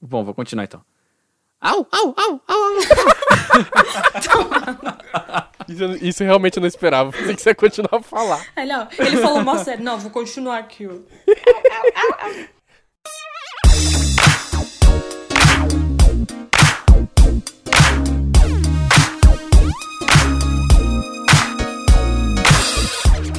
Bom, vou continuar então. Au, au, au, au, au. Isso, eu- isso realmente eu não esperava. Pensei que você ia continuar a falar. Não, ele falou mó sério. Não, vou continuar aqui, ó.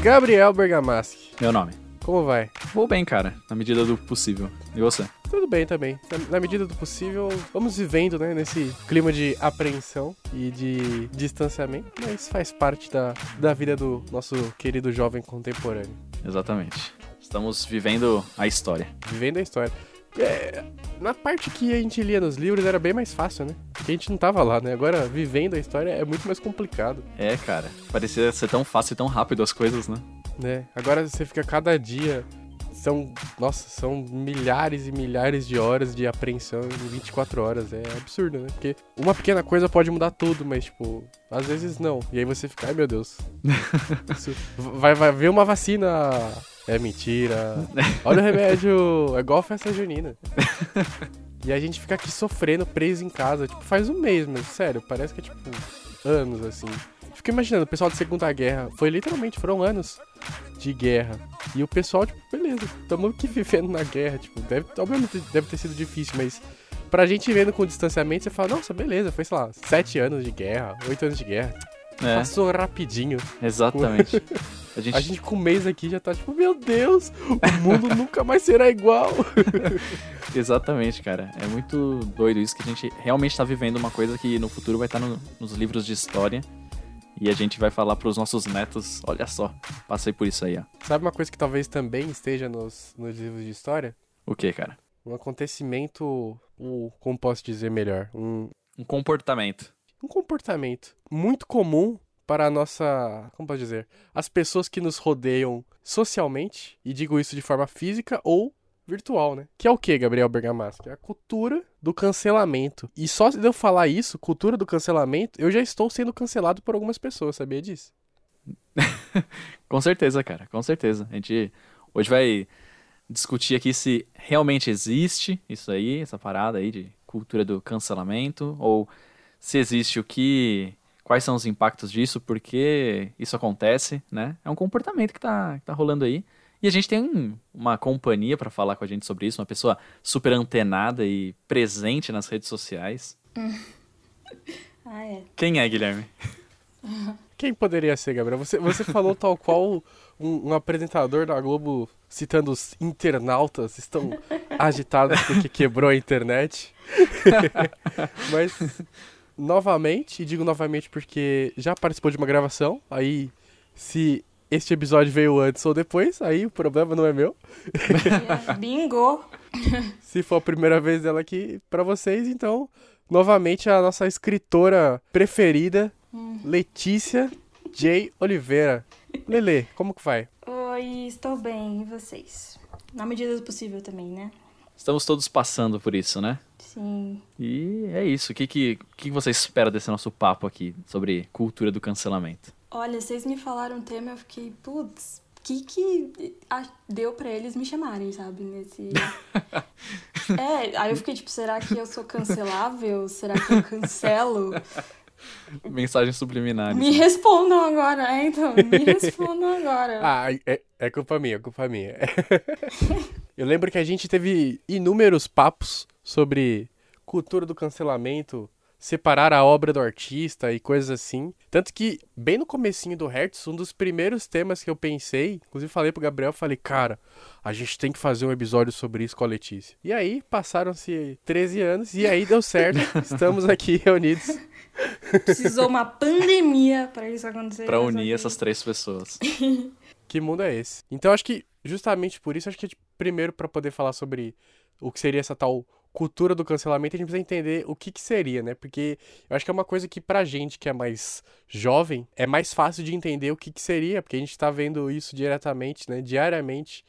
Gabriel Bergamaschi, Meu nome. Como vai? Vou bem, cara, na medida do possível. E você? Tudo bem também. Na, na medida do possível, vamos vivendo, né, nesse clima de apreensão e de distanciamento, mas faz parte da, da vida do nosso querido jovem contemporâneo. Exatamente. Estamos vivendo a história. Vivendo a história. É, na parte que a gente lia nos livros era bem mais fácil, né? Porque a gente não tava lá, né? Agora, vivendo a história é muito mais complicado, É, cara. Parecia ser tão fácil e tão rápido as coisas, né? Né? Agora você fica cada dia. São, nossa, são milhares e milhares de horas de apreensão em 24 horas. É absurdo, né? Porque uma pequena coisa pode mudar tudo, mas, tipo, às vezes não. E aí você fica, ai meu Deus. Isso- vai, vai ver uma vacina. É mentira. Olha o remédio. É igual festa junina. E a gente fica aqui sofrendo, preso em casa. Tipo, faz um mês, mas sério, parece que é tipo anos assim. Fico imaginando, o pessoal da Segunda Guerra. Foi literalmente, foram anos de guerra. E o pessoal, tipo, beleza, estamos aqui vivendo na guerra. Tipo, deve, obviamente deve ter sido difícil, mas pra gente vendo com distanciamento, você fala, nossa, beleza, foi, sei lá, sete anos de guerra, oito anos de guerra. É, Passou rapidinho. exatamente. A gente, A gente com um mês aqui já tá tipo, meu Deus, o mundo nunca mais será igual. Exatamente, cara. É muito doido isso que a gente realmente tá vivendo uma coisa que no futuro vai estar no- nos livros de história. E a gente vai falar pros nossos netos, olha só, passei por isso aí, ó. Sabe uma coisa que talvez também esteja nos, nos livros de história? O que, cara? Um acontecimento, um, como posso dizer melhor, um, Um comportamento. um comportamento muito comum para a nossa, como posso dizer, as pessoas que nos rodeiam socialmente, e digo isso de forma física ou virtual, né? Que é o que, Gabriel Bergamasco? É a cultura do cancelamento. E só de eu falar isso, cultura do cancelamento, eu já estou sendo cancelado por algumas pessoas, sabia disso? Com certeza, cara, com certeza. A gente hoje vai discutir aqui se realmente existe isso aí, essa parada aí de cultura do cancelamento, ou se existe o que. Quais são os impactos disso, por que isso acontece, né? É um comportamento que tá, que tá rolando aí. E a gente tem um- uma companhia pra falar com a gente sobre isso, uma pessoa super antenada e presente nas redes sociais. Ah, é. Quem é, Guilherme? Quem poderia ser, Gabriel? Você, você falou tal qual um, um apresentador da Globo citando os internautas estão agitados porque quebrou a internet. Mas, novamente, e digo novamente porque já participou de uma gravação, aí se este episódio veio antes ou depois, aí o problema não é meu. Bingo! Se for a primeira vez dela aqui pra vocês, então, novamente a nossa escritora preferida, Letícia J. Oliveira. Lele, como que vai? Oi, estou bem. E vocês? Na medida do possível também, né? Estamos todos passando por isso, né? Sim. E é isso. O que, que, o que você espera desse nosso papo aqui sobre cultura do cancelamento? Olha, vocês me falaram um tema, eu fiquei, putz, o que que deu pra eles me chamarem, sabe? Nesse. é, aí eu fiquei tipo, será que eu sou cancelável? Será que eu cancelo? Mensagens subliminares. Me respondam agora, é, então, me respondam agora. Ah, é, é culpa minha, é culpa minha. Eu lembro que a gente teve inúmeros papos sobre cultura do cancelamento, separar a obra do artista e coisas assim. Tanto que, bem no comecinho do Hertz, um dos primeiros temas que eu pensei, inclusive falei pro Gabriel, falei, cara, a gente tem que fazer um episódio sobre isso com a Letícia. E aí, passaram-se 13 anos e aí deu certo. Estamos aqui reunidos. Precisou uma pandemia pra isso acontecer. Pra unir essas três pessoas. Que mundo é esse? Então acho que justamente por isso acho que primeiro para poder falar sobre o que seria essa tal cultura do cancelamento, a gente precisa entender o que que seria, né? Porque eu acho que é uma coisa que pra gente que é mais jovem, é mais fácil de entender o que que seria, porque a gente tá vendo isso diretamente, né, diariamente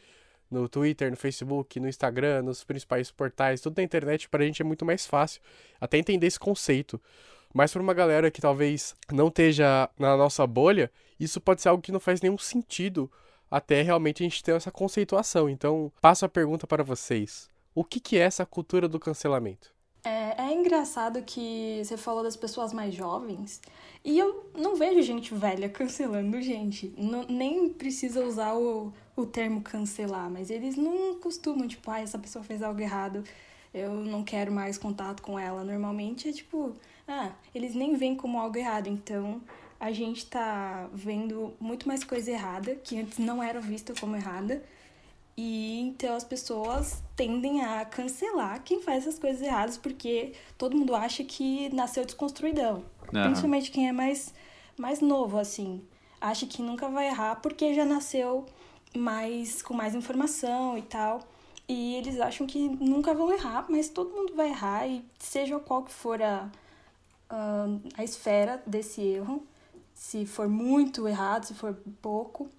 no Twitter, no Facebook, no Instagram, nos principais portais, tudo na internet, pra gente é muito mais fácil até entender esse conceito. Mas para uma galera que talvez não esteja na nossa bolha, isso pode ser algo que não faz nenhum sentido até realmente a gente ter essa conceituação. Então, passo a pergunta para vocês. O que, que é essa cultura do cancelamento? É, é engraçado que você falou das pessoas mais jovens e eu não vejo gente velha cancelando gente. Nem precisa usar o, o termo cancelar, mas eles não costumam, tipo, ah, essa pessoa fez algo errado, eu não quero mais contato com ela. Normalmente é tipo, ah, eles nem veem como algo errado. Então a gente tá vendo muito mais coisa errada, que antes não era vista como errada. E então as pessoas tendem a cancelar quem faz essas coisas erradas, porque todo mundo acha que nasceu desconstruidão. Uhum. Principalmente quem é mais, mais novo, assim. Acha que nunca vai errar porque já nasceu mais com mais informação e tal. E eles acham que nunca vão errar, mas todo mundo vai errar, e seja qual que for a, a, a esfera desse erro, se for muito errado, se for pouco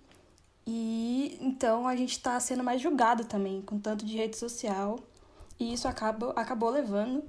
e então a gente está sendo mais julgado também, com tanto de rede social. E isso acaba, acabou levando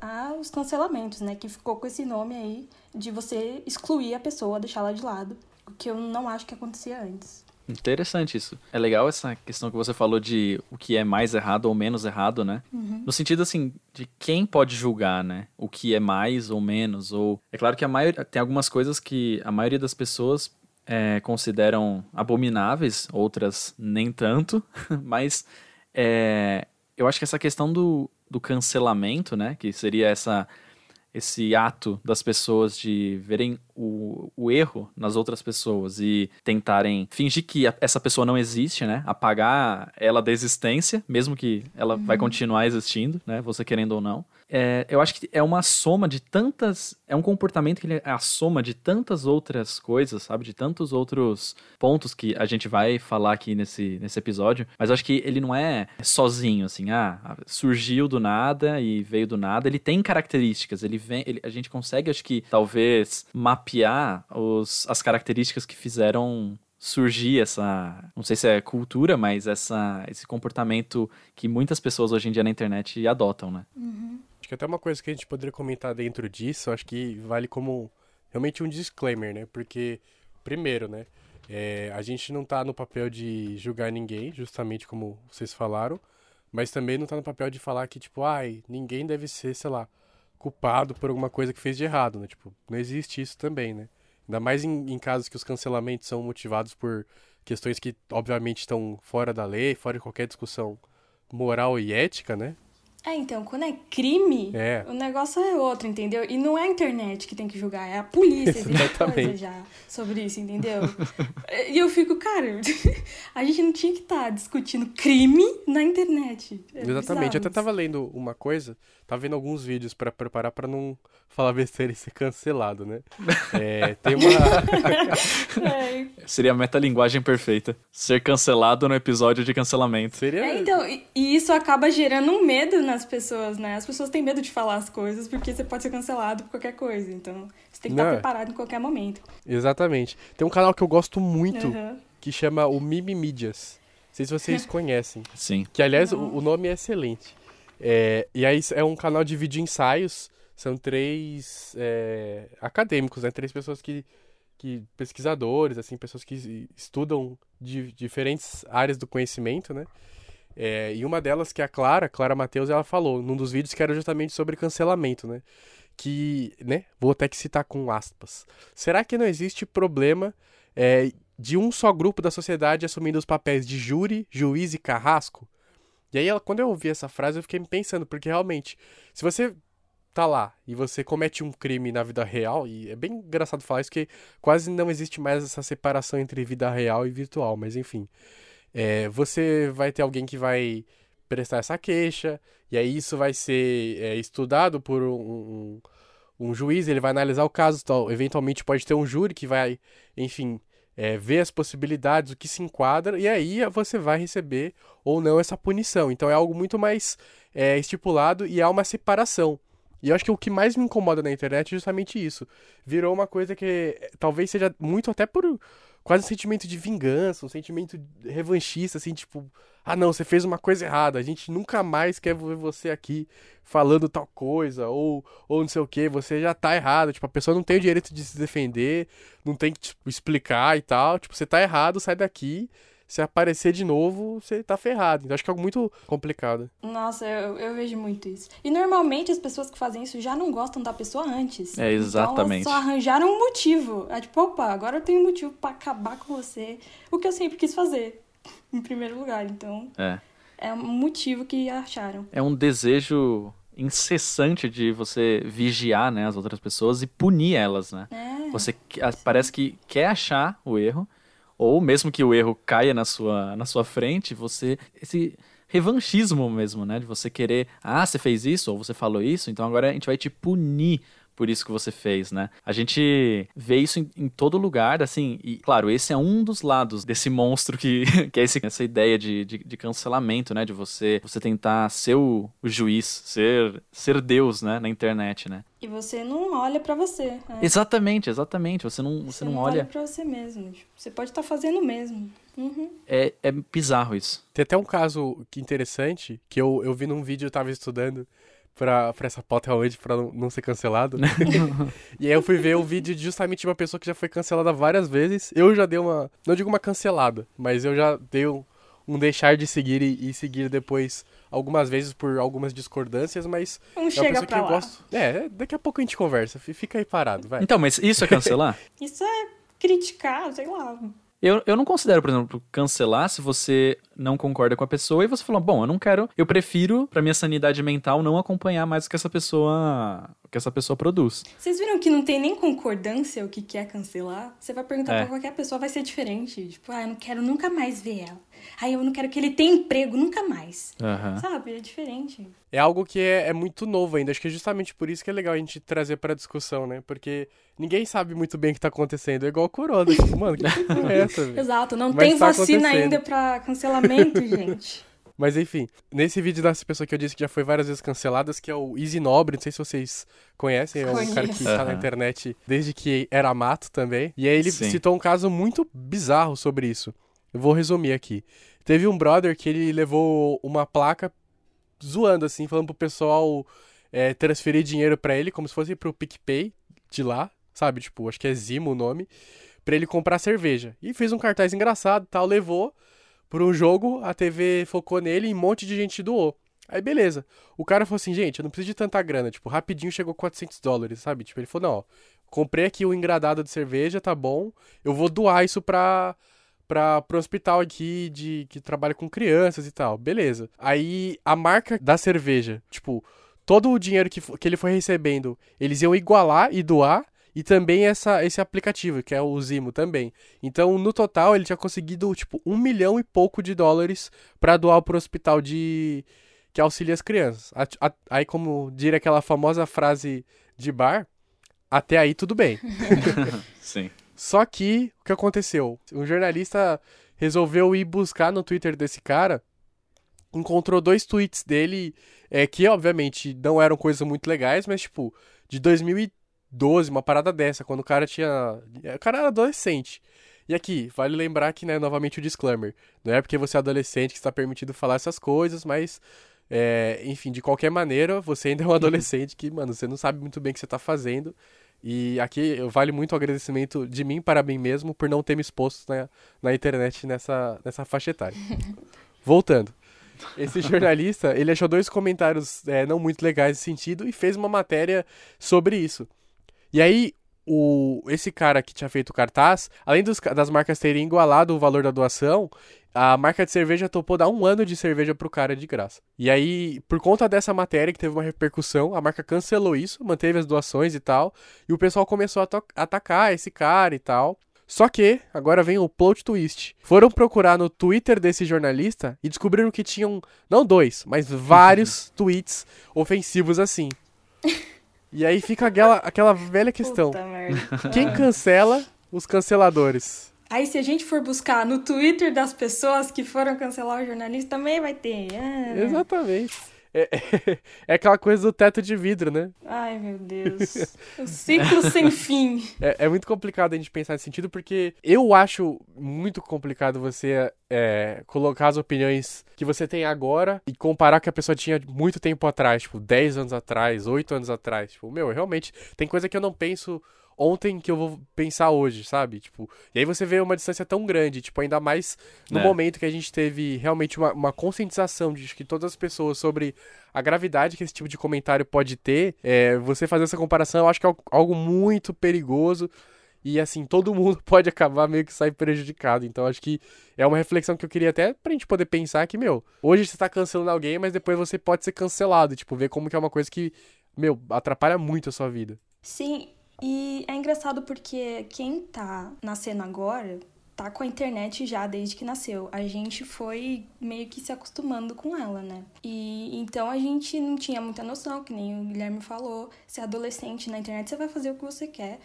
aos cancelamentos, né? Que ficou com esse nome aí de você excluir a pessoa, deixá-la de lado. O que eu não acho que acontecia antes. Interessante isso. É legal essa questão que você falou de o que é mais errado ou menos errado, né? Uhum. No sentido assim, de quem pode julgar, né? O que é mais ou menos. Ou. É claro que a maioria. Tem algumas coisas que a maioria das pessoas é, consideram abomináveis, outras nem tanto, mas é, eu acho que essa questão do, do cancelamento, né, que seria essa esse ato das pessoas de verem o, o erro nas outras pessoas e tentarem fingir que a, essa pessoa não existe, né? Apagar ela da existência, mesmo que ela uhum. vai continuar existindo, né? Você querendo ou não. É, eu acho que é uma soma de tantas. É um comportamento que é a soma de tantas outras coisas, sabe? De tantos outros pontos que a gente vai falar aqui nesse, nesse episódio. Mas eu acho que ele não é sozinho, assim, ah, surgiu do nada e veio do nada. Ele tem características, ele vem. Ele, a gente consegue, acho que, talvez, mapear os, as características que fizeram surgir essa, não sei se é cultura, mas essa, esse comportamento que muitas pessoas hoje em dia na internet adotam, né? Uhum. Acho que até uma coisa que a gente poderia comentar dentro disso, acho que vale como realmente um disclaimer, né? Porque, primeiro, né? É, a gente não tá no papel de julgar ninguém, justamente como vocês falaram, mas também não tá no papel de falar que, tipo, ai, ninguém deve ser, sei lá, culpado por alguma coisa que fez de errado, né? Tipo, não existe isso também, né? Ainda mais em, em casos que os cancelamentos são motivados por questões que, obviamente, estão fora da lei, fora de qualquer discussão moral e ética, né? É, então, quando é crime, é. o negócio é outro, entendeu? E não é a internet que tem que julgar, é a polícia. Exatamente. coisa já sobre isso, entendeu? e eu fico, cara, a gente não tinha que estar tá discutindo crime na internet. É Exatamente. Eu até tava lendo uma coisa, tava vendo alguns vídeos para preparar para não falar besteira e ser cancelado, né? É, tem uma... é. Seria a metalinguagem perfeita. Ser cancelado no episódio de cancelamento. Seria... É, então, e, e isso acaba gerando um medo na as pessoas, né? As pessoas têm medo de falar as coisas porque você pode ser cancelado por qualquer coisa. Então, você tem que Não, estar preparado em qualquer momento. Exatamente. Tem um canal que eu gosto muito uhum. que chama o Mimi Mídias. Não sei se vocês conhecem. Sim. Que, aliás, o, o, nome é excelente. É, e aí é um canal de vídeo ensaios. São três é, acadêmicos, né? Três pessoas que, que pesquisadores, assim, pessoas que estudam de diferentes áreas do conhecimento, né? É, e uma delas, que é a Clara, Clara Matheus, ela falou num dos vídeos que era justamente sobre cancelamento, né? Que, né? Vou até que citar com aspas. Será que não existe problema é, de um só grupo da sociedade assumindo os papéis de júri, juiz e carrasco? E aí, ela, quando eu ouvi essa frase, eu fiquei me pensando, porque realmente, se você tá lá e você comete um crime na vida real, e é bem engraçado falar isso, que quase não existe mais essa separação entre vida real e virtual, mas enfim. É, você vai ter alguém que vai prestar essa queixa, e aí isso vai ser é, estudado por um, um, um, juiz, ele vai analisar o caso, então, eventualmente pode ter um júri que vai, enfim, é, ver as possibilidades, o que se enquadra, e aí você vai receber ou não essa punição. Então é algo muito mais é, estipulado e há uma separação. E eu acho que o que mais me incomoda na internet é justamente isso. Virou uma coisa que talvez seja muito até por quase um sentimento de vingança, um sentimento revanchista, assim, tipo, ah não, você fez uma coisa errada, a gente nunca mais quer ver você aqui falando tal coisa, ou, ou não sei o que, você já tá errado, tipo, a pessoa não tem o direito de se defender, não tem que tipo, explicar e tal, tipo, você tá errado, sai daqui, se aparecer de novo, você tá ferrado. Então acho que é algo muito complicado. Nossa, eu, eu vejo muito isso. E normalmente as pessoas que fazem isso já não gostam da pessoa antes. É, exatamente. Então elas só arranjaram um motivo. É tipo, opa, agora eu tenho um motivo pra acabar com você. O que eu sempre quis fazer, em primeiro lugar. Então, É. é um motivo que acharam. É um desejo incessante de você vigiar, né, as outras pessoas e punir elas, né? É. Você parece que quer achar o erro, ou mesmo que o erro caia na sua, na sua frente, você. Esse revanchismo mesmo, né? De você querer. Ah, você fez isso, ou você falou isso, então agora a gente vai te punir por isso que você fez, né? A gente vê isso em, em todo lugar, assim, e claro, esse é um dos lados desse monstro que, que é esse- essa ideia de, de, de cancelamento, né? De você, você tentar ser o, o juiz, ser, ser Deus, né? Na internet, né? E você não olha pra você. né? Exatamente, exatamente. Você não, você não olha. pra você mesmo. Tipo, Você pode estar fazendo o mesmo. Uhum. É, é bizarro isso. Tem até um caso que interessante que eu, eu vi num vídeo, eu tava estudando pra, pra essa pauta realmente pra não, não ser cancelado. e aí eu fui ver o vídeo de justamente uma pessoa que já foi cancelada várias vezes. Eu já dei uma. Não digo uma cancelada, mas eu já dei um, um deixar de seguir e, e seguir depois algumas vezes por algumas discordâncias, mas Um é uma chega pessoa que pra eu lá. gosto. É, daqui a pouco a gente conversa. Fica aí parado, vai. Então, mas isso é cancelar? Isso é criticar, sei lá. Eu, eu não considero, por exemplo, cancelar se você não concorda com a pessoa e você fala, bom, eu não quero, eu prefiro, pra minha sanidade mental, não acompanhar mais o que essa pessoa, o que essa pessoa produz. Vocês viram que não tem nem concordância o que que é cancelar? Você vai perguntar É. pra qualquer pessoa, vai ser diferente. Tipo, ah, eu não quero nunca mais ver ela. Ah, eu não quero que ele tenha emprego nunca mais. Aham. Sabe? É diferente. É algo que é, é muito novo ainda. Acho que é justamente por isso que é legal a gente trazer pra discussão, né? Porque ninguém sabe muito bem o que tá acontecendo. É igual o Corona. Tipo, mano, que porra é essa, velho? Exato, não Mas tem tá vacina ainda pra cancelamento, gente. Mas enfim, nesse vídeo dessa pessoa que eu disse que já foi várias vezes canceladas, que é o Easy Nobre, não sei se vocês conhecem, é um cara que Conheço. tá na internet desde que era mato também. E aí ele Sim. citou um caso muito bizarro sobre isso. Eu vou resumir aqui. Teve um brother que ele levou uma placa zoando, assim, falando pro pessoal é, transferir dinheiro pra ele, como se fosse pro PicPay de lá, sabe? Tipo, acho que é Zimo o nome, pra ele comprar cerveja. E fez um cartaz engraçado tal, levou por um jogo, a TV focou nele e um monte de gente doou. Aí beleza. O cara falou assim, gente, eu não preciso de tanta grana. Tipo, rapidinho chegou 400 dólares, sabe? Tipo, ele falou, não, ó, comprei aqui o engradado de cerveja, tá bom. Eu vou doar isso pra, pra, pro hospital aqui de que trabalha com crianças e tal. Beleza. Aí a marca da cerveja, tipo, todo o dinheiro que, que ele foi recebendo, eles iam igualar e doar. E também essa, esse aplicativo, que é o Zimo também. Então, no total, ele tinha conseguido, tipo, um milhão e pouco de dólares pra doar pro hospital de que auxilia as crianças. A- a- aí, como diria aquela famosa frase de bar, até aí tudo bem. Sim. Só que, o que aconteceu? Um jornalista resolveu ir buscar no Twitter desse cara, encontrou dois tweets dele, é, que obviamente não eram coisas muito legais, mas tipo, de 2012, uma parada dessa, quando o cara tinha. O cara era adolescente. E aqui, vale lembrar que, né, novamente o disclaimer. Não é porque você é adolescente que está permitido falar essas coisas, mas. é, enfim, de qualquer maneira, você ainda é um adolescente que, mano, você não sabe muito bem o que você tá fazendo. E aqui vale muito o agradecimento de mim para mim mesmo por não ter me exposto na, na internet nessa, nessa faixa etária. Voltando. Esse jornalista, ele achou dois comentários é, não muito legais nesse sentido e fez uma matéria sobre isso. E aí, o, esse cara que tinha feito o cartaz, além dos das marcas terem igualado o valor da doação, a marca de cerveja topou dar um ano de cerveja pro cara de graça. E aí, por conta dessa matéria que teve uma repercussão, a marca cancelou isso, manteve as doações e tal, e o pessoal começou a atacar esse cara e tal. Só que, agora vem o plot twist. Foram procurar no Twitter desse jornalista e descobriram que tinham, não dois, mas vários tweets ofensivos assim. E aí fica aquela, aquela velha questão. Quem cancela os canceladores? Aí, se a gente for buscar no Twitter das pessoas que foram cancelar o jornalista, também vai ter. Ah. Exatamente. É, é- é aquela coisa do teto de vidro, né? Ai, meu Deus. O ciclo sem fim. É, é muito complicado a gente pensar nesse sentido, porque eu acho muito complicado você é, colocar as opiniões que você tem agora e comparar que a pessoa tinha muito tempo atrás, tipo, 10 anos atrás, 8 anos atrás. Tipo, meu, realmente, tem coisa que eu não penso ontem que eu vou pensar hoje, sabe? Tipo, e aí você vê uma distância tão grande, tipo, ainda mais no É. momento que a gente teve realmente uma, uma conscientização de que todas as pessoas sobre a gravidade que esse tipo de comentário pode ter, é, você fazer essa comparação, eu acho que é algo- algo muito perigoso. E assim, todo mundo pode acabar meio que sair prejudicado. Então, acho que é uma reflexão que eu queria até pra gente poder pensar que, meu, hoje você tá cancelando alguém, mas depois você pode ser cancelado. Tipo, ver como que é uma coisa que, meu, atrapalha muito a sua vida. Sim, e é engraçado porque quem tá nascendo agora tá com a internet já desde que nasceu. A gente foi meio que se acostumando com ela, né? E então a gente não tinha muita noção, que nem o Guilherme falou. Ser adolescente na internet, você vai fazer o que você quer.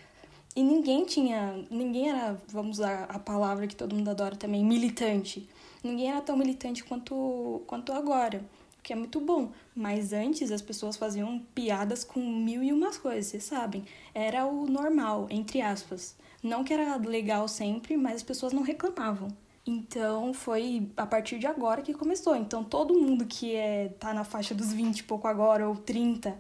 E ninguém tinha. Ninguém era, vamos usar a palavra que todo mundo adora também, militante. Ninguém era tão militante quanto, quanto agora. Que é muito bom. Mas antes as pessoas faziam piadas com mil e umas coisas, vocês sabem. Era o normal, entre aspas. Não que era legal sempre, mas as pessoas não reclamavam. Então foi a partir de agora que começou. Então todo mundo que é, tá na faixa dos 20 e pouco agora, ou 30,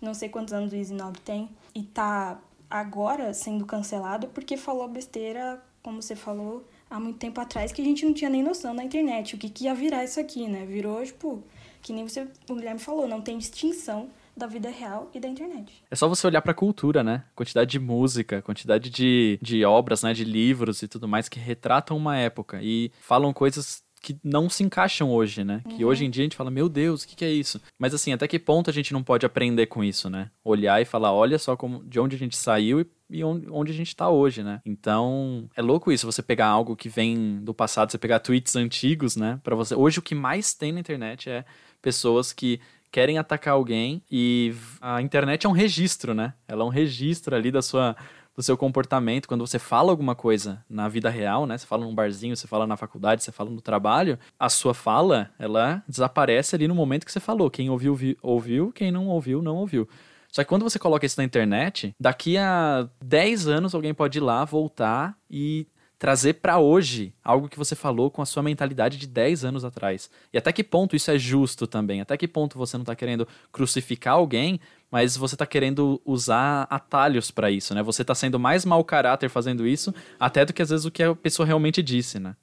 não sei quantos anos o Easy Nobre tem, e tá agora sendo cancelado porque falou besteira, como você falou, há muito tempo atrás, que a gente não tinha nem noção na internet, o que, que ia virar isso aqui, né? Virou, tipo, que nem você, o Guilherme falou, não tem distinção da vida real e da internet. É só você olhar pra cultura, né? Quantidade de música, quantidade de, de obras, né? De livros e tudo mais que retratam uma época e falam coisas que não se encaixam hoje, né? Que hoje em dia a gente fala, meu Deus, o que, que é isso? Mas assim, até que ponto a gente não pode aprender com isso, né? Olhar e falar, olha só como, de onde a gente saiu e, e onde, onde a gente tá hoje, né? Então, é louco isso, você pegar algo que vem do passado, você pegar tweets antigos, né? Para você. Hoje o que mais tem na internet é pessoas que querem atacar alguém e a internet é um registro, né? Ela é um registro ali da sua do seu comportamento, quando você fala alguma coisa na vida real, né? Você fala num barzinho, você fala na faculdade, você fala no trabalho, a sua fala, ela desaparece ali no momento que você falou. Quem ouviu, vi- ouviu, quem não ouviu, não ouviu. Só que quando você coloca isso na internet, daqui a 10 anos alguém pode ir lá, voltar e trazer pra hoje algo que você falou com a sua mentalidade de 10 anos atrás. E até que ponto isso é justo também? Até que ponto você não tá querendo crucificar alguém, mas você tá querendo usar atalhos pra isso, né? Você tá sendo mais mau caráter fazendo isso, até do que às vezes o que a pessoa realmente disse, né?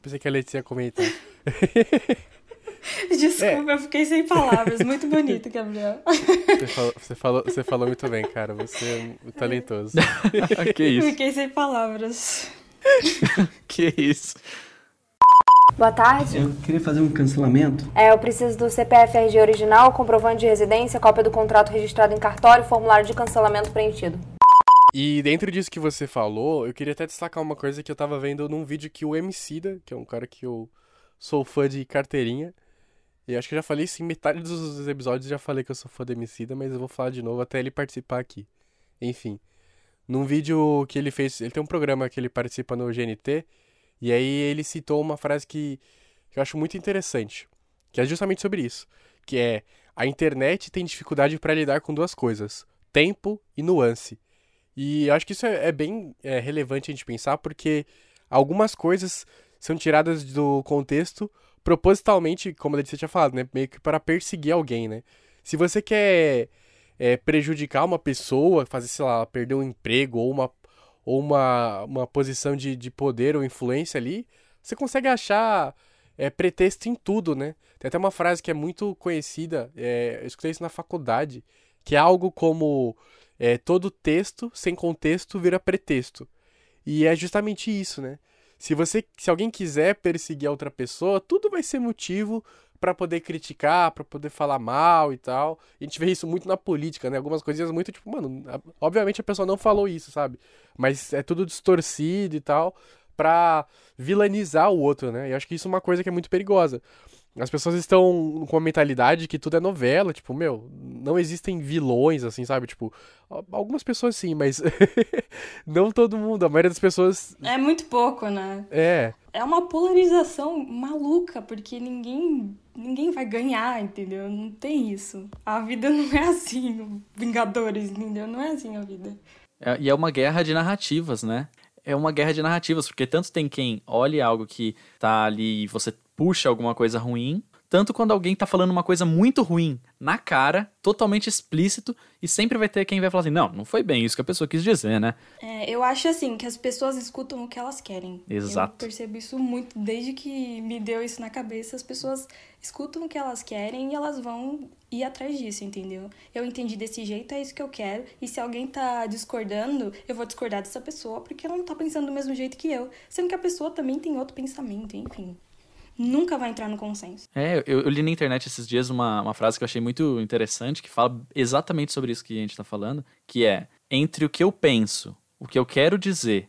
Pensei que a Letícia ia comentar. Desculpa, eu fiquei sem palavras. Muito bonito, Gabriel. Você falou, você, falou, você falou muito bem, cara. Você é muito talentoso. que isso? Fiquei sem palavras. que isso? Boa tarde. Eu queria fazer um cancelamento. É, eu preciso do CPF RG original, comprovante de residência, cópia do contrato registrado em cartório formulário de cancelamento preenchido. E dentro disso que você falou, eu queria até destacar uma coisa que eu tava vendo num vídeo que o Emicida, que é um cara que eu sou fã de carteirinha, e acho que eu já falei isso em metade dos episódios, já falei que eu sou fã do Emicida, mas eu vou falar de novo até ele participar aqui. Enfim, num vídeo que ele fez, ele tem um programa que ele participa no GNT, e aí ele citou uma frase que, que eu acho muito interessante, que é justamente sobre isso, que é a internet tem dificuldade para lidar com duas coisas, tempo e nuance. E eu acho que isso é, é bem é, relevante a gente pensar, porque algumas coisas são tiradas do contexto propositalmente, como a Letícia tinha falado, né? Meio que para perseguir alguém, né? Se você quer é, prejudicar uma pessoa, fazer, sei lá, perder um emprego ou uma, ou uma, uma posição de, de poder ou influência ali, você consegue achar é, pretexto em tudo, né? Tem até uma frase que é muito conhecida, é, eu escutei isso na faculdade, que é algo como é, todo texto sem contexto vira pretexto. E é justamente isso, né? Se você, se alguém quiser perseguir a outra pessoa, tudo vai ser motivo para poder criticar, para poder falar mal e tal. A gente vê isso muito na política, né? Algumas coisinhas muito tipo, mano, obviamente a pessoa não falou isso, sabe? Mas é tudo distorcido e tal pra vilanizar o outro, né? E acho que isso é uma coisa que é muito perigosa. As pessoas estão com a mentalidade que tudo é novela, tipo, meu, não existem vilões, assim, sabe? Tipo, algumas pessoas sim, mas não todo mundo. A maioria das pessoas É muito pouco, né? é. É uma polarização maluca, porque ninguém ninguém vai ganhar, entendeu? Não tem isso. A vida não é assim, Vingadores, entendeu? Não é assim a vida. É- e é uma guerra de narrativas, né? É uma guerra de narrativas, porque tanto tem quem olhe algo que tá ali e você puxa alguma coisa ruim, tanto quando alguém tá falando uma coisa muito ruim na cara, totalmente explícito, e sempre vai ter quem vai falar assim: não, não foi bem isso que a pessoa quis dizer, né? É, eu acho assim que as pessoas escutam o que elas querem. Exato. Eu percebo isso muito desde que me deu isso na cabeça. As pessoas escutam o que elas querem e elas vão ir atrás disso, entendeu? Eu entendi desse jeito, é isso que eu quero. E se alguém tá discordando, eu vou discordar dessa pessoa porque ela não tá pensando do mesmo jeito que eu. Sendo que a pessoa também tem outro pensamento, enfim. Nunca vai entrar no consenso. É, eu, eu li na internet esses dias uma, uma frase que eu achei muito interessante, que fala exatamente sobre isso que a gente tá falando, que é entre o que eu penso, o que eu quero dizer,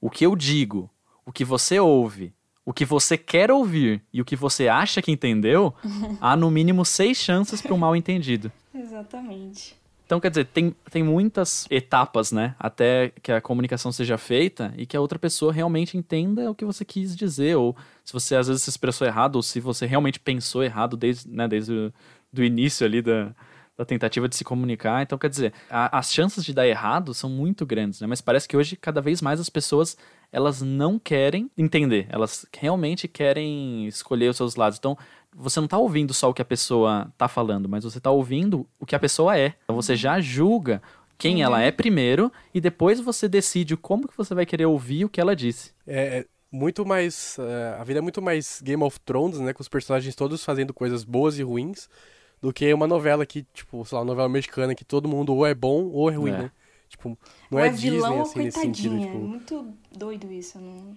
o que eu digo, o que você ouve, o que você quer ouvir e o que você acha que entendeu, há no mínimo seis chances para um mal entendido. Exatamente. Então, quer dizer, tem, tem muitas etapas, né? Até que a comunicação seja feita e que a outra pessoa realmente entenda o que você quis dizer. Ou se você às vezes se expressou errado, ou se você realmente pensou errado desde, né, desde o do início ali da, da tentativa de se comunicar. Então, quer dizer, a, as chances de dar errado são muito grandes, né? Mas parece que hoje, cada vez mais, as pessoas elas não querem entender. Elas realmente querem escolher os seus lados. Então, você não tá ouvindo só o que a pessoa tá falando, mas você tá ouvindo o que a pessoa é. Então você já julga quem ela é primeiro e depois você decide como que você vai querer ouvir o que ela disse. É é muito mais. é, a vida é muito mais Game of Thrones, né? Com os personagens todos fazendo coisas boas e ruins, do que uma novela que, tipo, sei lá, uma novela mexicana que todo mundo ou é bom ou é ruim, É. né? Tipo, não Ou é, é vilão Disney ou assim nesse sentido. coitadinha. É Tipo, muito doido isso. Não...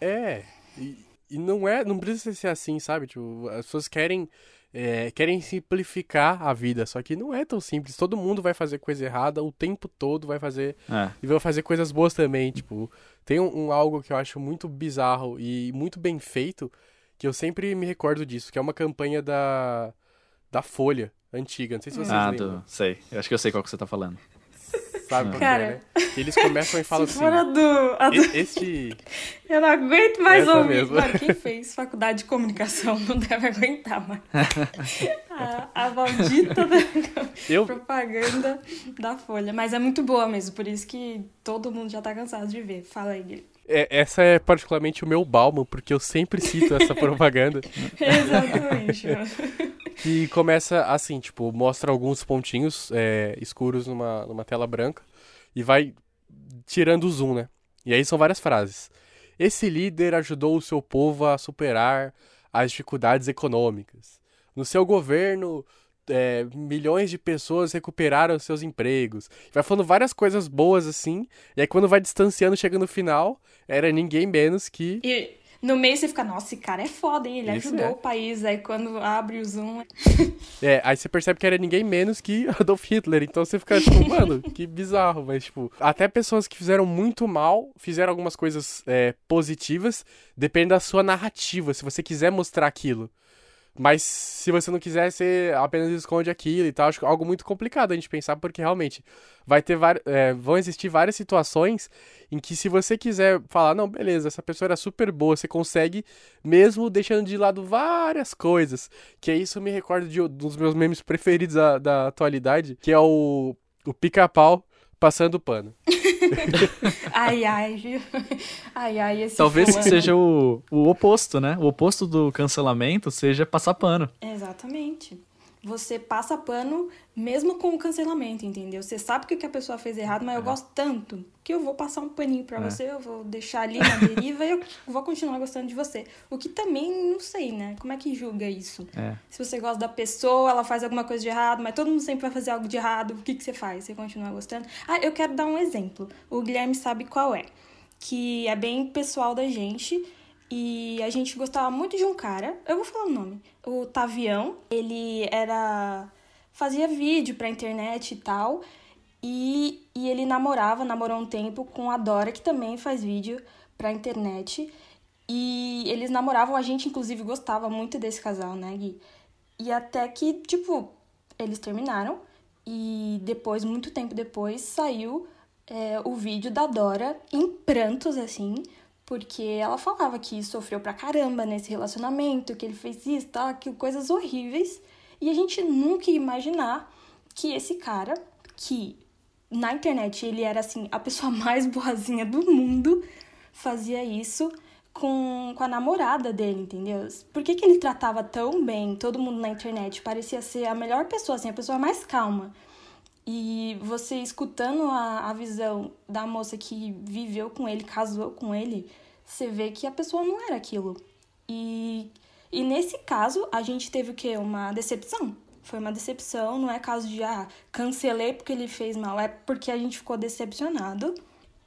É. É, e, e não é, não precisa ser assim, sabe? Tipo, as pessoas querem é, querem simplificar a vida, só que não é tão simples. Todo mundo vai fazer coisa errada o tempo todo, vai fazer É. e vai fazer coisas boas também, tipo, tem um, um algo que eu acho muito bizarro e muito bem feito, que eu sempre me recordo disso, que é uma campanha da da Folha antiga, não sei se vocês Ah, lembram, do... sei. Eu acho que eu sei qual que você tá falando. Sabe qual que Cara. é, né? Eles começam e falam assim, for a do, a do- "E- este Eu não aguento mais Essa ouvir. mesmo. Mano, quem fez faculdade de comunicação não deve aguentar mais. a, a maldita eu propaganda da Folha. Mas é muito boa mesmo, por isso que todo mundo já tá cansado de ver. Fala aí, Guilherme. É, essa é particularmente o meu balmo, porque eu sempre cito essa propaganda. Exatamente. Que começa assim, tipo, mostra alguns pontinhos é, escuros numa, numa tela branca e vai tirando o zoom, né? E aí são várias frases. Esse líder ajudou o seu povo a superar as dificuldades econômicas. No seu governo, é, milhões de pessoas recuperaram seus empregos. Vai falando várias coisas boas assim, e aí quando vai distanciando, chega no final, era ninguém menos que E no meio você fica, nossa, esse cara é foda, hein? Ele Isso ajudou é. o país. Aí quando abre o zoom. É, aí você percebe que era ninguém menos que Adolf Hitler. Então você fica tipo, mano, que bizarro. Mas, tipo, até pessoas que fizeram muito mal fizeram algumas coisas é, positivas. Depende da sua narrativa, se você quiser mostrar aquilo. Mas se você não quiser, você apenas esconde aquilo e tal. Acho é algo muito complicado a gente pensar, porque realmente vai ter é, vão existir várias situações em que se você quiser falar, não, beleza, essa pessoa era super boa, você consegue, mesmo deixando de lado várias coisas. Que isso me recorda de um dos meus memes preferidos da, da atualidade, que é o, o pica-pau passando pano. Ai, ai, viu? Ai, ai, esse Talvez fulano. seja o, o oposto, né? O oposto do cancelamento seja passar pano. Exatamente. Você passa pano mesmo com o cancelamento, entendeu? Você sabe que o que a pessoa fez errado, mas eu gosto tanto que eu vou passar um paninho pra É. você, eu vou deixar ali na deriva e eu vou continuar gostando de você. O que também não sei, né? Como é que julga isso? É. Se você gosta da pessoa, ela faz alguma coisa de errado, mas todo mundo sempre vai fazer algo de errado, o que, que você faz? Você continua gostando? Ah, eu quero dar um exemplo. O Guilherme sabe qual é. Que é bem pessoal da gente. E a gente gostava muito de um cara. Eu vou falar o nome. O Tavião. Ele era. fazia vídeo pra internet e tal. E, e ele namorava, namorou um tempo com a Dora, que também faz vídeo pra internet. E eles namoravam, a gente inclusive gostava muito desse casal, né, Gui? E até que, tipo, eles terminaram. E depois, muito tempo depois, saiu é, o vídeo da Dora em prantos, assim, porque ela falava que sofreu pra caramba nesse relacionamento, que ele fez isso, tal, que coisas horríveis. E a gente nunca ia imaginar que esse cara, que na internet ele era assim a pessoa mais boazinha do mundo, fazia isso com, com a namorada dele, entendeu? Por que, que ele tratava tão bem todo mundo na internet? Parecia ser a melhor pessoa, assim, a pessoa mais calma. E você escutando a, a visão da moça que viveu com ele, casou com ele, você vê que a pessoa não era aquilo. E, e nesse caso, a gente teve o quê? Uma decepção. Foi uma decepção, não é caso de, ah, cancelei porque ele fez mal, é porque a gente ficou decepcionado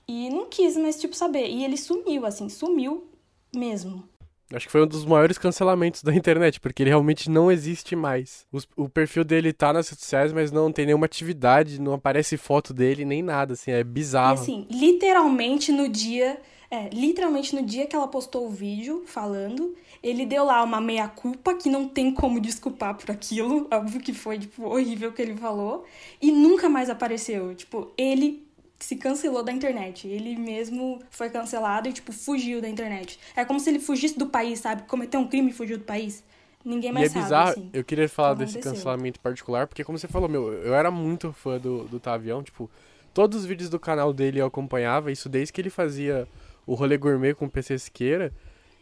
e não quis mais, tipo, saber. E ele sumiu, assim, sumiu mesmo. Acho que foi um dos maiores cancelamentos da internet, porque ele realmente não existe mais. O, o, perfil dele tá nas redes sociais, mas não tem nenhuma atividade, não aparece foto dele, nem nada, assim, é bizarro. E assim, literalmente no dia. É, literalmente no dia que ela postou o vídeo falando, ele deu lá uma meia-culpa que não tem como desculpar por aquilo. Óbvio que foi, tipo, horrível o que ele falou. E nunca mais apareceu. Tipo, ele se cancelou da internet. Ele mesmo foi cancelado e, tipo, fugiu da internet. É como se ele fugisse do país, sabe? Cometeu um crime e fugiu do país. Ninguém mais e é sabe, bizarro, assim. eu queria falar desse cancelamento particular, porque como você falou, meu, eu era muito fã do, do Tavião, tipo, todos os vídeos do canal dele eu acompanhava, isso desde que ele fazia o rolê gourmet com o PC Siqueira,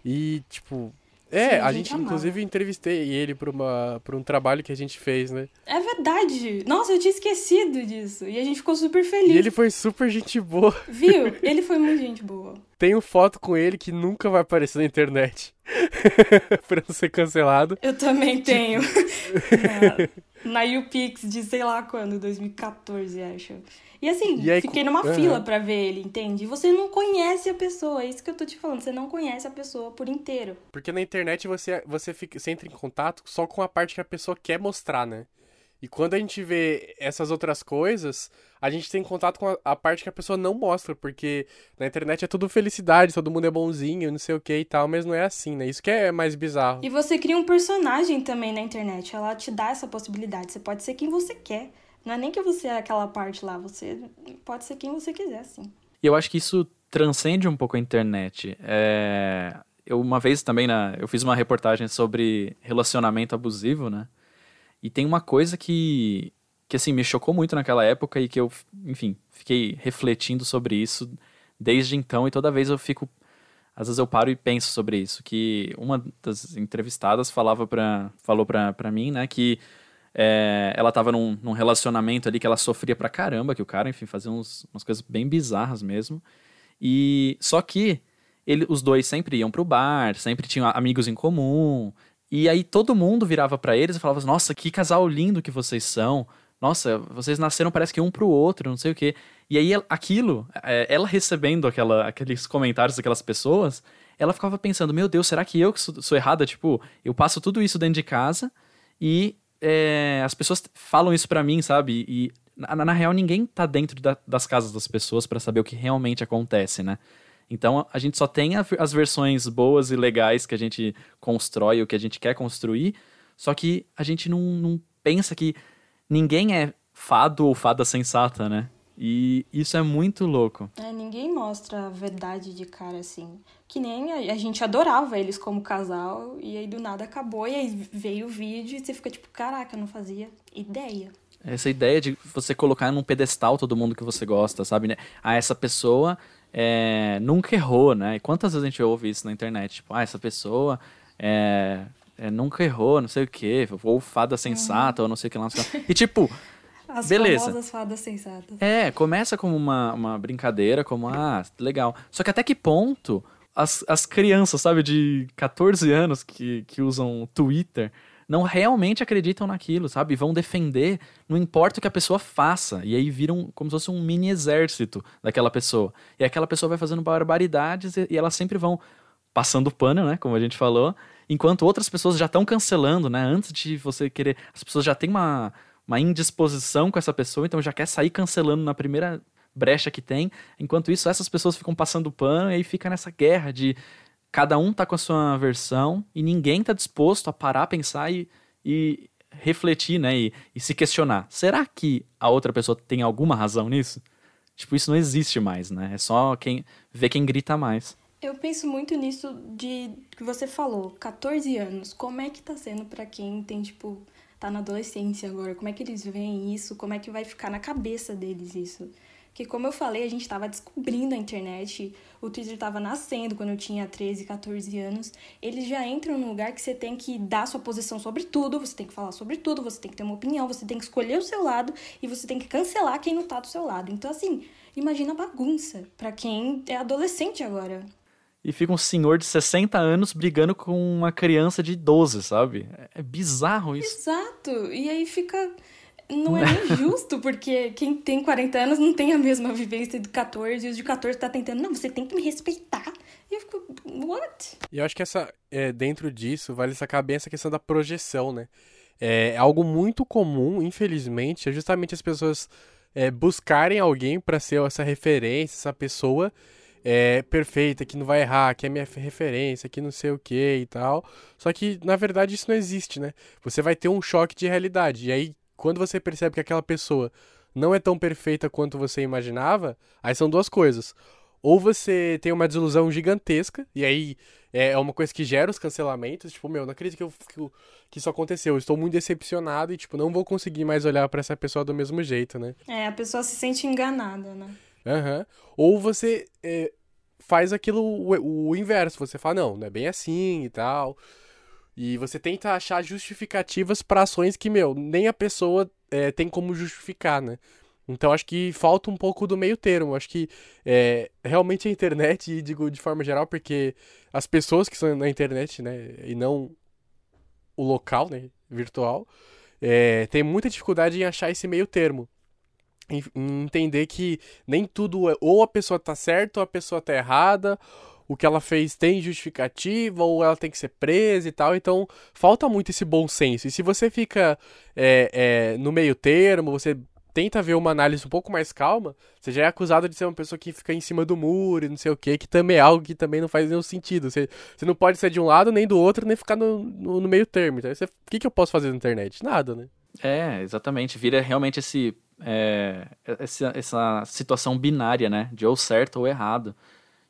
e, tipo, é, Sim, a, gente, inclusive entrevistei ele para uma para um trabalho que a gente fez, né? É verdade. Nossa, eu tinha esquecido disso. E a gente ficou super feliz. E ele foi super gente boa. Viu? Ele foi muito gente boa. Tenho foto com ele que nunca vai aparecer na internet. pra não ser cancelado. Eu também tenho. na, YouPix de sei lá quando, 2014, acho. E assim, e aí, fiquei numa uhum. fila para ver ele, entende? Você não conhece a pessoa, é isso que eu tô te falando. Você não conhece a pessoa por inteiro. Porque na internet você, você, fica, você entra em contato só com a parte que a pessoa quer mostrar, né? E quando a gente vê essas outras coisas, a gente tem contato com a, a, parte que a pessoa não mostra, porque na internet é tudo felicidade, todo mundo é bonzinho, não sei o que e tal, mas não é assim, né? Isso que é mais bizarro. E você cria um personagem também na internet, ela te dá essa possibilidade. Você pode ser quem você quer. Não é nem que você é aquela parte lá, você pode ser quem você quiser, sim. E eu acho que isso transcende um pouco a internet. É... Eu uma vez também, na... eu fiz uma reportagem sobre relacionamento abusivo, né? E tem uma coisa que, que assim, me chocou muito naquela época e que eu, enfim, fiquei refletindo sobre isso desde então e toda vez eu fico às vezes eu paro e penso sobre isso, que uma das entrevistadas falava pra, falou pra, pra mim, né, que é, ela tava num, num, relacionamento ali que ela sofria pra caramba, que o cara, enfim, fazia uns, umas coisas bem bizarras mesmo. E só que ele, os dois sempre iam pro bar, sempre tinham amigos em comum. E aí todo mundo virava para eles e falava: Nossa, que casal lindo que vocês são. Nossa, vocês nasceram parece que um pro outro, não sei o quê. E aí aquilo, é, ela recebendo aquela, aqueles comentários daquelas pessoas, ela ficava pensando: Meu Deus, será que eu que sou, sou errada? Tipo, eu passo tudo isso dentro de casa e é, as pessoas falam isso para mim, sabe? E na, na, real ninguém tá dentro da, das casas das pessoas para saber o que realmente acontece, né? Então a gente só tem a, as versões boas e legais que a gente constrói, o que a gente quer construir, só que a gente não, não pensa que ninguém é fado ou fada sensata, né? E isso é muito louco. É, ninguém mostra a verdade de cara assim. Que nem a, a, gente adorava eles como casal, e aí do nada acabou, e aí veio o vídeo e você fica tipo, caraca, eu não fazia ideia. Essa ideia de você colocar num pedestal todo mundo que você gosta, sabe? Né? Ah, essa pessoa é, nunca errou, né? E quantas vezes a gente ouve isso na internet? Tipo, ah, essa pessoa é, é, nunca errou, não sei o quê, ou fada sensata, uhum. ou não sei o que lá. Não sei o que lá. E tipo, as Beleza. famosas fadas sensatas. É, começa como uma, uma brincadeira, como, ah, legal. Só que até que ponto as, as crianças, sabe, de 14 anos que, que usam Twitter não realmente acreditam naquilo, sabe? Vão defender, não importa o que a pessoa faça. E aí viram como se fosse um mini exército daquela pessoa. E aquela pessoa vai fazendo barbaridades e, e elas sempre vão passando pano, né? Como a gente falou. Enquanto outras pessoas já estão cancelando, né? Antes de você querer. As pessoas já têm uma, uma indisposição com essa pessoa, então já quer sair cancelando na primeira brecha que tem. Enquanto isso, essas pessoas ficam passando pano e aí fica nessa guerra de cada um tá com a sua versão e ninguém tá disposto a parar, pensar e, e refletir, né? E, e se questionar. Será que a outra pessoa tem alguma razão nisso? Tipo, isso não existe mais, né? É só quem vê quem grita mais. Eu penso muito nisso de que você falou, 14 anos. Como é que tá sendo para quem tem, tipo, tá na adolescência agora, como é que eles veem isso, como é que vai ficar na cabeça deles isso. Porque, como eu falei, a gente estava descobrindo a internet, o Twitter estava nascendo quando eu tinha 13, 14 anos. Eles já entram num lugar que você tem que dar sua posição sobre tudo, você tem que falar sobre tudo, você tem que ter uma opinião, você tem que escolher o seu lado e você tem que cancelar quem não tá do seu lado. Então, assim, imagina a bagunça para quem é adolescente agora. E fica um senhor de 60 anos brigando com uma criança de 12, sabe? É bizarro isso. Exato. E aí fica não é nem justo, porque quem tem 40 anos não tem a mesma vivência de 14, e os de 14 tá tentando, não, você tem que me respeitar. E eu fico, what? E eu acho que essa, é, dentro disso, vale sacar bem essa questão da projeção, né? É algo muito comum, infelizmente, é justamente as pessoas é, buscarem alguém para ser essa referência, essa pessoa é, perfeita, que não vai errar, que é minha referência, que não sei o que e tal. Só que, na verdade, isso não existe, né? Você vai ter um choque de realidade. E aí, quando você percebe que aquela pessoa não é tão perfeita quanto você imaginava, aí são duas coisas. Ou você tem uma desilusão gigantesca, e aí é, é uma coisa que gera os cancelamentos, tipo, meu, não acredito que, eu, que, que isso aconteceu, eu estou muito decepcionado e, tipo, não vou conseguir mais olhar para essa pessoa do mesmo jeito, né? É, a pessoa se sente enganada, né? Uhum. Ou você é, faz aquilo, o, o inverso, você fala, não, não é bem assim e tal. E você tenta achar justificativas para ações que, meu, nem a pessoa é, tem como justificar, né? Então acho que falta um pouco do meio termo. Acho que é, realmente a internet, e digo de forma geral, porque as pessoas que estão na internet, né, e não o local, né, virtual, é, tem muita dificuldade em achar esse meio termo. Em, em entender que nem tudo é, ou a pessoa tá certa ou a pessoa tá errada, o que ela fez tem justificativa ou ela tem que ser presa e tal. Então falta muito esse bom senso. E se você fica é, é, no meio termo, você tenta ver uma análise um pouco mais calma, você já é acusado de ser uma pessoa que fica em cima do muro e não sei o que, que também é algo que também não faz nenhum sentido. Você, você não pode ser de um lado nem do outro, nem ficar no, no, no meio termo. Então, você, o que, que eu posso fazer na internet? Nada, né? É, exatamente. Vira realmente esse, é, essa, essa situação binária, né? De ou certo ou errado.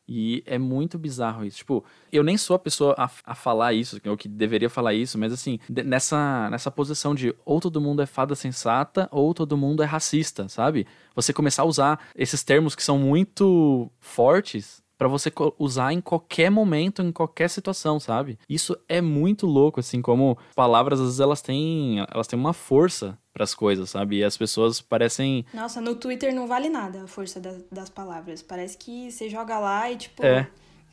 E é muito bizarro isso. Tipo, eu nem sou a pessoa a, a falar isso, ou que deveria falar isso, mas assim, nessa, nessa posição de ou todo mundo é fada sensata ou todo mundo é racista, sabe? Você começar a usar esses termos que são muito fortes para você usar em qualquer momento, em qualquer situação, sabe? Isso é muito louco, assim, como palavras às vezes elas têm, elas têm uma força para as coisas, sabe? E as pessoas parecem Nossa, no Twitter não vale nada a força das, das palavras. Parece que você joga lá e tipo é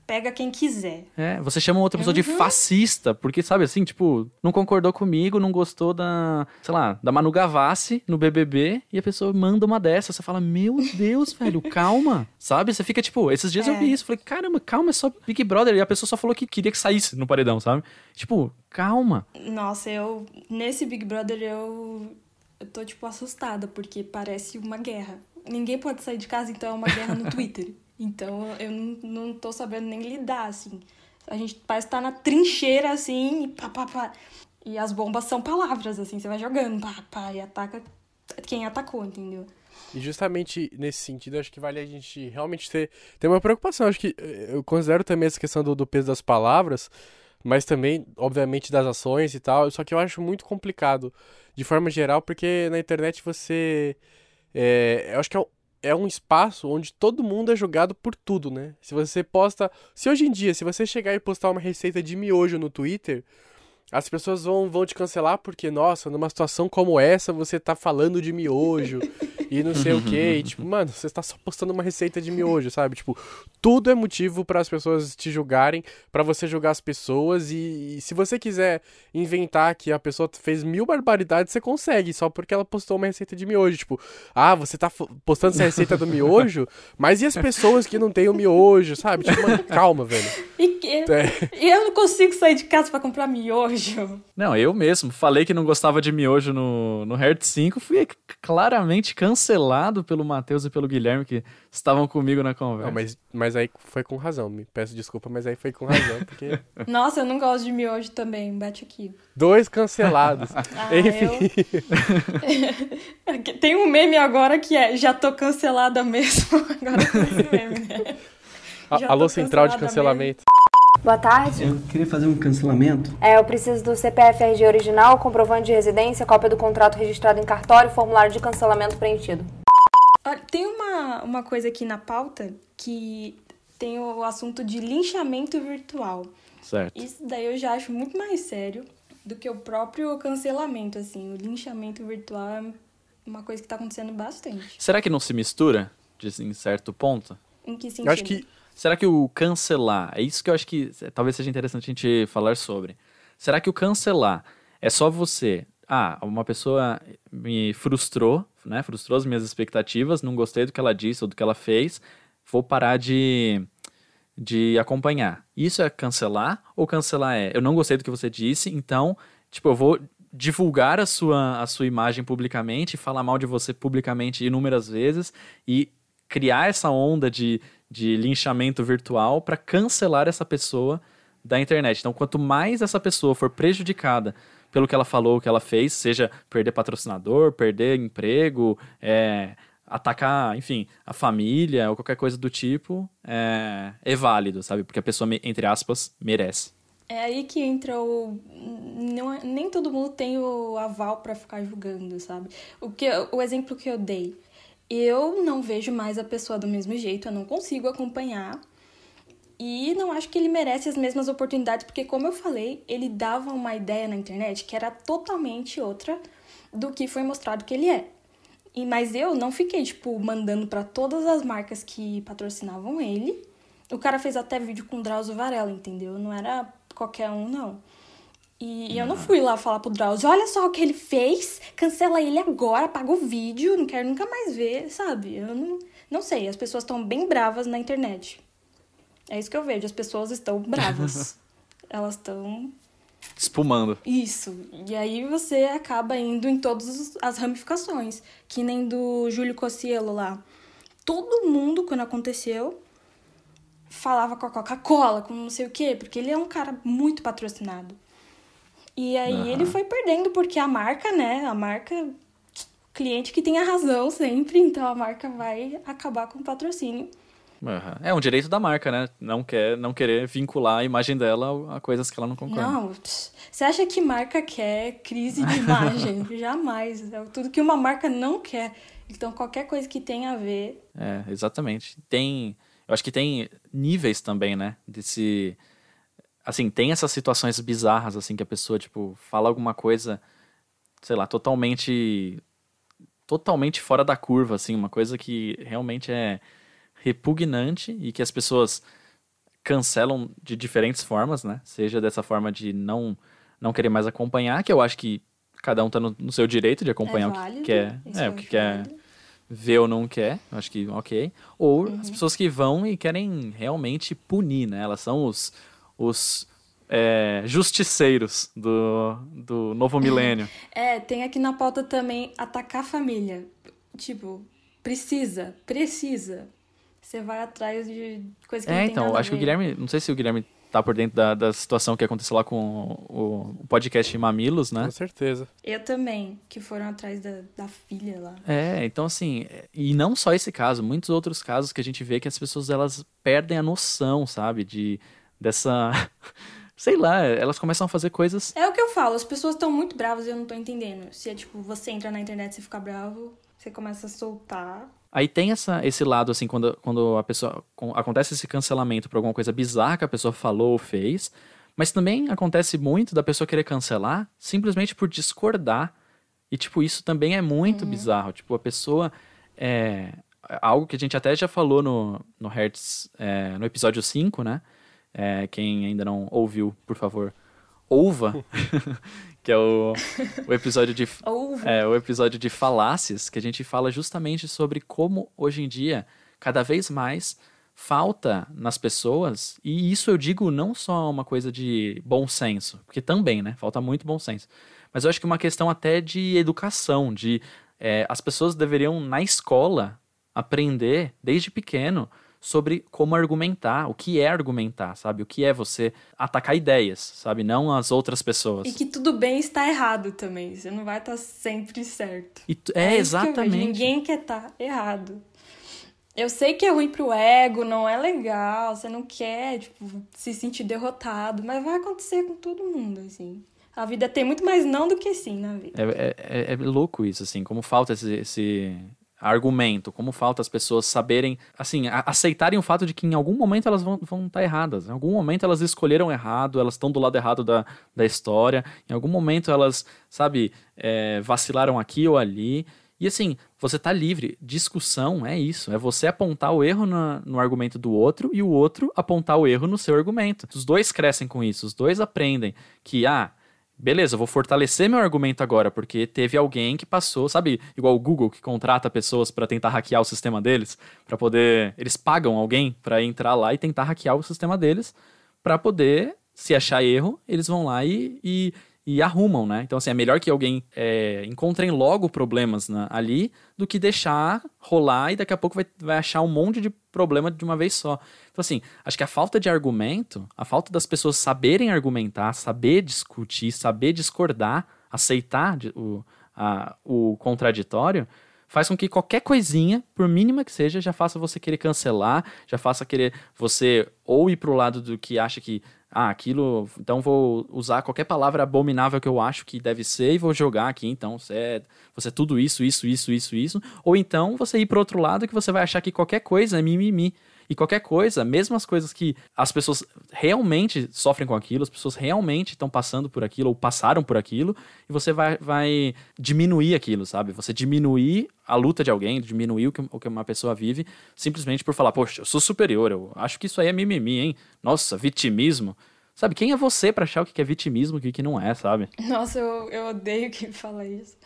pega quem quiser. É, você chama outra pessoa uhum. de fascista, porque, sabe assim, tipo, não concordou comigo, não gostou da, sei lá, da Manu Gavassi no BBB, e a pessoa manda uma dessa, você fala, meu Deus, velho, calma, sabe? Você fica, tipo, esses dias é. eu vi isso, falei, caramba, calma, é só Big Brother, e a pessoa só falou que queria que saísse no paredão, sabe? Tipo, calma. Nossa, eu, nesse Big Brother, eu, eu tô, tipo, assustada, porque parece uma guerra. Ninguém pode sair de casa, então é uma guerra no Twitter. Então eu não, tô sabendo nem lidar, assim. A gente parece estar tá na trincheira, assim, e pá, pá, pá. E as bombas são palavras, assim, você vai jogando, pá, pá, e ataca quem atacou, entendeu? E justamente nesse sentido, acho que vale a gente realmente ter, ter uma preocupação. Acho que eh, eu considero também essa questão do, do peso das palavras, mas também, obviamente, das ações e tal. Só que eu acho muito complicado, de forma geral, porque na internet você. É, eu acho que é é um espaço onde todo mundo é julgado por tudo, né? Se você posta. Se hoje em dia, se você chegar e postar uma receita de miojo no Twitter, as pessoas vão, vão te cancelar porque, nossa, numa situação como essa, você tá falando de miojo e não sei o que. E, tipo, mano, você está só postando uma receita de miojo, sabe? Tipo, tudo é motivo para as pessoas te julgarem, para você julgar as pessoas. E, e, se você quiser inventar que a pessoa fez mil barbaridades, você consegue, só porque ela postou uma receita de miojo. Tipo, ah, você tá postando essa receita do miojo, mas e as pessoas que não têm o miojo, sabe? Tipo, mano, calma, velho. E que... É. eu não consigo sair de casa para comprar miojo. Não, eu mesmo. Falei que não gostava de miojo no, no Herd 5, fui claramente cancelado pelo Matheus e pelo Guilherme que estavam comigo na conversa. Não, mas, mas aí foi com razão. Me peço desculpa, mas aí foi com razão, porque. Nossa, eu não gosto de miojo também. Bate aqui. Dois cancelados. ah, Enfim. Eu... Tem um meme agora que é já tô cancelada mesmo. Agora tem esse meme, né? Alô, central de cancelamento. Mesmo. Boa tarde. Eu queria fazer um cancelamento. É, eu preciso do CPF RG original, comprovante de residência, cópia do contrato registrado em cartório, formulário de cancelamento preenchido. Olha, tem uma, uma coisa aqui na pauta que tem o assunto de linchamento virtual. Certo. Isso daí eu já acho muito mais sério do que o próprio cancelamento, assim. O linchamento virtual é uma coisa que tá acontecendo bastante. Será que não se mistura de, em certo ponto? Em que sentido? Eu acho que Será que o cancelar, é isso que eu acho que eh, talvez seja interessante a gente falar sobre. Será que o cancelar é só você, ah, uma pessoa me frustrou, né? Frustrou as minhas expectativas, não gostei do que ela disse ou do que ela fez, vou parar de de acompanhar. Isso é cancelar ou cancelar é eu não gostei do que você disse, então, tipo, eu vou divulgar a sua a sua imagem publicamente, falar mal de você publicamente inúmeras vezes e criar essa onda de de linchamento virtual para cancelar essa pessoa da internet. Então, quanto mais essa pessoa for prejudicada pelo que ela falou, que ela fez, seja perder patrocinador, perder emprego, é, atacar, enfim, a família ou qualquer coisa do tipo, é, é válido, sabe? Porque a pessoa, entre aspas, merece. É aí que entra o. Não, é- nem todo mundo tem o aval pra ficar julgando, sabe? O, que, o exemplo que eu dei. Eu não vejo mais a pessoa do mesmo jeito, eu não consigo acompanhar. E não acho que ele merece as mesmas oportunidades, porque, como eu falei, ele dava uma ideia na internet que era totalmente outra do que foi mostrado que ele é. E, mas eu não fiquei, tipo, mandando pra todas as marcas que patrocinavam ele. O cara fez até vídeo com Drauzio Varela, entendeu? Não era qualquer um, não. E eu não fui lá falar pro Drauzio, olha só o que ele fez, cancela ele agora, apaga o vídeo, não quero nunca mais ver, sabe? Eu não, não sei, as pessoas estão bem bravas na internet. É isso que eu vejo, as pessoas estão bravas. Elas estão Espumando. isso. E aí você acaba indo em todas as ramificações. Que nem do Júlio Cossielo lá. Todo mundo, quando aconteceu, falava com a Coca-Cola, com não sei o quê, porque ele é um cara muito patrocinado. E aí Aham. ele foi perdendo, porque a marca, né? A marca. Cliente que tem a razão sempre, então a marca vai acabar com o patrocínio. Aham. É um direito da marca, né? Não, quer, não querer vincular a imagem dela a coisas que ela não concorda. Não, você acha que marca quer crise de imagem? Jamais. É tudo que uma marca não quer. Então, qualquer coisa que tenha a ver. É, exatamente. Tem. Eu acho que tem níveis também, né? Desse. Assim, tem essas situações bizarras, assim, que a pessoa, tipo, fala alguma coisa, sei lá, totalmente. Totalmente fora da curva, assim, uma coisa que realmente é repugnante e que as pessoas cancelam de diferentes formas, né? Seja dessa forma de não não querer mais acompanhar, que eu acho que cada um tá no, no seu direito de acompanhar é o que válido, quer, é, eu o que quer válido. ver ou não quer, eu acho que ok. Ou Uhum. as pessoas que vão e querem realmente punir, né? Elas são os, os é, justiceiros do, do novo milênio. É, tem aqui na pauta também atacar a família. Tipo, precisa, precisa. Você vai atrás de coisa que não é, tem então, nada a acho que o. Guilherme, não sei se o Guilherme tá por dentro da, da situação que aconteceu lá com o, o podcast Mamilos, né? Com certeza. Eu também, que foram atrás da, da filha lá. É, então assim, é- e não só esse caso, muitos outros casos que a gente vê que as pessoas elas perdem a noção, sabe, de dessa sei lá, elas começam a fazer coisas É o que eu falo, as pessoas estão muito bravas e eu não tô entendendo. Se é tipo, você entra na internet e fica bravo, você começa a soltar. Aí tem essa, esse lado, assim, quando, quando a pessoa. acontece esse cancelamento por alguma coisa bizarra que a pessoa falou ou fez. Mas também acontece muito da pessoa querer cancelar simplesmente por discordar. E, tipo, isso também é muito bizarro. Tipo, a pessoa. É, algo que a gente até já falou no, no Hertz, é, no episódio 5, né? É, quem ainda não ouviu, por favor, ouva. que é o, o episódio de é, o episódio de falácias, que a gente fala justamente sobre como hoje em dia, cada vez mais, falta nas pessoas, e isso eu digo não só uma coisa de bom senso, porque também, né? Falta muito bom senso. Mas eu acho que uma questão até de educação, de é, as pessoas deveriam, na escola, aprender desde pequeno sobre como argumentar, o que é argumentar, sabe? O que é você atacar ideias, sabe? Não as outras pessoas. E que tudo bem está errado também. Você não vai estar sempre certo. Tu- é, que vejo. exatamente. Ninguém quer estar errado. Eu sei que é ruim pro ego, não é legal, você não quer, tipo, se sentir derrotado, mas vai acontecer com todo mundo, assim. A vida tem muito mais não do que sim na vida. É, é, é- é louco isso, assim, como falta esse, esse- argumento, como falta as pessoas saberem, assim, a- aceitarem o fato de que em algum momento elas vão estar tá erradas. Em algum momento elas escolheram errado, elas estão do lado errado da, da história. Em algum momento elas, sabe, é, vacilaram aqui ou ali. E assim, você tá livre. Discussão é isso. É você apontar o erro na- no argumento do outro e o outro apontar o erro no seu argumento. Os dois crescem com isso, os dois aprendem que, ah, beleza, vou fortalecer meu argumento agora, porque teve alguém que passou, sabe, igual o Google que contrata pessoas pra tentar hackear o sistema deles, Pra poder, eles pagam alguém pra entrar lá e tentar hackear o sistema deles pra poder, se achar erro, eles vão lá e, e, e arrumam, né? Então assim, é melhor que alguém é, encontrem logo problemas na- ali do que deixar rolar e daqui a pouco vai, vai achar um monte de problema de uma vez só. Então, assim, acho que a falta de argumento, a falta das pessoas saberem argumentar, saber discutir, saber discordar, aceitar o, a- o contraditório, faz com que qualquer coisinha, por mínima que seja, já faça você querer cancelar, já faça querer você ou ir pro lado do que acha que, ah, aquilo, então vou usar qualquer palavra abominável que eu acho que deve ser e vou jogar aqui, então você é, você é tudo isso, isso, isso, isso, isso, ou então você ir pro outro lado que você vai achar que qualquer coisa é mimimi. E qualquer coisa, mesmo as coisas que as pessoas realmente sofrem com aquilo, as pessoas realmente estão passando por aquilo ou passaram por aquilo, e você vai, vai diminuir aquilo, sabe? Você diminuir a luta de alguém, diminuir o que, o que uma pessoa vive, simplesmente por falar, poxa, eu sou superior, eu acho que isso aí é mimimi, hein? Nossa, vitimismo. Sabe, quem é você pra achar o que é vitimismo e o que que não é, sabe? Nossa, eu, eu odeio quem fala isso.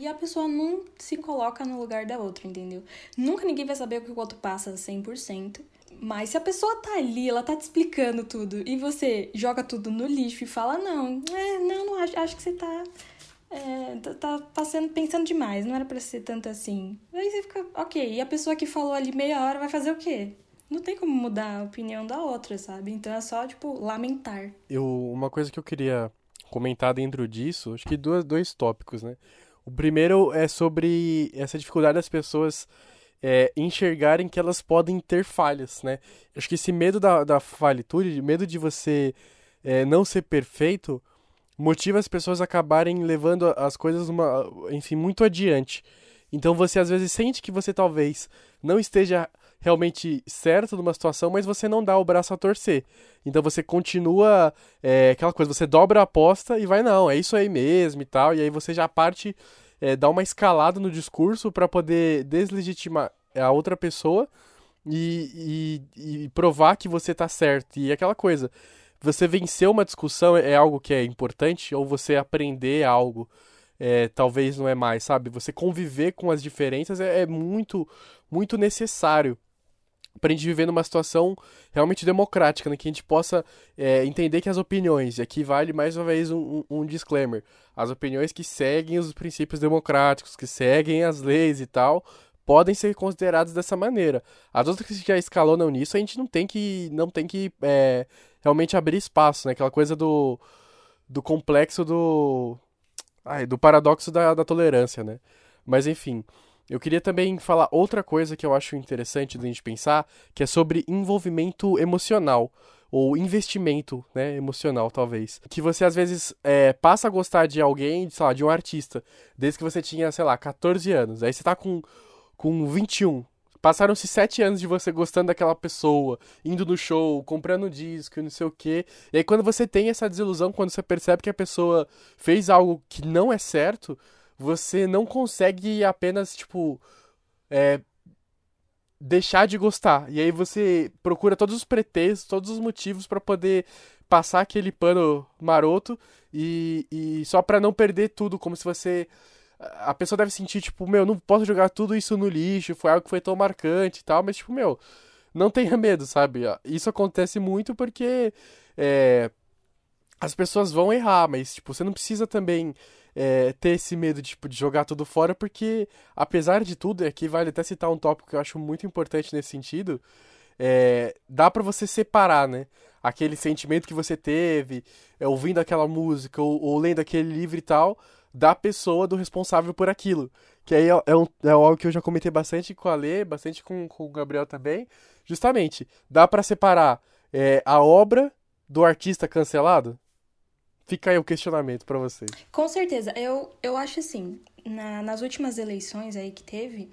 E a pessoa não se coloca no lugar da outra, entendeu? Nunca ninguém vai saber o que o outro passa 100%. Mas se a pessoa tá ali, ela tá te explicando tudo, e você joga tudo no lixo e fala, não, é, não, não acho, acho que você tá, é, tá- tá passando, pensando demais, não era pra ser tanto assim. Aí você fica, ok, e a pessoa que falou ali meia hora vai fazer o quê? Não tem como mudar a opinião da outra, sabe? Então é só, tipo, lamentar. Eu, uma coisa que eu queria comentar dentro disso, acho que duas, dois tópicos, né? O primeiro é sobre essa dificuldade das pessoas é, enxergarem que elas podem ter falhas, né? Acho que esse medo da, da falitude, medo de você é, não ser perfeito, motiva as pessoas a acabarem levando as coisas, uma, enfim, muito adiante. Então você às vezes sente que você talvez não esteja realmente certo numa situação, mas você não dá o braço a torcer. Então você continua é, aquela coisa, você dobra a aposta e vai, não, é isso aí mesmo e tal, e aí você já parte, é, dá uma escalada no discurso para poder deslegitimar a outra pessoa e, e, e provar que você tá certo. E aquela coisa, você vencer uma discussão é algo que é importante, ou você aprender algo é, talvez não é mais, sabe? Você conviver com as diferenças é, é muito, muito necessário para a gente viver numa situação realmente democrática, né? que a gente possa é, entender que as opiniões, e aqui vale mais uma vez um, um, disclaimer, as opiniões que seguem os princípios democráticos, que seguem as leis e tal, podem ser consideradas dessa maneira. As outras que já escalonam nisso, a gente não tem que, não tem que é, realmente abrir espaço, né? Aquela coisa do, do complexo do, ai, do paradoxo da, da tolerância, né? Mas enfim, eu queria também falar outra coisa que eu acho interessante da gente pensar, que é sobre envolvimento emocional ou investimento, né, emocional talvez. Que você às vezes é, passa a gostar de alguém, sei lá, de um artista, desde que você tinha, sei lá, 14 anos. Aí você tá com, com 21. Passaram-se sete anos de você gostando daquela pessoa, indo no show, comprando disco, não sei o quê. E aí quando você tem essa desilusão, quando você percebe que a pessoa fez algo que não é certo, você não consegue apenas, tipo, é, deixar de gostar. E aí você procura todos os pretextos, todos os motivos para poder passar aquele pano maroto e, e só para não perder tudo, como se você a pessoa deve sentir tipo, meu, não posso jogar tudo isso no lixo, foi algo que foi tão marcante e tal, mas tipo, meu, não tenha medo, sabe? Isso acontece muito porque é, as pessoas vão errar, mas tipo, você não precisa também é, ter esse medo tipo, de jogar tudo fora, porque apesar de tudo, e aqui vale até citar um tópico que eu acho muito importante nesse sentido, é, dá para você separar, né? Aquele sentimento que você teve, é, ouvindo aquela música ou, ou, lendo aquele livro e tal, da pessoa, do responsável por aquilo. Que aí é, é, um, é algo que eu já comentei bastante com a Lê, bastante com, com o Gabriel também. Justamente, dá para separar é, a obra do artista cancelado? Fica aí o questionamento para vocês. Com certeza. Eu, eu acho assim, na, nas últimas eleições aí que teve,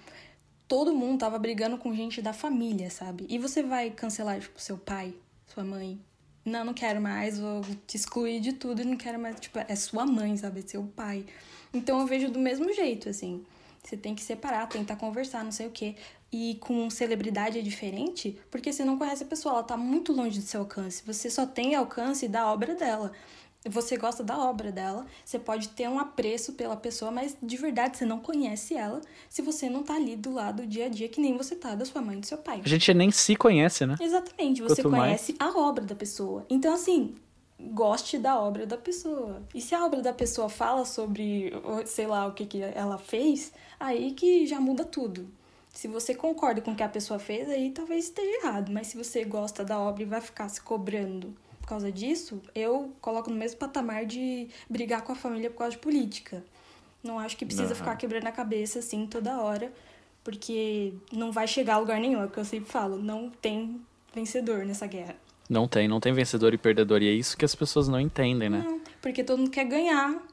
todo mundo tava brigando com gente da família, sabe? E você vai cancelar, tipo, seu pai, sua mãe. Não, não quero mais, vou te excluir de tudo e não quero mais. Tipo, é sua mãe, sabe? É seu pai. Então eu vejo do mesmo jeito, assim. Você tem que separar, tentar conversar, não sei o quê. E com celebridade é diferente, porque você não conhece a pessoa, ela tá muito longe do seu alcance. Você só tem alcance da obra dela. Você gosta da obra dela, você pode ter um apreço pela pessoa, mas de verdade você não conhece ela se você não tá ali do lado dia a dia, que nem você tá da sua mãe e do seu pai. A gente nem se conhece, né? Exatamente, você Quanto mais- conhece a obra da pessoa. Então, assim, goste da obra da pessoa. E se a obra da pessoa fala sobre, sei lá, o que, que ela fez, aí que já muda tudo. Se você concorda com o que a pessoa fez, aí talvez esteja errado. Mas se você gosta da obra e vai ficar se cobrando por causa disso, eu coloco no mesmo patamar de brigar com a família por causa de política. Não acho que precisa Aham. ficar quebrando a cabeça assim toda hora, porque não vai chegar a lugar nenhum. É o que eu sempre falo, não tem vencedor nessa guerra. Não tem, não tem vencedor e perdedor. E é isso que as pessoas não entendem, né? Não, porque todo mundo quer ganhar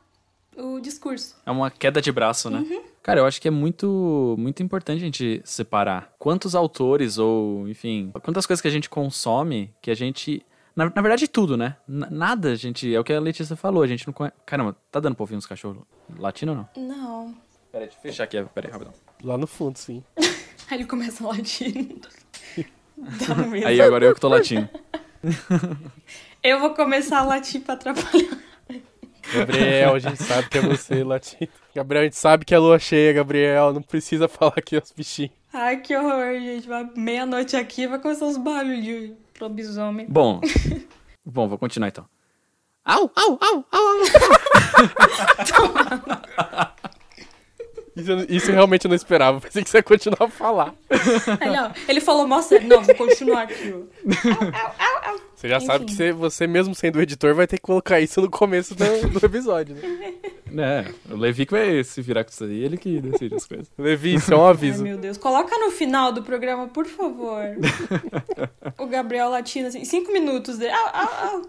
o discurso. É uma queda de braço, né? Cara, eu acho que é muito, muito importante a gente separar quantos autores ou, enfim, quantas coisas que a gente consome que a gente. Na, na verdade, tudo, né? N- nada, gente. É o que a Letícia falou, a gente não conhece. Caramba, tá dando pra ouvir uns cachorros latindo ou não? Não. Peraí, deixa eu fechar aqui, peraí, rapidão. Lá no fundo, sim. Aí ele começa medo. Aí agora eu que tô latindo. Eu vou começar a latir pra atrapalhar. Gabriel, a gente sabe que é você latindo. Gabriel, a gente sabe que é lua cheia, Gabriel. Não precisa falar aqui aos bichinhos. Ai, que horror, gente. Vai meia-noite aqui vai começar os barulhos de lobisomem. Bom, bom, vou continuar então. Au, au, au, au, au. Isso, eu- isso eu realmente não esperava. Pensei que você ia continuar a falar. Não, ele falou, sério. Não, vou continuar aqui, ó. Você já sabe Enfim. que você, você mesmo sendo editor vai ter que colocar isso no começo do, do episódio, né? É, o Levi que vai se virar com isso aí, ele que decide as coisas. Levi, isso é um Ai, aviso. meu Deus. Coloca no final do programa, por favor. o Gabriel latindo assim, cinco minutos dele. Au, au, au.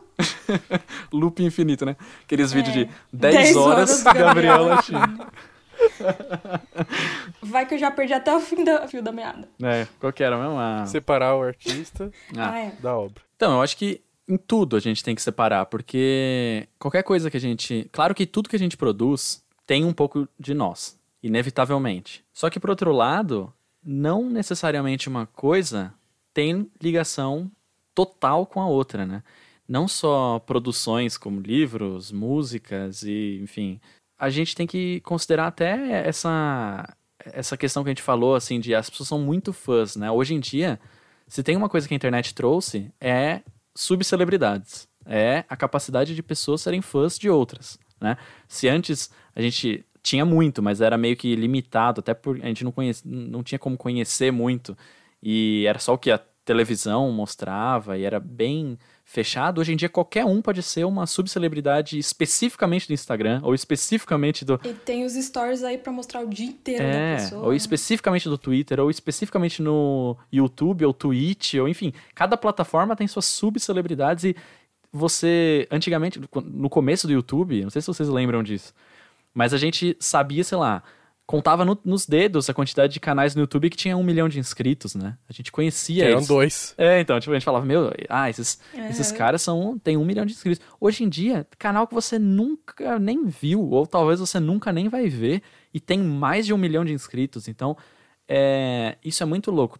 Loop infinito, né? Aqueles É. vídeos de 10, 10 horas, horas, Gabriel Gabriel latindo. Vai que eu já perdi até o fim da, fio da meada. É, qual que era mesmo? Ah, Separar o artista ah. Ah, é. da obra. Então, eu acho que em tudo a gente tem que separar, porque qualquer coisa que a gente. Claro que tudo que a gente produz tem um pouco de nós, inevitavelmente. Só que, por outro lado, não necessariamente uma coisa tem ligação total com a outra, né? Não só produções como livros, músicas e, enfim. A gente tem que considerar até essa, essa questão que a gente falou, assim, de as pessoas são muito fãs, né? Hoje em dia, se tem uma coisa que a internet trouxe, é subcelebridades. É a capacidade de pessoas serem fãs de outras, né? Se antes a gente tinha muito, mas era meio que limitado, até por a gente não, conhece, não tinha como conhecer muito, e era só o que a televisão mostrava, e era bem fechado. Hoje em dia, qualquer um pode ser uma subcelebridade especificamente do Instagram, ou especificamente do, E tem os stories aí pra mostrar o dia inteiro da é, pessoa. ou né? especificamente do Twitter, ou especificamente no YouTube, ou Twitch, ou enfim, cada plataforma tem suas subcelebridades e você, antigamente, no começo do YouTube, não sei se vocês lembram disso, mas a gente sabia, sei lá, contava no- nos dedos a quantidade de canais no YouTube que tinha um milhão de inscritos, né? A gente Que conhecia eram eles. dois. É, então, tipo, a gente falava, meu, ah, esses, Aham. esses caras são, tem um milhão de inscritos. Hoje em dia, canal que você nunca nem viu, ou talvez você nunca nem vai ver, e tem mais de um milhão de inscritos. Então, é, isso é muito louco.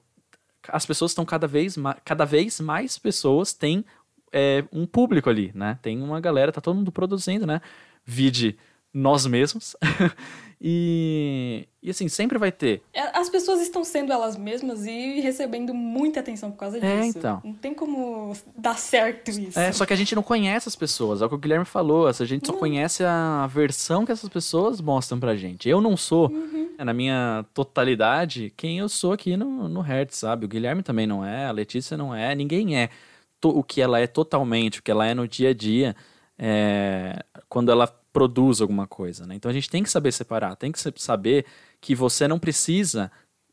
As pessoas estão cada vez mais, cada vez mais pessoas têm é, um público ali, né? Tem uma galera, tá todo mundo produzindo, né? Vide nós mesmos. e, e assim, sempre vai ter. É, As pessoas estão sendo elas mesmas e recebendo muita atenção por causa disso. É, então. Não tem como dar certo isso. É, só que a gente não conhece as pessoas, é o que o Guilherme falou, a gente só Não. conhece a versão que essas pessoas mostram pra gente. Eu não sou, Uhum. na minha totalidade, quem eu sou aqui no, no Hertz, sabe? O Guilherme também não é, a Letícia não é, ninguém é o que ela é totalmente, o que ela é no dia a dia, é, quando ela produz alguma coisa, né? Então a gente tem que saber separar, tem que sa- saber que você não precisa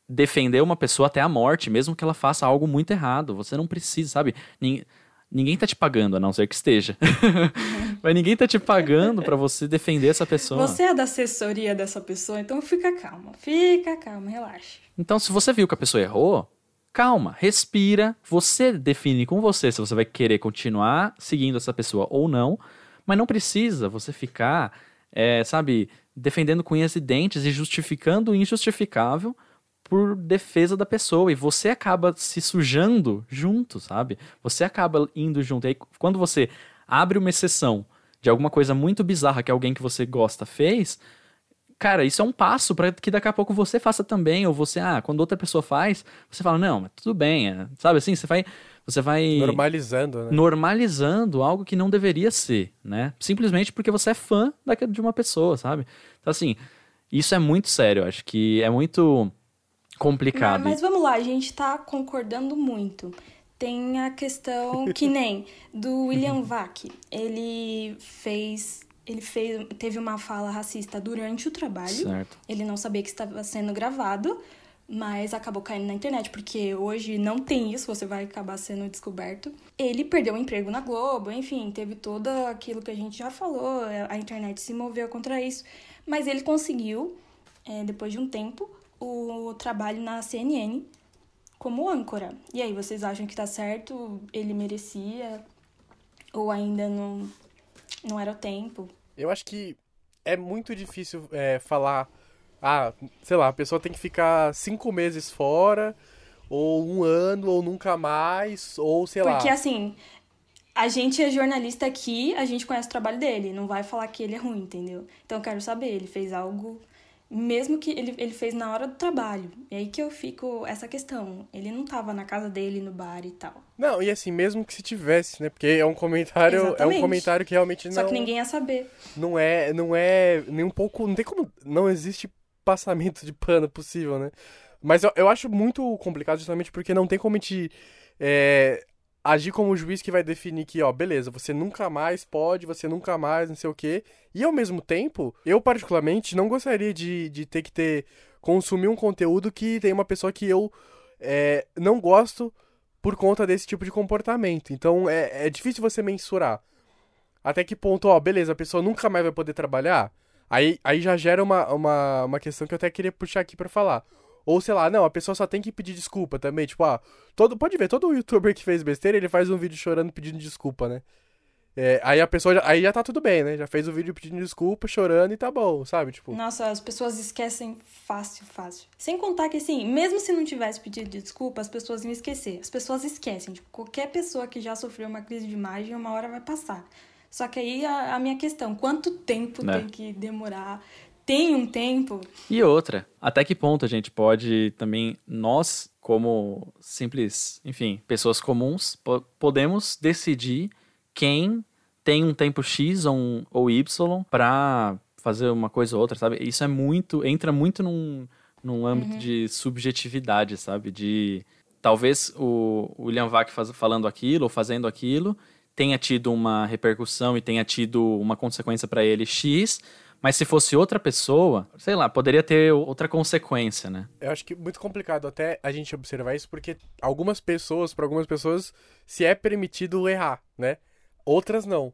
defender uma pessoa até a morte, mesmo que ela faça algo muito errado. Você não precisa, sabe? Nin- ninguém tá te pagando, a não ser que esteja. Mas ninguém tá te pagando para você defender essa pessoa. Você é da assessoria dessa pessoa, então fica calma. Fica calma, relaxa. Então, se você viu que a pessoa errou, calma, respira. Você define com você se você vai querer continuar seguindo essa pessoa ou não. Mas não precisa você ficar, é, sabe, defendendo com unhas e dentes e justificando o injustificável por defesa da pessoa. E você acaba se sujando junto, sabe? Você acaba indo junto. E aí, quando você abre uma exceção de alguma coisa muito bizarra que alguém que você gosta fez, cara, isso é um passo para que daqui a pouco você faça também, ou você, ah, quando outra pessoa faz, você fala, não, mas tudo bem, é, sabe assim, você vai, você vai Normalizando, né? normalizando algo que não deveria ser, né? Simplesmente porque você é fã daquela de uma pessoa, sabe? Então assim, isso é muito sério, acho que é muito complicado. Mas, mas vamos lá, a gente tá concordando muito. Tem a questão que nem do William Vac. Ele fez ele fez, teve uma fala racista durante o trabalho. Certo. Ele não sabia que estava sendo gravado, mas acabou caindo na internet, porque hoje não tem isso, você vai acabar sendo descoberto. Ele perdeu o emprego na Globo, enfim, teve todo aquilo que a gente já falou, a internet se moveu contra isso, mas ele conseguiu, é, depois de um tempo, o trabalho na CNN como âncora. E aí, vocês acham que tá certo? Ele merecia? Ou ainda não, não era o tempo? Eu acho que é muito difícil é, falar. Ah, sei lá, a pessoa tem que ficar cinco meses fora, ou um ano, ou nunca mais, ou sei lá. Porque assim, a gente é jornalista aqui, a gente conhece o trabalho dele, não vai falar que ele é ruim, entendeu? Então eu quero saber, ele fez algo mesmo que ele, ele fez na hora do trabalho. E aí que eu fico essa questão. Ele não tava na casa dele, no bar e tal. Não, e assim, mesmo que se tivesse, né? Porque é um comentário, é um Exatamente. comentário que realmente não Só que ninguém ia saber. não é, não é nem um pouco, não tem como, não existe passamento de pano possível, né? Mas eu, eu acho muito complicado justamente porque não tem como gente é, agir como juiz que vai definir que, ó, beleza, você nunca mais pode, você nunca mais, não sei o quê. E ao mesmo tempo, eu particularmente não gostaria de, de ter que ter, consumir um conteúdo que tem uma pessoa que eu é, não gosto por conta desse tipo de comportamento. Então é, é difícil você mensurar. Até que ponto, ó, beleza, a pessoa nunca mais vai poder trabalhar? Aí, aí já gera uma, uma, uma questão que eu até queria puxar aqui pra falar. Ou sei lá, não, a pessoa só tem que pedir desculpa também. Tipo, ah, todo, pode ver, todo youtuber que fez besteira, ele faz um vídeo chorando pedindo desculpa, né? É, aí a pessoa já, aí já tá tudo bem, né? Já fez o vídeo pedindo desculpa, chorando e tá bom, sabe? Tipo, Nossa, as pessoas esquecem fácil, fácil. Sem contar que, assim, mesmo se não tivesse pedido desculpa, as pessoas iam esquecer. As pessoas esquecem. Tipo, qualquer pessoa que já sofreu uma crise de imagem, uma hora vai passar. Só que aí a, a minha questão, quanto tempo Né. tem que demorar? Tem um tempo? E outra, até que ponto a gente pode também, nós, como simples, enfim, pessoas comuns, po- podemos decidir quem tem um tempo X ou, um, ou Y pra fazer uma coisa ou outra, sabe? Isso é muito, entra muito num, num âmbito de subjetividade, sabe? De talvez o o William Vac faz, falando aquilo ou fazendo aquilo tenha tido uma repercussão e tenha tido uma consequência pra ele X, mas se fosse outra pessoa, sei lá, poderia ter outra consequência, né? eu acho que é muito complicado até a gente observar isso, porque algumas pessoas, para algumas pessoas, se é permitido errar, né? Outras não.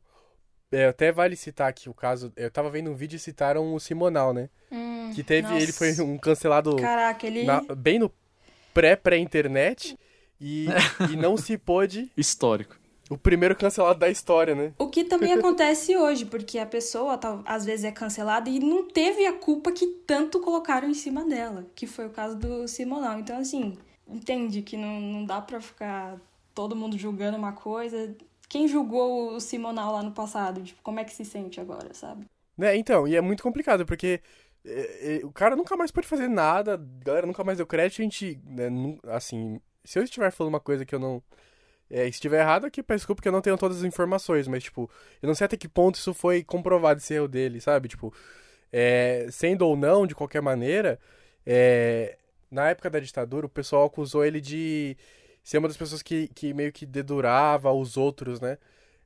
É, até vale citar aqui o caso. Eu tava vendo um vídeo e citaram o Simonal, né? que teve. nossa. Ele foi um cancelado Caraca, ele. na- bem no pré-pré-internet. E, e não se pôde. Histórico. O primeiro cancelado da história, né? O que também acontece hoje, porque a pessoa tal- às vezes é cancelada e não teve a culpa que tanto colocaram em cima dela, que foi o caso do Simonal. Então, assim, entende que não, não dá pra ficar todo mundo julgando uma coisa. Quem julgou o Simonal lá no passado? Tipo, como é que se sente agora, sabe? Né, então, e é muito complicado, porque é, é, o cara nunca mais pode fazer nada, a galera nunca mais deu crédito, a gente, né, assim, se eu estiver falando uma coisa que eu não, é, estiver errado aqui, peço desculpa porque eu não tenho todas as informações, mas, tipo, eu não sei até que ponto isso foi comprovado, esse erro dele, sabe, tipo, é, sendo ou não, de qualquer maneira, é, na época da ditadura, o pessoal acusou ele de ser uma das pessoas que, que meio que dedurava os outros, né,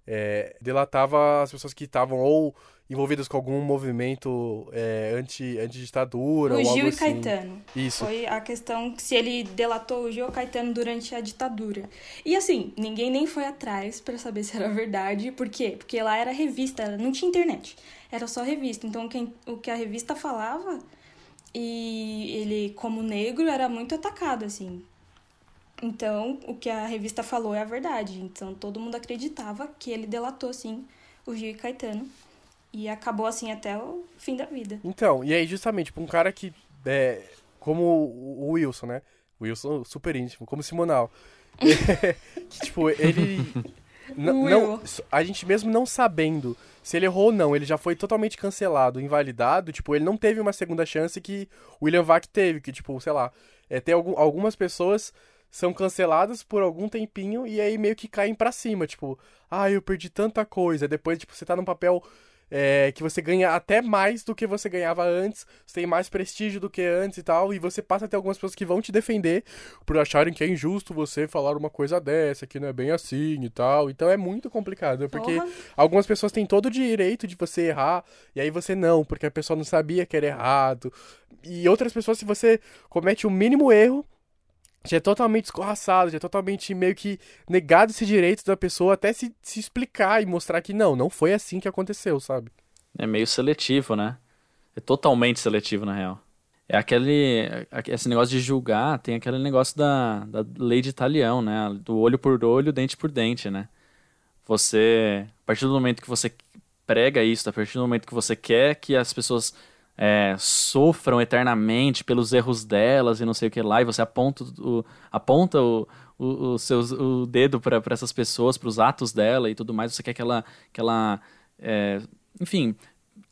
é, delatava as pessoas que estavam ou envolvidos com algum movimento é, anti, anti-ditadura O Gil e assim. Caetano. Isso. Foi a questão que se ele delatou o Gil ou Caetano durante a ditadura. E assim, ninguém nem foi atrás pra saber se era verdade. Por quê? Porque lá era revista, não tinha internet. Era só revista. Então quem, o que a revista falava e ele, como negro, era muito atacado, assim. Então, o que a revista falou é a verdade. Então, todo mundo acreditava que ele delatou, sim, o Gil e Caetano. E acabou assim até o fim da vida. Então, e aí justamente, tipo, um cara que, é, como o Wilson, né? O Wilson super íntimo, como Simonal. que, tipo, ele... não, a gente mesmo não sabendo se ele errou ou não, ele já foi totalmente cancelado, invalidado, tipo, ele não teve uma segunda chance que o William Vac teve, que, tipo, sei lá, é, tem algum, algumas pessoas são canceladas por algum tempinho e aí meio que caem pra cima, tipo, ah, eu perdi tanta coisa, depois, tipo, você tá num papel é, que você ganha até mais do que você ganhava antes, você tem mais prestígio do que antes e tal, e você passa a ter algumas pessoas que vão te defender por acharem que é injusto você falar uma coisa dessa, que não é bem assim e tal. Então é muito complicado, porque Porra. algumas pessoas têm todo o direito de você errar, e aí você não, porque a pessoa não sabia que era errado. E outras pessoas, se você comete o mínimo erro, já é totalmente escorraçado, já é totalmente meio que negado esse direito da pessoa até se, se explicar e mostrar que não, não foi assim que aconteceu, sabe? É meio seletivo, né? É totalmente seletivo, na real. É aquele. Esse negócio de julgar, tem aquele negócio da, da lei de Italião, né? Do olho por olho, dente por dente, né? Você. A partir do momento que você prega isso, a partir do momento que você quer que as pessoas é, sofram eternamente pelos erros delas e não sei o que lá, e você aponta o, aponta o, o, o, seus, o dedo para essas pessoas, para os atos dela e tudo mais, você quer que ela. Que ela é, enfim,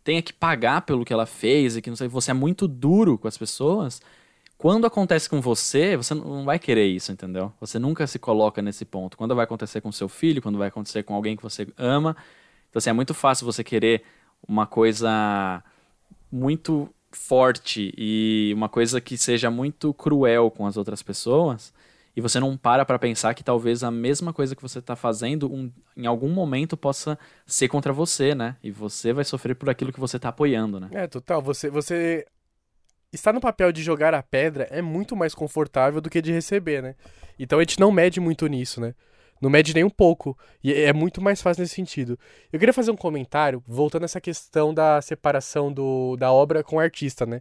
tenha que pagar pelo que ela fez e que não sei, você é muito duro com as pessoas. Quando acontece com você, você não vai querer isso, entendeu? Você nunca se coloca nesse ponto. Quando vai acontecer com seu filho, quando vai acontecer com alguém que você ama, então assim, é muito fácil você querer uma coisa muito forte e uma coisa que seja muito cruel com as outras pessoas e você não para para pensar que talvez a mesma coisa que você está fazendo um, em algum momento possa ser contra você, né? E você vai sofrer por aquilo que você está apoiando, né? É, total. Você, você estar no papel de jogar a pedra é muito mais confortável do que de receber, né? Então a gente não mede muito nisso, né? Não mede nem um pouco. E é muito mais fácil nesse sentido. Eu queria fazer um comentário, voltando a essa questão da separação do, da obra com o artista, né?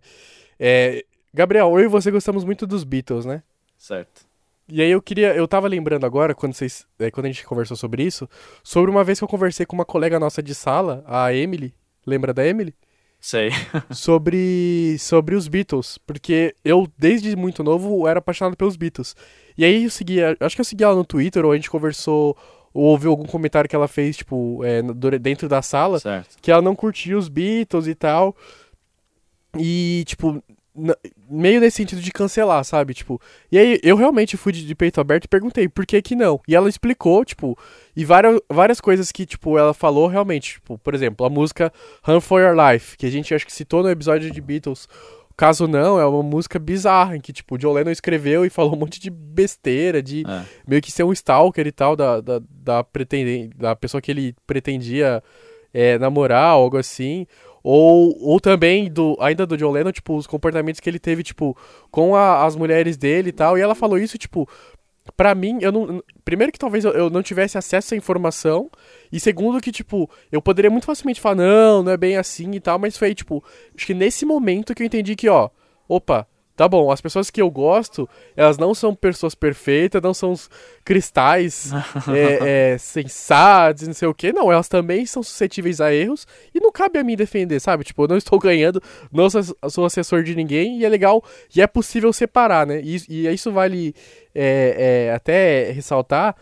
É, Gabriel, eu e você gostamos muito dos Beatles, né? Certo. E aí eu queria. Eu tava lembrando agora, quando, vocês, é, quando a gente conversou sobre isso, sobre uma vez que eu conversei com uma colega nossa de sala, a Emily. Lembra da Emily? Sei. sobre sobre os Beatles, porque eu desde muito novo era apaixonado pelos Beatles. E aí eu seguia, acho que eu segui ela no Twitter ou a gente conversou ou ouviu algum comentário que ela fez tipo é, dentro da sala certo. que ela não curtia os Beatles e tal. E, tipo, meio nesse sentido de cancelar, sabe? Tipo, e aí eu realmente fui de, de peito aberto e perguntei por que que não. E ela explicou, tipo, e várias, várias coisas que, tipo, ela falou realmente, tipo, por exemplo, a música Run For Your Life, que a gente acho que citou no episódio de Beatles. Caso não, é uma música bizarra, em que, tipo, o John Lennon escreveu e falou um monte de besteira, de É. meio que ser um stalker e tal da, da, da, pretenden- da pessoa que ele pretendia é, namorar, algo assim. Ou, ou também, do, ainda do John Lennon, tipo, os comportamentos que ele teve, tipo, com a- as mulheres dele e tal. E ela falou isso, tipo, pra mim, eu não. Primeiro que talvez eu, eu não tivesse acesso à informação. E segundo que, tipo, eu poderia muito facilmente falar, não, não é bem assim e tal, mas foi, tipo, acho que nesse momento que eu entendi que, ó, opa, tá bom, as pessoas que eu gosto, elas não são pessoas perfeitas, não são cristais é, é, sensatos, não sei o que, não, elas também são suscetíveis a erros e não cabe a mim defender, sabe? Tipo, eu não estou ganhando, não sou, sou assessor de ninguém e é legal e é possível separar, né? E, e isso vale é, é, até ressaltar.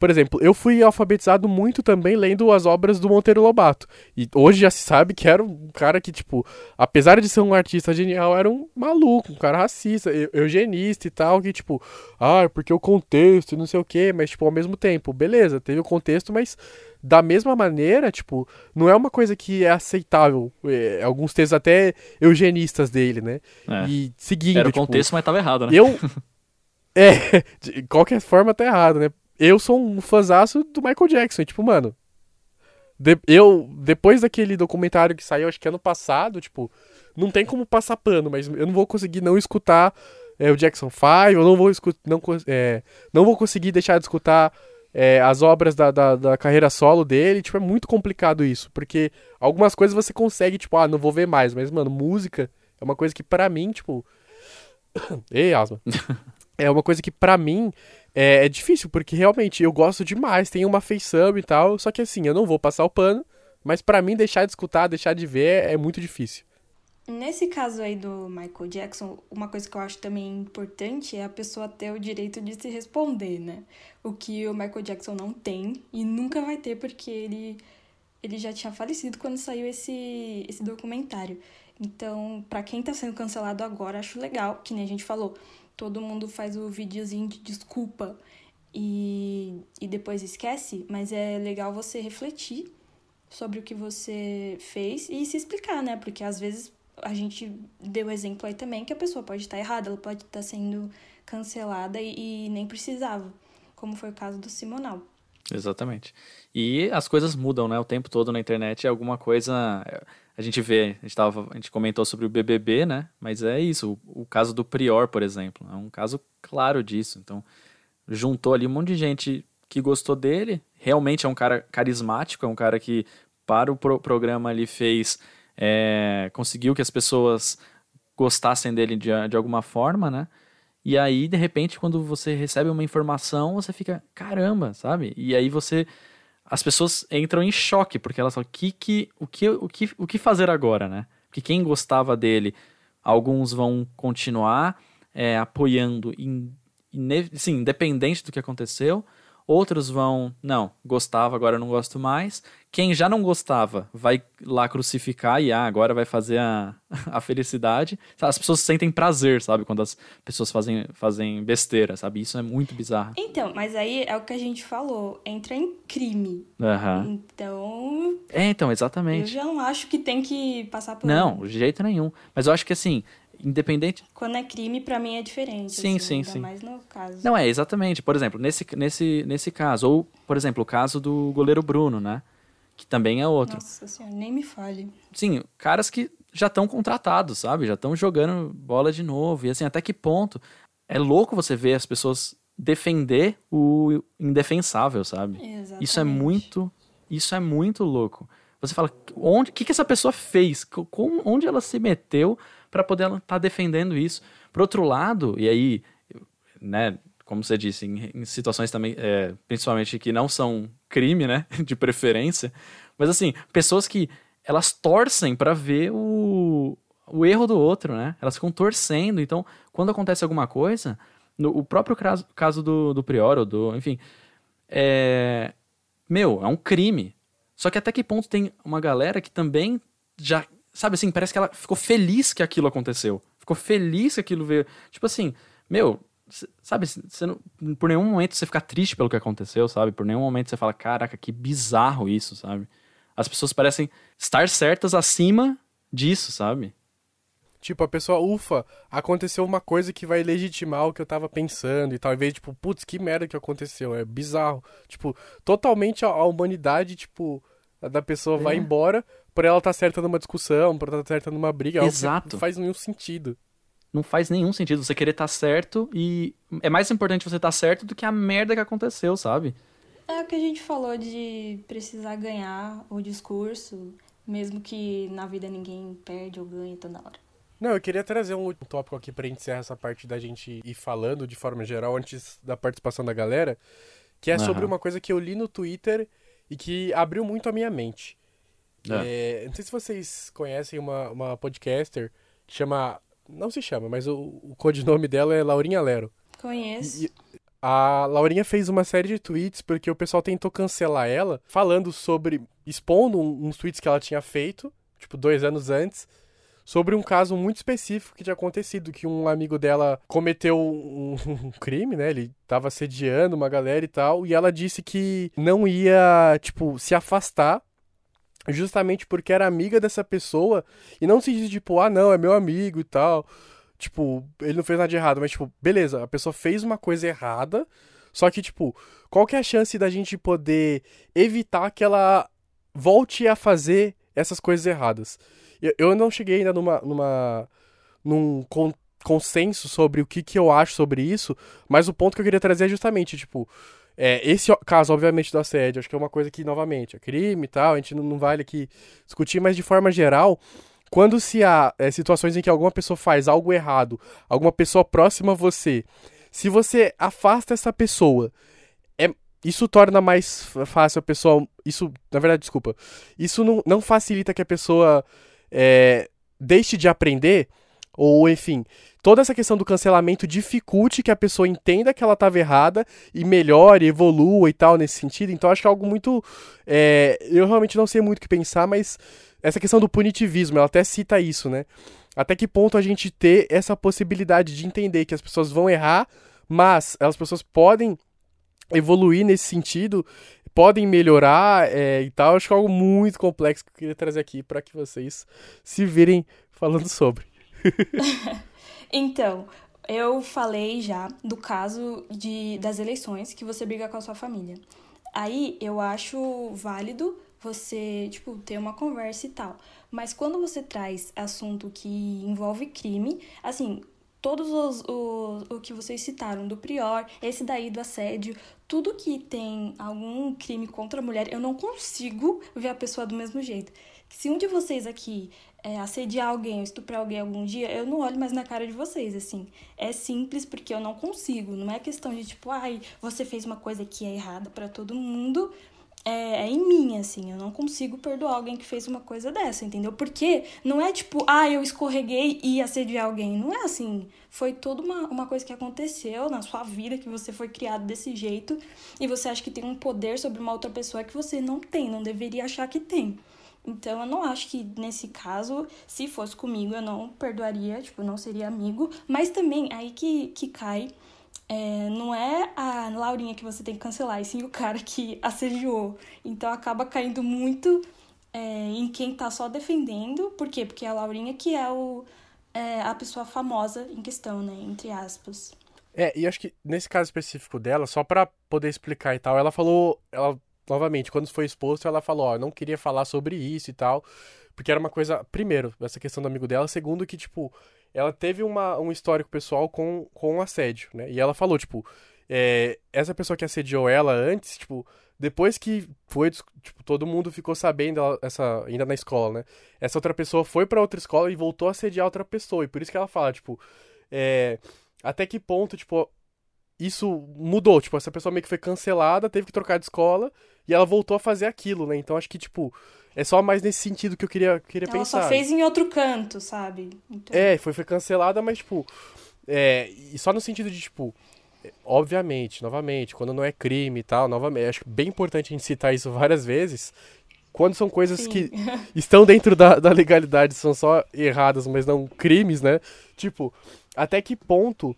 Por exemplo, eu fui alfabetizado muito também lendo as obras do Monteiro Lobato. E hoje já se sabe que era um cara que, tipo, apesar de ser um artista genial, era um maluco, um cara racista, eu- eugenista e tal, que, tipo, ah, porque o contexto e não sei o quê, mas, tipo, ao mesmo tempo, beleza, teve o contexto, mas da mesma maneira, tipo, não é uma coisa que é aceitável. É, alguns textos até eugenistas dele, né? É. E seguindo, Era o tipo, contexto, mas tava errado, né? eu. É, de qualquer forma tá errado, né? Eu sou um fãzaço do Michael Jackson. Tipo, mano. de- eu, depois daquele documentário que saiu, acho que ano passado, tipo, não tem como passar pano, mas eu não vou conseguir não escutar é, o Jackson 5, eu não vou, escu- não, é, não vou conseguir deixar de escutar é, as obras da, da, da carreira solo dele, tipo, é muito complicado isso, porque algumas coisas você consegue, tipo, ah, não vou ver mais, mas, mano, música é uma coisa que pra mim, tipo... Ei, asma. é uma coisa que pra mim é, é difícil, porque realmente eu gosto demais, tem uma feição e tal, só que assim, eu não vou passar o pano, mas pra mim deixar de escutar, deixar de ver é muito difícil. Nesse caso aí do Michael Jackson, uma coisa que eu acho também importante é a pessoa ter o direito de se responder, né? O que o Michael Jackson não tem e nunca vai ter porque ele, ele já tinha falecido quando saiu esse, esse documentário. Então, pra quem tá sendo cancelado agora, acho legal, que nem a gente falou, todo mundo faz o videozinho de desculpa e, e depois esquece, mas é legal você refletir sobre o que você fez e se explicar, né? Porque às vezes a gente deu exemplo aí também que a pessoa pode estar errada, ela pode estar sendo cancelada e, e nem precisava, como foi o caso do Simonal. Exatamente. E as coisas mudam, né? O tempo todo na internet é alguma coisa. A gente vê, a gente, tava, a gente comentou sobre o BBB, né? Mas é isso. O, o caso do Prior, por exemplo, é um caso claro disso. Então, juntou ali um monte de gente que gostou dele. Realmente é um cara carismático, é um cara que, para o pro programa ali, fez. É, conseguiu que as pessoas gostassem dele de, de alguma forma, né? E aí, de repente, quando você recebe uma informação, você fica, caramba, sabe? E aí você. As pessoas entram em choque, porque elas falam, que, que, o, que, o, que, o que fazer agora, né? Porque quem gostava dele, alguns vão continuar é, apoiando, in, sim, independente do que aconteceu. Outros vão, não, gostava, agora não gosto mais. Quem já não gostava vai lá crucificar e ah, agora vai fazer a, a felicidade. As pessoas sentem prazer, sabe? Quando as pessoas fazem, fazem besteira, sabe? Isso é muito bizarro. Então, mas aí é o que a gente falou, entra em crime. Aham. Então, É, então, eu exatamente. já não acho que tem que passar por Não, de jeito nenhum. Mas eu acho que assim, independente. Quando é crime, pra mim é diferente. Sim, assim, sim, ainda sim. mais no caso. Não, é, exatamente. Por exemplo, nesse, nesse, nesse caso, ou, por exemplo, o caso do goleiro Bruno, né? Que também é outro. Nossa senhora, nem me fale. Sim, caras que já estão contratados, sabe? Já estão jogando bola de novo. E assim, até que ponto é louco você ver as pessoas defender o indefensável, sabe? Exatamente. Isso é muito, isso é muito louco. Você fala, onde, o que, que essa pessoa fez? Co- Como, onde ela se meteu para poder estar tá defendendo isso? Por outro lado, e aí, né, como você disse, em, em situações também, é, principalmente que não são crime, né, de preferência, mas assim, pessoas que elas torcem para ver o, o erro do outro, né? Elas ficam torcendo. Então, quando acontece alguma coisa, no, o próprio caso, caso do, do Prior, ou do, enfim, é, meu, é um crime. Só que até que ponto tem uma galera que também já, sabe assim, parece que ela ficou feliz que aquilo aconteceu. Ficou feliz que aquilo veio. Tipo assim, meu, sabe, você não, por nenhum momento você fica triste pelo que aconteceu, sabe? Por nenhum momento você fala, caraca, que bizarro isso, sabe? As pessoas parecem estar certas acima disso, sabe? Tipo, a pessoa, ufa, aconteceu uma coisa que vai legitimar o que eu tava pensando e tal. Em vez de, tipo, putz, que merda que aconteceu. É bizarro. Tipo, totalmente a, a humanidade, tipo, a da pessoa vai É. embora por ela estar certa numa discussão, por ela estar certa numa briga. que Exato. Não faz nenhum sentido. Não faz nenhum sentido você querer estar certo e é mais importante você estar certo do que a merda que aconteceu, sabe? É o que a gente falou de precisar ganhar o discurso, mesmo que na vida ninguém perde ou ganha toda hora. Não, eu queria trazer um último tópico aqui pra encerrar essa parte da gente ir falando de forma geral antes da participação da galera, que é sobre Aham. uma coisa que eu li no Twitter e que abriu muito a minha mente. É. É, não sei se vocês conhecem uma, uma podcaster que chama. Não se chama, mas o, o codinome dela é Laurinha Lero. Conheço. E- A Laurinha fez uma série de tweets porque o pessoal tentou cancelar ela, falando sobre. expondo uns tweets que ela tinha feito, tipo, dois anos antes, sobre um caso muito específico que tinha acontecido, que um amigo dela cometeu um, um crime, né? Ele tava assediando uma galera e tal, e ela disse que não ia, tipo, se afastar. Justamente porque era amiga dessa pessoa e não se diz, tipo, ah, não, é meu amigo e tal. Tipo, ele não fez nada de errado, mas, tipo, beleza, a pessoa fez uma coisa errada, só que, tipo, qual que é a chance da gente poder evitar que ela volte a fazer essas coisas erradas. Eu, não cheguei ainda numa, numa num con consenso sobre o que, que eu acho sobre isso, mas o ponto que eu queria trazer é justamente, tipo, é, esse caso, obviamente, do assédio, acho que é uma coisa que, novamente, é crime e tal, a gente não, não vale aqui discutir, mas de forma geral, quando se há é, situações em que alguma pessoa faz algo errado, alguma pessoa próxima a você, se você afasta essa pessoa, é, isso torna mais fácil a pessoa. Isso, na verdade, desculpa. Isso não, não facilita que a pessoa é, deixe de aprender ou enfim, toda essa questão do cancelamento dificulte que a pessoa entenda que ela estava errada e melhore, evolua e tal nesse sentido. Então acho que é algo muito. É, eu realmente não sei muito o que pensar, mas essa questão do punitivismo, ela até cita isso, né? Até que ponto a gente ter essa possibilidade de entender que as pessoas vão errar, mas as pessoas podem evoluir nesse sentido, podem melhorar é, e tal. Acho que é algo muito complexo que eu queria trazer aqui para que vocês se virem falando sobre. então, eu falei já do caso de, das eleições que você briga com a sua família. Aí eu acho válido você, tipo, ter uma conversa e tal. Mas quando você traz assunto que envolve crime, assim, todos os, os o que vocês citaram do prior, esse daí do assédio, tudo que tem algum crime contra a mulher, eu não consigo ver a pessoa do mesmo jeito. Se um de vocês aqui é, assediar alguém, estuprar alguém algum dia, eu não olho mais na cara de vocês, assim. É simples porque eu não consigo. Não é questão de tipo, ai, você fez uma coisa que é errada para todo mundo. É, é, em mim, assim. Eu não consigo perdoar alguém que fez uma coisa dessa, entendeu? Porque não é tipo, ah, eu escorreguei e assediar alguém. Não é assim. Foi toda uma, uma coisa que aconteceu na sua vida, que você foi criado desse jeito e você acha que tem um poder sobre uma outra pessoa que você não tem, não deveria achar que tem. Então eu não acho que nesse caso, se fosse comigo, eu não perdoaria, tipo, não seria amigo. Mas também aí que, que cai. É, não é a Laurinha que você tem que cancelar, e sim o cara que assediou. Então acaba caindo muito é, em quem tá só defendendo. Por quê? Porque é a Laurinha que é, o, é a pessoa famosa em questão, né? Entre aspas. É, e acho que nesse caso específico dela, só para poder explicar e tal, ela falou. Ela novamente, quando foi exposto, ela falou, ó, não queria falar sobre isso e tal, porque era uma coisa, primeiro, essa questão do amigo dela, segundo que, tipo, ela teve uma, um histórico pessoal com, com assédio, né, e ela falou, tipo, é, essa pessoa que assediou ela antes, tipo, depois que foi, tipo, todo mundo ficou sabendo, ela, essa, ainda na escola, né, essa outra pessoa foi para outra escola e voltou a assediar outra pessoa, e por isso que ela fala, tipo, é, até que ponto, tipo, isso mudou, tipo, essa pessoa meio que foi cancelada, teve que trocar de escola e ela voltou a fazer aquilo, né? Então acho que, tipo, é só mais nesse sentido que eu queria, queria ela pensar. Ela só fez em outro canto, sabe? Então... É, foi, foi cancelada, mas, tipo, é, e só no sentido de, tipo, obviamente, novamente, quando não é crime e tal, novamente, acho bem importante a gente citar isso várias vezes, quando são coisas Sim. que estão dentro da, da legalidade, são só erradas, mas não crimes, né? Tipo, até que ponto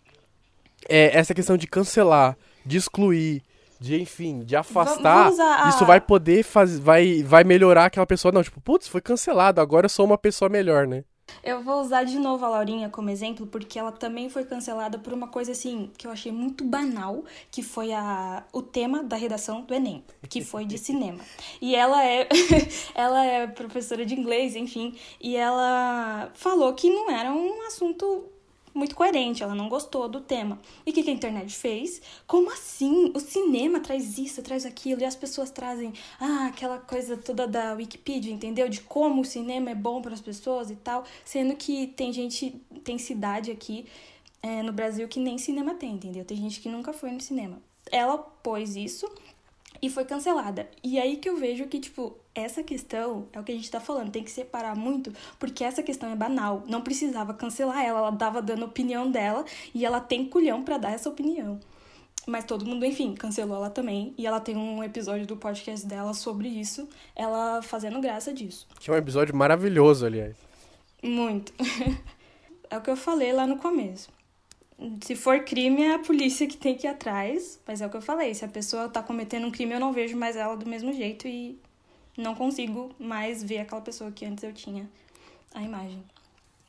é, essa questão de cancelar, de excluir, de enfim, de afastar, a... isso vai poder fazer, vai, vai melhorar aquela pessoa. Não, tipo, putz, foi cancelado, agora eu sou uma pessoa melhor, né? Eu vou usar de novo a Laurinha como exemplo, porque ela também foi cancelada por uma coisa assim que eu achei muito banal, que foi a, o tema da redação do Enem, que foi de cinema. E ela é ela é professora de inglês, enfim, e ela falou que não era um assunto muito coerente, ela não gostou do tema. E o que, que a internet fez? Como assim? O cinema traz isso, traz aquilo, e as pessoas trazem ah, aquela coisa toda da Wikipedia, entendeu? De como o cinema é bom para as pessoas e tal, sendo que tem gente, tem cidade aqui é, no Brasil que nem cinema tem, entendeu? Tem gente que nunca foi no cinema. Ela pôs isso e foi cancelada. E aí que eu vejo que, tipo, essa questão é o que a gente tá falando, tem que separar muito, porque essa questão é banal. Não precisava cancelar ela, ela dava dando a opinião dela e ela tem culhão para dar essa opinião. Mas todo mundo, enfim, cancelou ela também. E ela tem um episódio do podcast dela sobre isso, ela fazendo graça disso. Que é um episódio maravilhoso, aliás. Muito. é o que eu falei lá no começo se for crime, é a polícia que tem que ir atrás. Mas é o que eu falei: se a pessoa tá cometendo um crime, eu não vejo mais ela do mesmo jeito e não consigo mais ver aquela pessoa que antes eu tinha a imagem.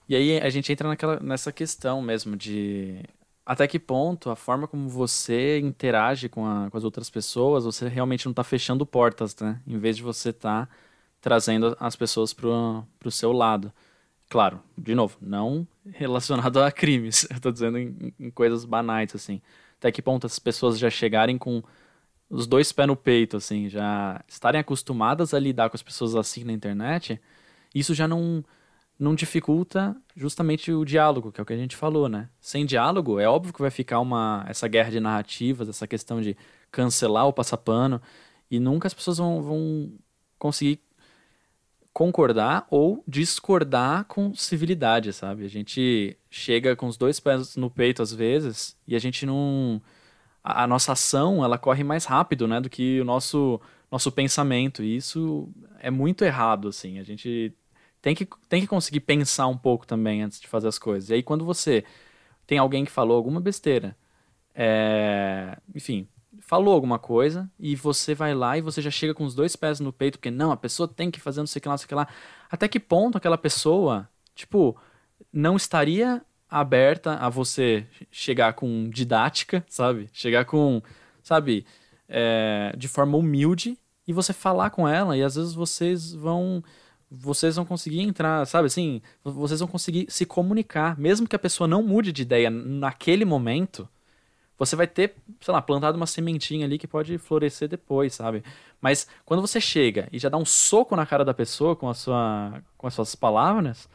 E aí a gente entra naquela, nessa questão mesmo de até que ponto a forma como você interage com, a, com as outras pessoas, você realmente não está fechando portas, né? Em vez de você estar tá trazendo as pessoas pro, pro seu lado. Claro, de novo, não relacionado a crimes. Eu tô dizendo em, em coisas banais, assim. Até que ponto as pessoas já chegarem com os dois pés no peito, assim, já estarem acostumadas a lidar com as pessoas assim na internet, isso já não, não dificulta justamente o diálogo, que é o que a gente falou, né? Sem diálogo, é óbvio que vai ficar uma essa guerra de narrativas, essa questão de cancelar o passapano, e nunca as pessoas vão, vão conseguir concordar ou discordar com civilidade, sabe? A gente chega com os dois pés no peito às vezes e a gente não a, nossa ação, ela corre mais rápido, né, do que o nosso nosso pensamento, e isso é muito errado assim. A gente tem que tem que conseguir pensar um pouco também antes de fazer as coisas. E aí quando você tem alguém que falou alguma besteira, é, enfim, falou alguma coisa e você vai lá e você já chega com os dois pés no peito, porque não, a pessoa tem que fazer não sei o que lá, não sei o que lá. Até que ponto aquela pessoa, tipo, não estaria aberta a você chegar com didática, sabe? Chegar com, sabe, é, de forma humilde e você falar com ela e às vezes vocês vão vocês vão conseguir entrar, sabe assim, vocês vão conseguir se comunicar, mesmo que a pessoa não mude de ideia naquele momento, você vai ter, sei lá, plantado uma sementinha ali que pode florescer depois, sabe? Mas quando você chega e já dá um soco na cara da pessoa com, a sua, com as suas palavras,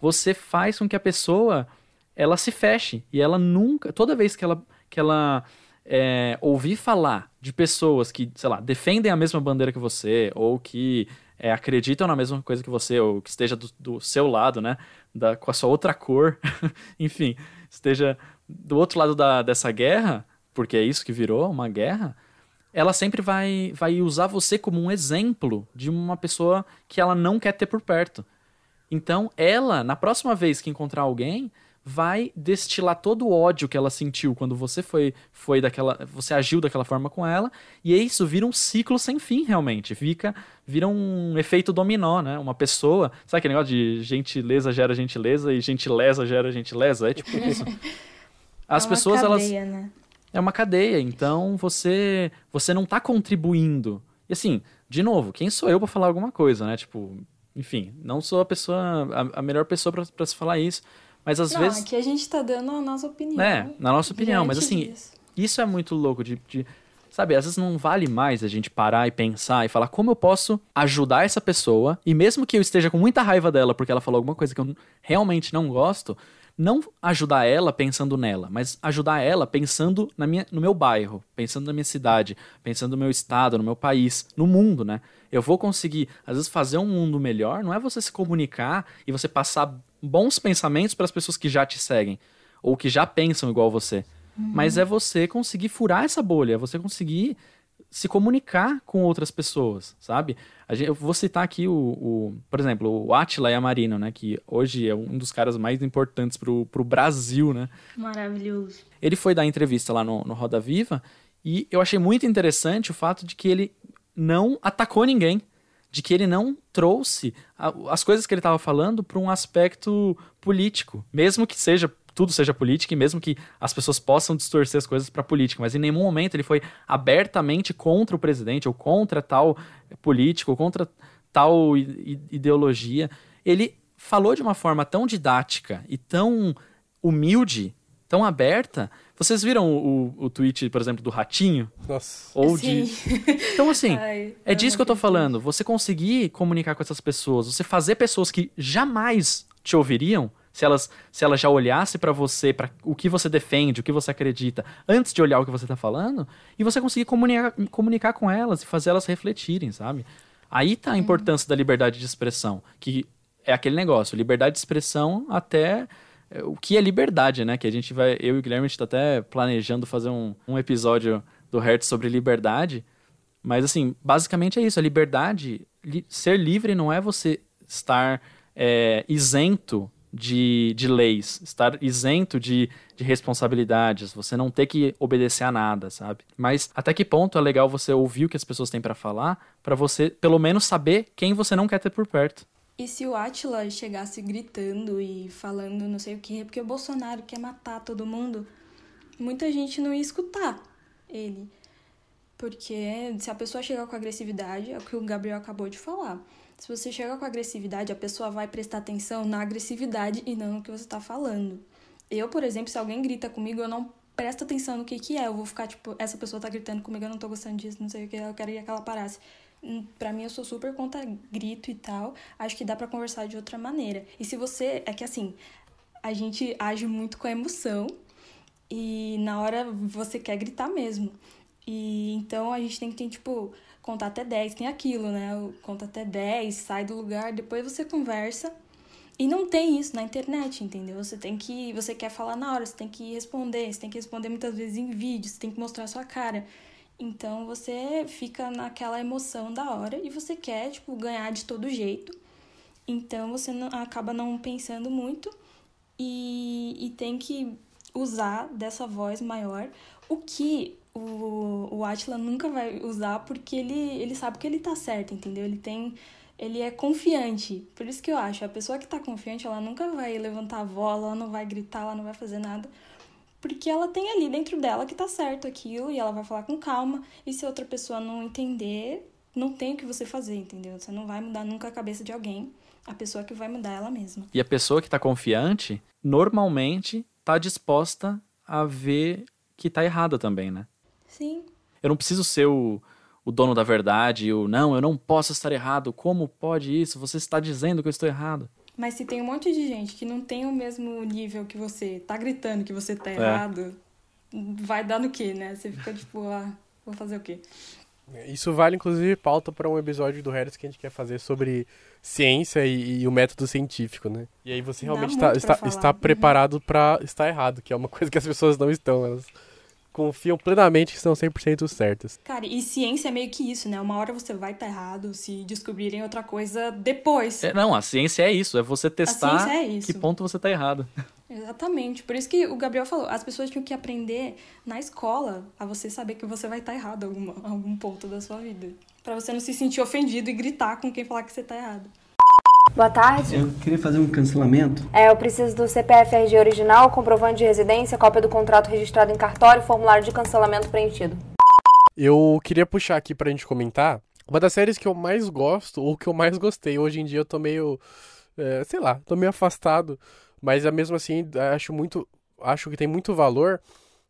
você faz com que a pessoa ela se feche e ela nunca, toda vez que ela, que ela é, ouvir falar de pessoas que, sei lá, defendem a mesma bandeira que você ou que é, acreditam na mesma coisa que você ou que esteja do, do seu lado, né, da, com a sua outra cor, enfim, esteja do outro lado da, dessa guerra, porque é isso que virou uma guerra, ela sempre vai, vai usar você como um exemplo de uma pessoa que ela não quer ter por perto. Então, ela, na próxima vez que encontrar alguém, vai destilar todo o ódio que ela sentiu quando você foi foi daquela você agiu daquela forma com ela e isso vira um ciclo sem fim realmente fica vira um efeito dominó né uma pessoa sabe aquele negócio de gentileza gera gentileza e gentileza gera gentileza é tipo isso as é pessoas cadeia, elas né? é uma cadeia, então você você não tá contribuindo. E assim, de novo, quem sou eu para falar alguma coisa, né? Tipo, enfim, não sou a pessoa a, a melhor pessoa para se falar isso, mas às Não, vezes, aqui a gente tá dando a nossa opinião. é, na nossa opinião, mas assim, disso. isso é muito louco de, de sabe, às vezes não vale mais a gente parar e pensar e falar como eu posso ajudar essa pessoa e mesmo que eu esteja com muita raiva dela porque ela falou alguma coisa que eu realmente não gosto, não ajudar ela pensando nela, mas ajudar ela pensando na minha, no meu bairro, pensando na minha cidade, pensando no meu estado, no meu país, no mundo, né? Eu vou conseguir, às vezes, fazer um mundo melhor, não é você se comunicar e você passar bons pensamentos para as pessoas que já te seguem, ou que já pensam igual você. Mas é você conseguir furar essa bolha, é você conseguir se comunicar com outras pessoas, sabe? A gente, eu vou citar aqui o, o, por exemplo, o Atila Yamarino, né? Que hoje é um dos caras mais importantes pro, pro Brasil, né? Maravilhoso. Ele foi dar entrevista lá no, no Roda Viva e eu achei muito interessante o fato de que ele não atacou ninguém, de que ele não trouxe a- as coisas que ele estava falando para um aspecto político, mesmo que seja tudo seja política e mesmo que as pessoas possam distorcer as coisas para política, mas em nenhum momento ele foi abertamente contra o presidente ou contra tal político, ou contra tal ideologia. Ele falou de uma forma tão didática e tão humilde, tão aberta. Vocês viram o, o, o tweet, por exemplo, do Ratinho? Nossa. Ou Sim. de. Então, assim, Ai, é disso que eu tô falando. Você conseguir comunicar com essas pessoas, você fazer pessoas que jamais te ouviriam, se elas, se elas já olhassem pra você, pra o que você defende, o que você acredita, antes de olhar o que você tá falando, e você conseguir comunicar, comunicar com elas e fazer elas refletirem, sabe? Aí tá a importância da liberdade de expressão, que é aquele negócio, liberdade de expressão até é, o que é liberdade, né? Que a gente vai, eu e o Guilherme a gente tá até planejando fazer um, um episódio do Hertz sobre liberdade, mas assim, basicamente é isso. A liberdade, li- ser livre não é você estar é, isento de, de leis, estar isento de, de responsabilidades, você não ter que obedecer a nada, sabe? Mas até que ponto é legal você ouvir o que as pessoas têm pra falar, pra você pelo menos saber quem você não quer ter por perto. E se o Atila chegasse gritando e falando não sei o que, é porque o Bolsonaro quer matar todo mundo, muita gente não ia escutar ele. Porque se a pessoa chegar com agressividade, é o que o Gabriel acabou de falar. Se você chega com agressividade, a pessoa vai prestar atenção na agressividade e não no que você tá falando. Eu, por exemplo, se alguém grita comigo, eu não presto atenção no que que é. Eu vou ficar tipo, essa pessoa tá gritando comigo, eu não tô gostando disso, não sei o que, eu queria que ela parasse. Hum, Pra mim, eu sou super contra grito e tal. Acho que dá pra conversar de outra maneira. E se você. É que assim, a gente age muito com a emoção e na hora você quer gritar mesmo. E então a gente tem que ter, tipo, contar até 10, tem aquilo, né? Conta até 10, sai do lugar, depois você conversa. E não tem isso na internet, entendeu? Você tem que. Você quer falar na hora, você tem que responder, você tem que responder muitas vezes em vídeo, você tem que mostrar a sua cara. Então você fica naquela emoção da hora e você quer, tipo, ganhar de todo jeito. Então você não, acaba não pensando muito e, e tem que usar dessa voz maior, o que o, o Atila nunca vai usar porque ele, ele sabe que ele tá certo, entendeu? Ele tem. Ele é confiante. Por isso que eu acho, a pessoa que tá confiante, ela nunca vai levantar a voz, ela não vai gritar, ela não vai fazer nada. Porque ela tem ali dentro dela que tá certo aquilo e ela vai falar com calma. E se outra pessoa não entender, não tem o que você fazer, entendeu? Você não vai mudar nunca a cabeça de alguém. A pessoa que vai mudar é ela mesma. E a pessoa que tá confiante, normalmente tá disposta a ver que tá errada também, né? Sim. Eu não preciso ser o, o dono da verdade, o não, eu não posso estar errado. Como pode isso? Você está dizendo que eu estou errado. Mas se tem um monte de gente que não tem o mesmo nível que você, tá gritando que você tá É. errado, vai dar no quê, né? Você fica tipo, ah, vou fazer o quê? Isso vale, inclusive, pauta para um episódio do Harris que a gente quer fazer sobre ciência e, e o método científico, né? E aí você realmente muito está, está Uhum. preparado para estar errado, que é uma coisa que as pessoas não estão. Elas confiam plenamente que estão 100% certas. Cara, e ciência é meio que isso, né? Uma hora você vai estar errado se descobrirem outra coisa depois. É, não, a ciência é isso, é você testar ciência é isso. que ponto você tá errado. Exatamente. Por isso que o Gabriel falou, as pessoas tinham que aprender na escola a você saber que você vai estar errado em algum ponto da sua vida. Pra você não se sentir ofendido e gritar com quem falar que você tá errado. Boa tarde. Eu queria fazer um cancelamento. É, eu preciso do CPF RG original, comprovante de residência, cópia do contrato registrado em cartório, formulário de cancelamento preenchido. Eu queria puxar aqui pra gente comentar uma das séries que eu mais gosto, ou que eu mais gostei. Hoje em dia eu tô meio. é, sei lá, tô meio afastado. Mas mesmo assim, acho muito. Acho que tem muito valor.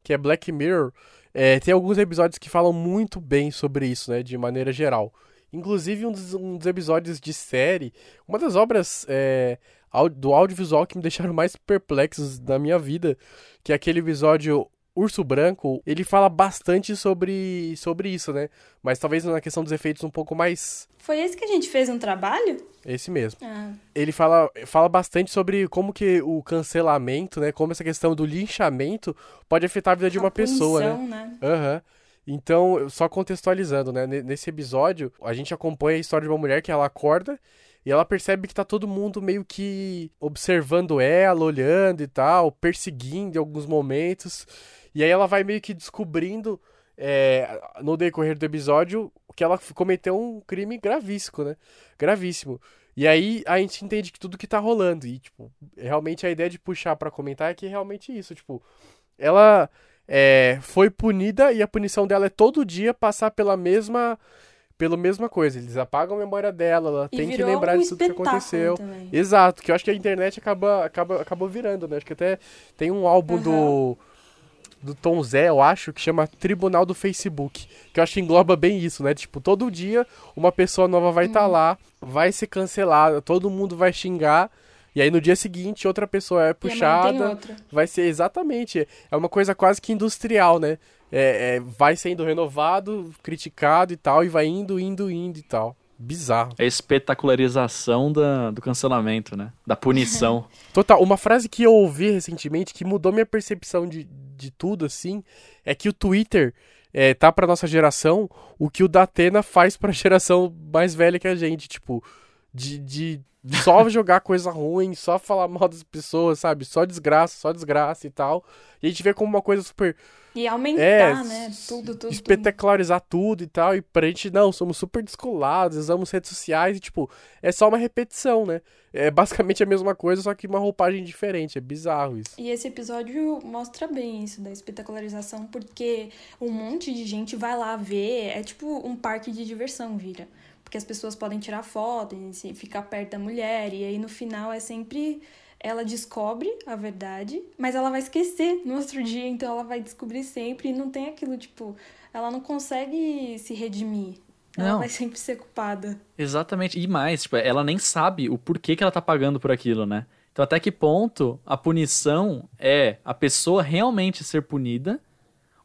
Que é Black Mirror. É, tem alguns episódios que falam muito bem sobre isso, né? De maneira geral. Inclusive, um dos, um dos episódios de série. Uma das obras é, do audiovisual que me deixaram mais perplexos na minha vida. Que é aquele episódio Urso Branco, ele fala bastante sobre, sobre isso, né? Mas talvez na questão dos efeitos um pouco mais. Foi esse que a gente fez um trabalho? Esse mesmo. Ah, Ele fala, fala bastante sobre como que o cancelamento, né? Como essa questão do linchamento pode afetar a vida de a uma pessoa, né? punição, né? Aham. Então, só contextualizando, né? ne- Nesse episódio, a gente acompanha a história de uma mulher que ela acorda e ela percebe que tá todo mundo meio que observando ela, olhando e tal, perseguindo em alguns momentos. E aí ela vai meio que descobrindo é, no decorrer do episódio que ela cometeu um crime gravíssimo, né? Gravíssimo. E aí a gente entende que tudo que tá rolando. E, tipo, realmente a ideia de puxar pra comentar é que é realmente isso. Tipo, ela é, foi punida e a punição dela é todo dia passar pela mesma pela mesma coisa. Eles apagam a memória dela, ela E tem que lembrar um de tudo que aconteceu. também. Exato, que eu acho que a internet acaba, acaba, acabou virando, né? Acho que até tem um álbum do, do Tom Zé, eu acho, que chama Tribunal do Facebook. Que eu acho que engloba bem isso, né? Tipo, todo dia uma pessoa nova vai estar lá, vai ser cancelada, todo mundo vai xingar. E aí no dia seguinte outra pessoa é E puxada. outra. Vai ser exatamente. É uma coisa quase que industrial, né? É, é, vai sendo renovado, criticado e tal, e vai indo, indo, indo e tal. Bizarro. É a espetacularização da, do cancelamento, né? Da punição. Total, uma frase que eu ouvi recentemente que mudou minha percepção de, de tudo, assim, é que o Twitter é, tá pra nossa geração o que o Datena faz pra geração mais velha que a gente, tipo, de, de só jogar coisa ruim, só falar mal das pessoas, sabe? Só desgraça, só desgraça e tal. E a gente vê como uma coisa super E aumentar, É, né? Tudo, tudo, tudo. espetacularizar tudo e tal, e pra gente, não, somos super descolados, usamos redes sociais e, tipo, é só uma repetição, né? É basicamente a mesma coisa, só que uma roupagem diferente, é bizarro isso. E esse episódio mostra bem isso da espetacularização, porque um monte de gente vai lá ver, é tipo um parque de diversão, vira. Porque as pessoas podem tirar foto e ficar perto da mulher, e aí no final é sempre ela descobre a verdade, mas ela vai esquecer no outro dia, então ela vai descobrir sempre e não tem aquilo, tipo, ela não consegue se redimir. Ela Não. vai sempre ser culpada. Exatamente. E mais, tipo, ela nem sabe o porquê que ela tá pagando por aquilo, né? Então, até que ponto a punição é a pessoa realmente ser punida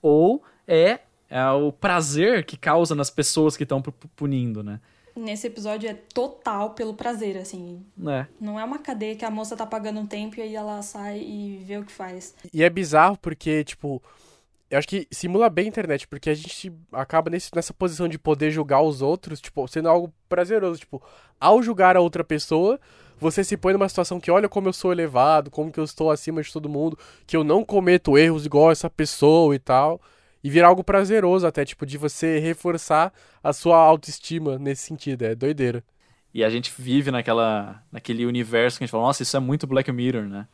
ou é, é o prazer que causa nas pessoas que estão punindo, né? Nesse episódio é total pelo prazer, assim. É. Não é uma cadeia que a moça tá pagando um tempo e aí ela sai e vê o que faz. E é bizarro porque, tipo, eu acho que simula bem a internet, porque a gente acaba nesse, nessa posição de poder julgar os outros, tipo, sendo algo prazeroso. Tipo, ao julgar a outra pessoa, você se põe numa situação que olha como eu sou elevado, como que eu estou acima de todo mundo, que eu não cometo erros igual essa pessoa e tal. E vira algo prazeroso até, tipo, de você reforçar a sua autoestima nesse sentido. É doideira. E a gente vive naquela, naquele universo que a gente fala, nossa, isso é muito Black Mirror, né?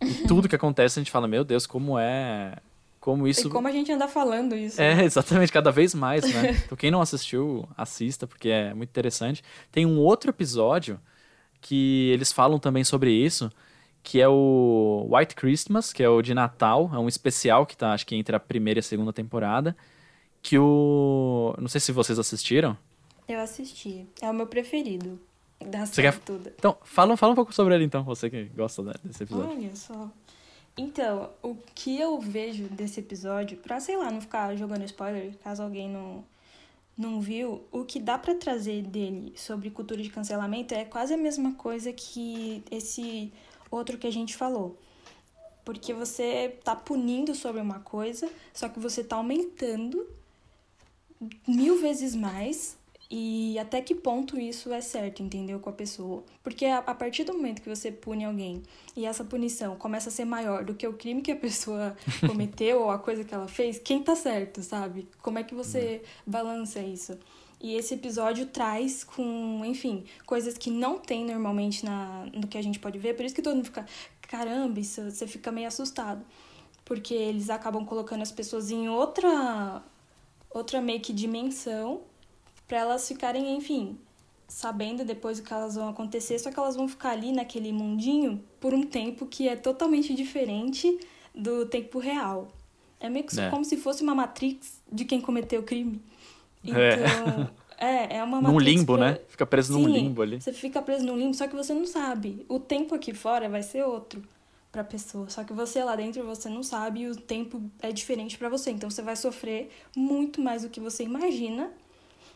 E tudo que acontece a gente fala, meu Deus, como é. Como isso. E como a gente anda falando isso. É, exatamente, cada vez mais, né? Então, quem não assistiu, assista, porque é muito interessante. Tem um outro episódio que eles falam também sobre isso, que é o White Christmas, que é o de Natal, é um especial que tá, acho que entre a primeira e a segunda temporada, que o... não sei se vocês assistiram. Eu assisti. É o meu preferido da Você série quer- toda. Então, fala, fala um pouco sobre ele então, você que gosta né, desse episódio. Olha só. Então, o que eu vejo desse episódio, pra, sei lá, não ficar jogando spoiler, caso alguém não, não viu, o que dá pra trazer dele sobre cultura de cancelamento é quase a mesma coisa que esse outro que a gente falou. Porque você tá punindo sobre uma coisa, só que você tá aumentando mil vezes mais e até que ponto isso é certo, entendeu? Com a pessoa. Porque a, a partir do momento que você pune alguém e essa punição começa a ser maior do que o crime que a pessoa cometeu ou a coisa que ela fez, quem tá certo, sabe? Como é que você balança isso? E esse episódio traz com, enfim, coisas que não tem normalmente na, no que a gente pode ver. Por isso que todo mundo fica, caramba, isso, você fica meio assustado. Porque eles acabam colocando as pessoas em outra, outra meio que dimensão para elas ficarem, enfim, sabendo depois o que elas vão acontecer, só que elas vão ficar ali naquele mundinho por um tempo que é totalmente diferente do tempo real. É meio que É. como se fosse uma Matrix de quem cometeu o crime. É. Então, é, é uma Num limbo, pra- né? Fica preso num Sim, limbo ali. Você fica preso num limbo, só que você não sabe. O tempo aqui fora vai ser outro pra pessoa. Só que você lá dentro você não sabe e o tempo é diferente pra você. Então você vai sofrer muito mais do que você imagina.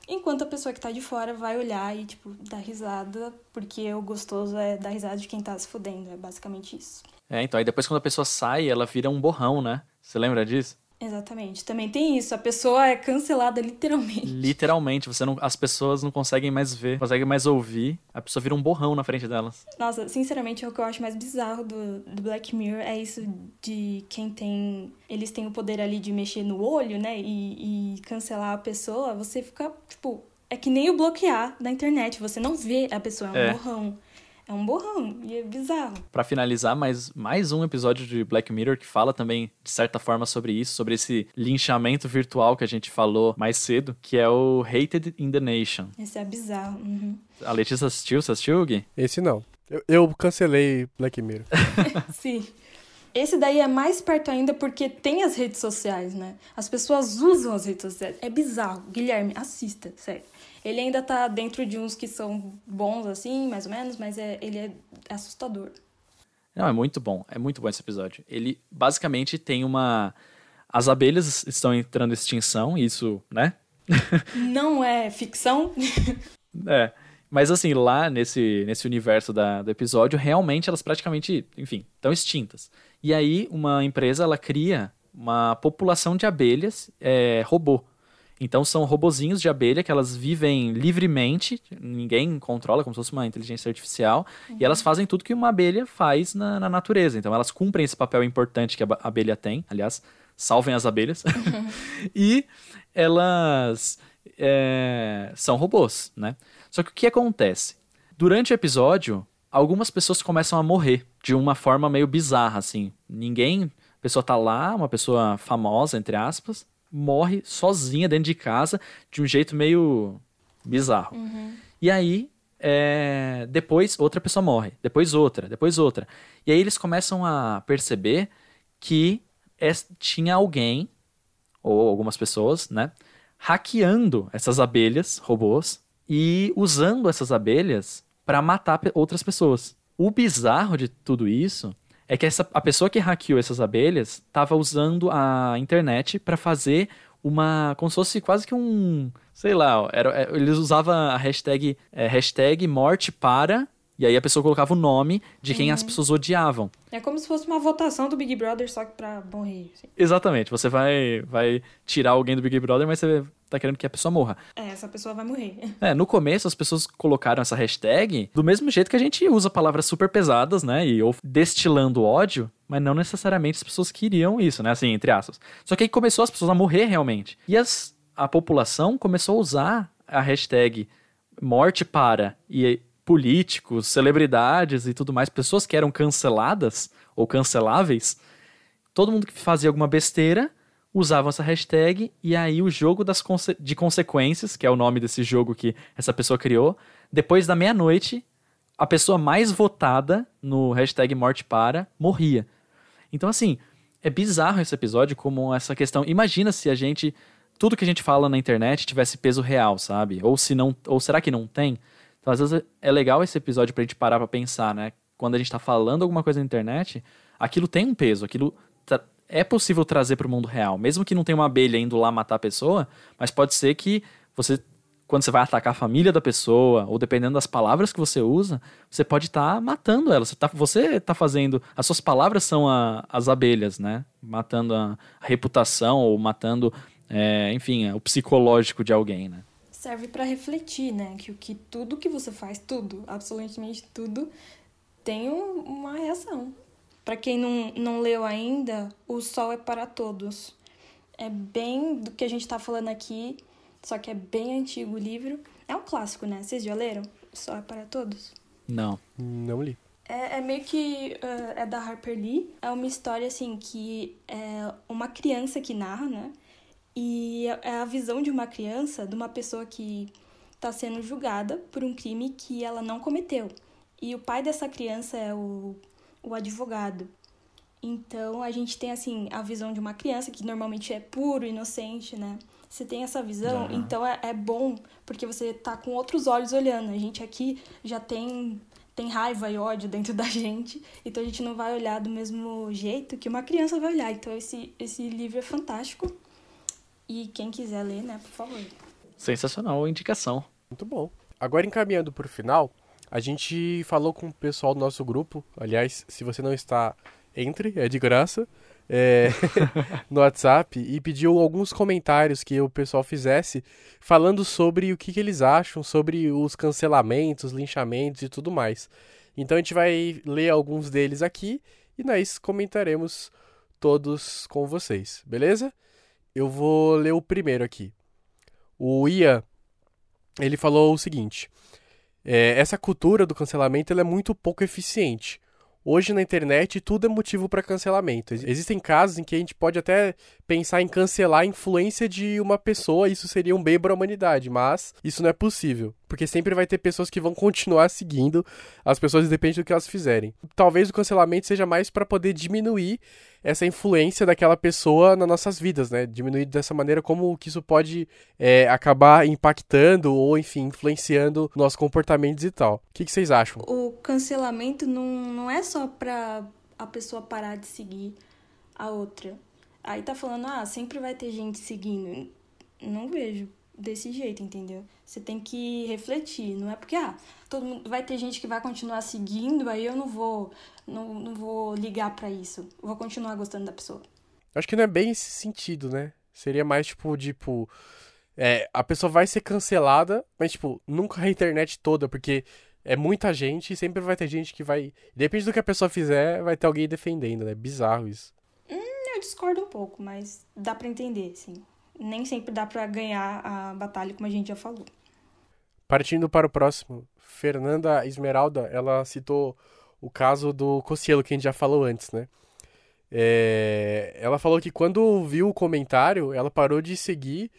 Enquanto a pessoa que tá de fora vai olhar e, tipo, dar risada, porque o gostoso é dar risada de quem tá se fudendo. É basicamente isso. É, então, aí depois quando a pessoa sai, ela vira um borrão, né? Você lembra disso? Exatamente. Também tem isso. A pessoa é cancelada literalmente. Literalmente, você não, as pessoas não conseguem mais ver, não conseguem mais ouvir, a pessoa vira um borrão na frente delas. Nossa, sinceramente, é o que eu acho mais bizarro do, do Black Mirror é isso de quem tem. Eles têm o poder ali de mexer no olho, né? E, e cancelar a pessoa. Você fica, tipo. É que nem o bloquear da internet. Você não vê a pessoa, é um É. borrão. É um borrão. E é bizarro. Pra finalizar, mais, mais um episódio de Black Mirror que fala também, de certa forma, sobre isso, sobre esse linchamento virtual que a gente falou mais cedo, que é o Hated in the Nation. Esse é bizarro. Uhum. A Letícia assistiu? Você assistiu, Gui? Esse não. Eu, eu cancelei Black Mirror. Sim. Esse daí é mais perto ainda porque tem as redes sociais, né? As pessoas usam as redes sociais. É bizarro. Guilherme, assista, sério. Ele ainda tá dentro de uns que são bons, assim, mais ou menos, mas é, ele é assustador. Não, é muito bom. É muito bom esse episódio. Ele basicamente tem uma. As abelhas estão entrando em extinção, isso, né? Não é ficção? É. Mas assim, lá nesse, nesse universo da, do episódio, realmente elas praticamente, enfim, estão extintas. E aí uma empresa, ela cria uma população de abelhas é, robô. Então são robozinhos de abelha que elas vivem livremente, ninguém controla, como se fosse uma inteligência artificial, e elas fazem tudo que uma abelha faz na, na natureza. Então elas cumprem esse papel importante que a abelha tem, aliás, salvem as abelhas. e elas é, são robôs, né? Só que o que acontece? Durante o episódio, algumas pessoas começam a morrer de uma forma meio bizarra, assim. Ninguém. A pessoa tá lá, uma pessoa famosa, entre aspas, morre sozinha dentro de casa, de um jeito meio Bizarro. E aí, é, depois outra pessoa morre, depois outra, depois outra. E aí eles começam a perceber que es- tinha alguém, ou algumas pessoas, né, hackeando essas abelhas, robôs, e usando essas abelhas para matar outras pessoas. O bizarro de tudo isso é que essa, a pessoa que hackeou essas abelhas estava usando a internet para fazer uma. como se fosse quase que um. sei lá, era, é, eles usavam a hashtag, é, hashtag morte para. E aí a pessoa colocava o nome de quem as pessoas odiavam. É como se fosse uma votação do Big Brother, só que pra morrer. assim. Exatamente. Você vai, vai tirar alguém do Big Brother, mas você tá querendo que a pessoa morra. É, essa pessoa vai morrer. É, no começo as pessoas colocaram essa hashtag do mesmo jeito que a gente usa palavras super pesadas, né? E ou destilando ódio, mas não necessariamente as pessoas queriam isso, né? Assim, entre aspas. Só que aí começou as pessoas a morrer realmente. E as, a população começou a usar a hashtag morte para e políticos, celebridades e tudo mais, pessoas que eram canceladas ou canceláveis, todo mundo que fazia alguma besteira usava essa hashtag e aí o jogo das conse- de consequências, que é o nome desse jogo que essa pessoa criou, depois da meia-noite, a pessoa mais votada no hashtag morte para morria. Então, assim, é bizarro esse episódio como essa questão. Imagina se a gente. Tudo que a gente fala na internet tivesse peso real, sabe? Ou se não. Ou será que não tem? Então, às vezes, é legal esse episódio pra gente parar pra pensar, né? Quando a gente tá falando alguma coisa na internet, aquilo tem um peso, aquilo é possível trazer pro mundo real. Mesmo que não tenha uma abelha indo lá matar a pessoa, mas pode ser que você quando você vai atacar a família da pessoa, ou dependendo das palavras que você usa, você pode estar matando ela. Você tá, você tá fazendo. As suas palavras são a- as abelhas, né? Matando a, a reputação, ou matando, é, enfim, o psicológico de alguém, né? Serve pra refletir, né? Que o que tudo que você faz, tudo, absolutamente tudo, tem um- uma reação. Pra quem não, não leu ainda, O Sol é para Todos. É bem do que a gente tá falando aqui, só que é bem antigo o livro. É um clássico, né? Vocês já leram? O Sol é para Todos? Não. Não li. É, é meio que eh, é da Harper Lee. É uma história assim que é uma criança que narra, né? E é a visão de uma criança, de uma pessoa que está sendo julgada por um crime que ela não cometeu. E o pai dessa criança é o, o advogado. Então a gente tem assim a visão de uma criança que normalmente é puro, inocente, né? Você tem essa visão, Aham. então é, é bom porque você tá com outros olhos olhando. A gente aqui já tem tem raiva e ódio dentro da gente, então a gente não vai olhar do mesmo jeito que uma criança vai olhar. Então esse esse livro é fantástico. E quem quiser ler, né, por favor. Sensacional indicação. Muito bom. Agora encaminhando pro final, a gente falou com o pessoal do nosso grupo. Aliás, se você não está, entre, é de graça. é, no WhatsApp e pediu alguns comentários que o pessoal fizesse falando sobre o que, que eles acham sobre os cancelamentos, linchamentos e tudo mais. Então a gente vai ler alguns deles aqui e nós comentaremos todos com vocês, beleza? Eu vou ler o primeiro aqui. O Ian ele falou o seguinte: é, essa cultura do cancelamento ela é muito pouco eficiente. Hoje na internet tudo é motivo para cancelamento. Ex- Existem casos em que a gente pode até pensar em cancelar a influência de uma pessoa, isso seria um bem para a humanidade, mas isso não é possível, porque sempre vai ter pessoas que vão continuar seguindo as pessoas independente do que elas fizerem. Talvez o cancelamento seja mais para poder diminuir essa influência daquela pessoa nas nossas vidas, né? Diminuir dessa maneira como que isso pode é, acabar impactando ou, enfim, influenciando nossos comportamentos e tal. O que, que vocês acham? O cancelamento não, não é só pra a pessoa parar de seguir a outra. Aí tá falando, ah, sempre vai ter gente seguindo. Não vejo desse jeito, entendeu? Você tem que refletir. Não é porque, ah, todo mundo vai ter gente que vai continuar seguindo, aí eu não vou, não, não vou ligar pra isso. Vou continuar gostando da pessoa. Acho que não é bem esse sentido, né? Seria mais tipo, tipo. É, a pessoa vai ser cancelada, mas, tipo, nunca a internet toda, porque é muita gente e sempre vai ter gente que vai. Depende do que a pessoa fizer, vai ter alguém defendendo, né? Bizarro isso. Eu discordo um pouco, mas dá pra entender, sim. Nem sempre dá pra ganhar a batalha, como a gente já falou. Partindo para o próximo, Fernanda Esmeralda, ela citou o caso do Cossielo, que a gente já falou antes, né? É, ela falou que quando viu o comentário, ela parou de seguir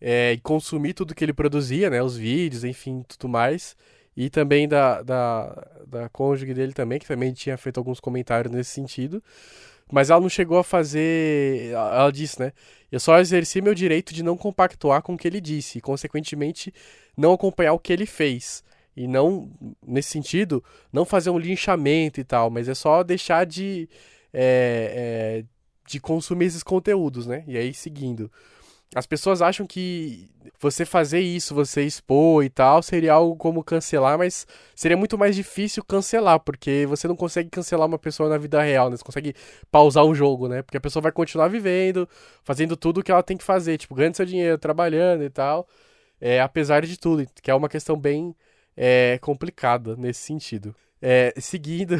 é, e consumir tudo que ele produzia, né? Os vídeos, enfim, tudo mais. E também da, da, da cônjuge dele também, que também tinha feito alguns comentários nesse sentido. Mas ela não chegou a fazer. Ela disse, né? Eu só exerci meu direito de não compactuar com o que ele disse, e, consequentemente, não acompanhar o que ele fez. E não, nesse sentido, não fazer um linchamento e tal, mas é só deixar de, é, é, de consumir esses conteúdos, né? E aí, seguindo. As pessoas acham que você fazer isso, você expor e tal, seria algo como cancelar, mas seria muito mais difícil cancelar, porque você não consegue cancelar uma pessoa na vida real, né? Você consegue pausar um jogo, né? Porque a pessoa vai continuar vivendo, fazendo tudo o que ela tem que fazer, tipo, ganhando seu dinheiro, trabalhando e tal, é, apesar de tudo, que é uma questão bem é, complicada nesse sentido. É, seguindo,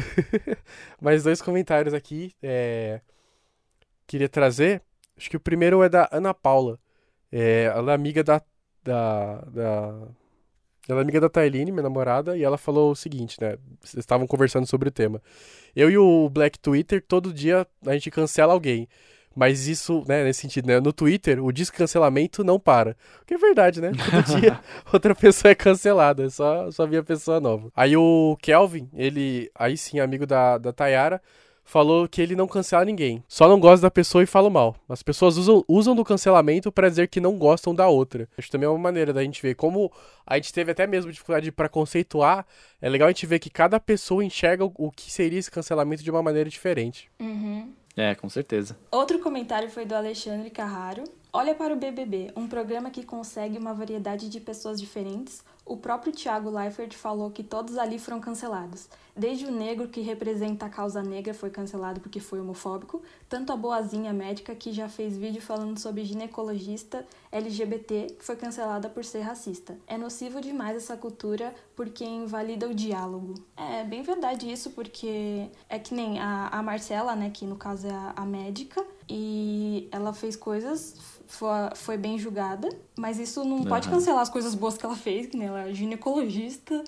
mais dois comentários aqui, é, queria trazer. Acho que o primeiro é da Ana Paula. É, ela é amiga da, da, da. Ela é amiga da Tailine, minha namorada, e ela falou o seguinte, né? Vocês estavam conversando sobre o tema. Eu e o Black Twitter, todo dia a gente cancela alguém. Mas isso, né, nesse sentido, né? No Twitter, o descancelamento não para. O que é verdade, né? Todo dia outra pessoa é cancelada, só, só via pessoa nova. Aí o Kelvin, ele, aí sim, amigo da, da Tayara, falou que ele não cancela ninguém. Só não gosta da pessoa e fala mal. As pessoas usam, usam do cancelamento para dizer que não gostam da outra. Acho também é uma maneira da gente ver como a gente teve até mesmo dificuldade para conceituar. É legal a gente ver que cada pessoa enxerga o que seria esse cancelamento de uma maneira diferente. Uhum. É, com certeza. Outro comentário foi do Alexandre Carraro. Olha para o BBB, um programa que consegue uma variedade de pessoas diferentes. O próprio Thiago Leifert falou que todos ali foram cancelados. Desde o negro que representa a causa negra foi cancelado porque foi homofóbico, tanto a boazinha médica que já fez vídeo falando sobre ginecologista LGBT foi cancelada por ser racista. É nocivo demais essa cultura porque invalida o diálogo. É bem verdade isso, porque é que nem a, a Marcela, né, que no caso é a, a médica, e ela fez coisas foi, bem julgada, mas isso não uhum. pode cancelar as coisas boas que ela fez, que nem ela é ginecologista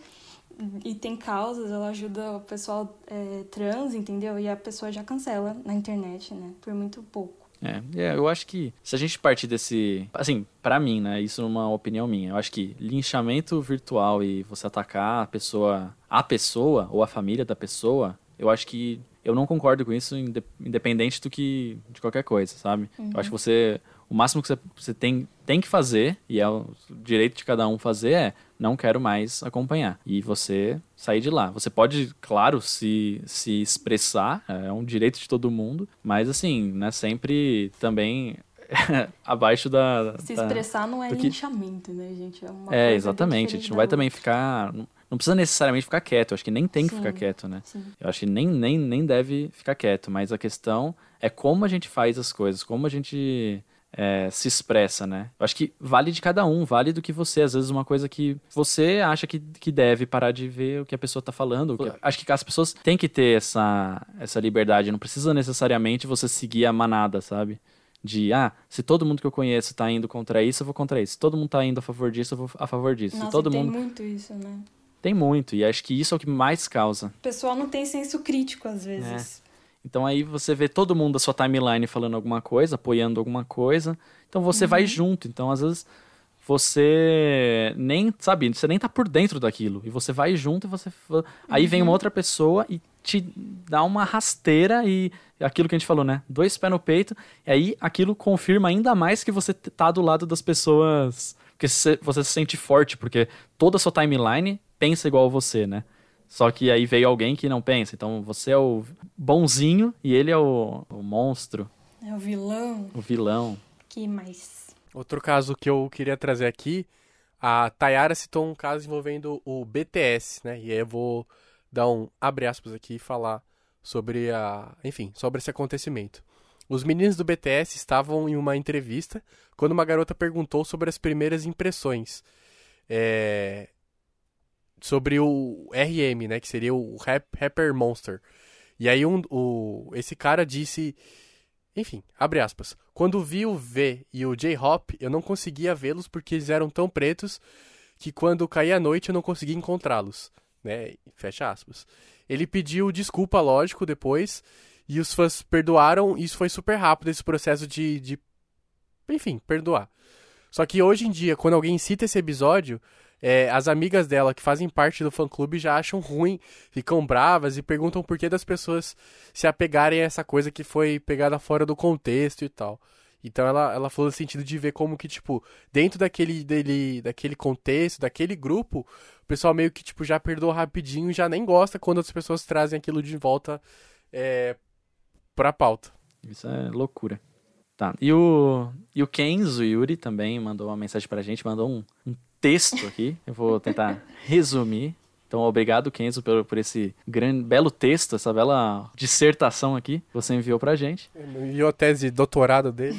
e tem causas, ela ajuda o pessoal é, trans, entendeu? E a pessoa já cancela na internet, né? Por muito pouco. É, é, eu acho que se a gente partir desse. Assim, para mim, né? Isso é uma opinião minha. Eu acho que linchamento virtual e você atacar a pessoa, a pessoa ou a família da pessoa, eu acho que eu não concordo com isso, independente do que. de qualquer coisa, sabe? Uhum. Eu acho que você o máximo que você tem, tem que fazer, e é o direito de cada um fazer, é não quero mais acompanhar. E você sair de lá. Você pode, claro, se, se expressar, é um direito de todo mundo, mas assim, né, sempre também abaixo da. Se da... expressar não é Porque... linchamento, né, gente? É, é exatamente. A gente não vai também ficar. Não precisa necessariamente ficar quieto. Eu acho que nem tem que sim, ficar quieto, né? Sim. Eu acho que nem, nem, nem deve ficar quieto. Mas a questão é como a gente faz as coisas, como a gente é, se expressa, né? Eu acho que vale de cada um, vale do que você. Às vezes uma coisa que você acha que, que deve parar de ver o que a pessoa tá falando. Que, acho que as pessoas têm que ter essa, essa liberdade. Não precisa necessariamente você seguir a manada, sabe? De, ah, se todo mundo que eu conheço tá indo contra isso, eu vou contra isso. Se todo mundo tá indo a favor disso, eu vou a favor disso. Nossa, se todo tem mundo... muito isso, né? Tem muito, e acho que isso é o que mais causa. O pessoal não tem senso crítico, às vezes. É. Então aí você vê todo mundo da sua timeline falando alguma coisa, apoiando alguma coisa. Então você uhum. vai junto. Então às vezes você nem, sabe, você nem tá por dentro daquilo. E você vai junto e você. Aí uhum. vem uma uhum. outra pessoa e te dá uma rasteira e aquilo que a gente falou, né? Dois pés no peito. E aí aquilo confirma ainda mais que você tá do lado das pessoas. Porque você, você se sente forte, porque toda a sua timeline pensa igual você, né? Só que aí veio alguém que não pensa. Então você é o bonzinho e ele é o, o monstro. É o vilão. O vilão. Que mais? Outro caso que eu queria trazer aqui, a Tayara citou um caso envolvendo o BTS, né? E aí eu vou dar um abre aspas aqui e falar sobre a, enfim, sobre esse acontecimento. Os meninos do BTS estavam em uma entrevista quando uma garota perguntou sobre as primeiras impressões. É, sobre o RM, né, que seria o rap, Rapper Monster. E aí um, o, esse cara disse, enfim, abre aspas, quando vi o V e o J-Hop, eu não conseguia vê-los porque eles eram tão pretos que quando caía a noite eu não conseguia encontrá-los, né, fecha aspas. Ele pediu desculpa, lógico, depois, e os fãs perdoaram, e isso foi super rápido, esse processo de, de enfim, perdoar. Só que hoje em dia, quando alguém cita esse episódio, é, as amigas dela que fazem parte do fã-clube já acham ruim, ficam bravas e perguntam por que das pessoas se apegarem a essa coisa que foi pegada fora do contexto e tal. Então ela, ela falou no sentido de ver como que, tipo, dentro daquele, dele, daquele contexto, daquele grupo, o pessoal meio que, tipo, já perdoa rapidinho já nem gosta quando as pessoas trazem aquilo de volta é, pra pauta. Isso é loucura. Tá. E o, e o Kenzo Yuri também mandou uma mensagem pra gente, mandou um, um texto aqui. Eu vou tentar resumir. Então, obrigado, Kenzo, por, por esse grande, belo texto, essa bela dissertação aqui que você enviou pra gente. Enviou a tese de doutorado dele.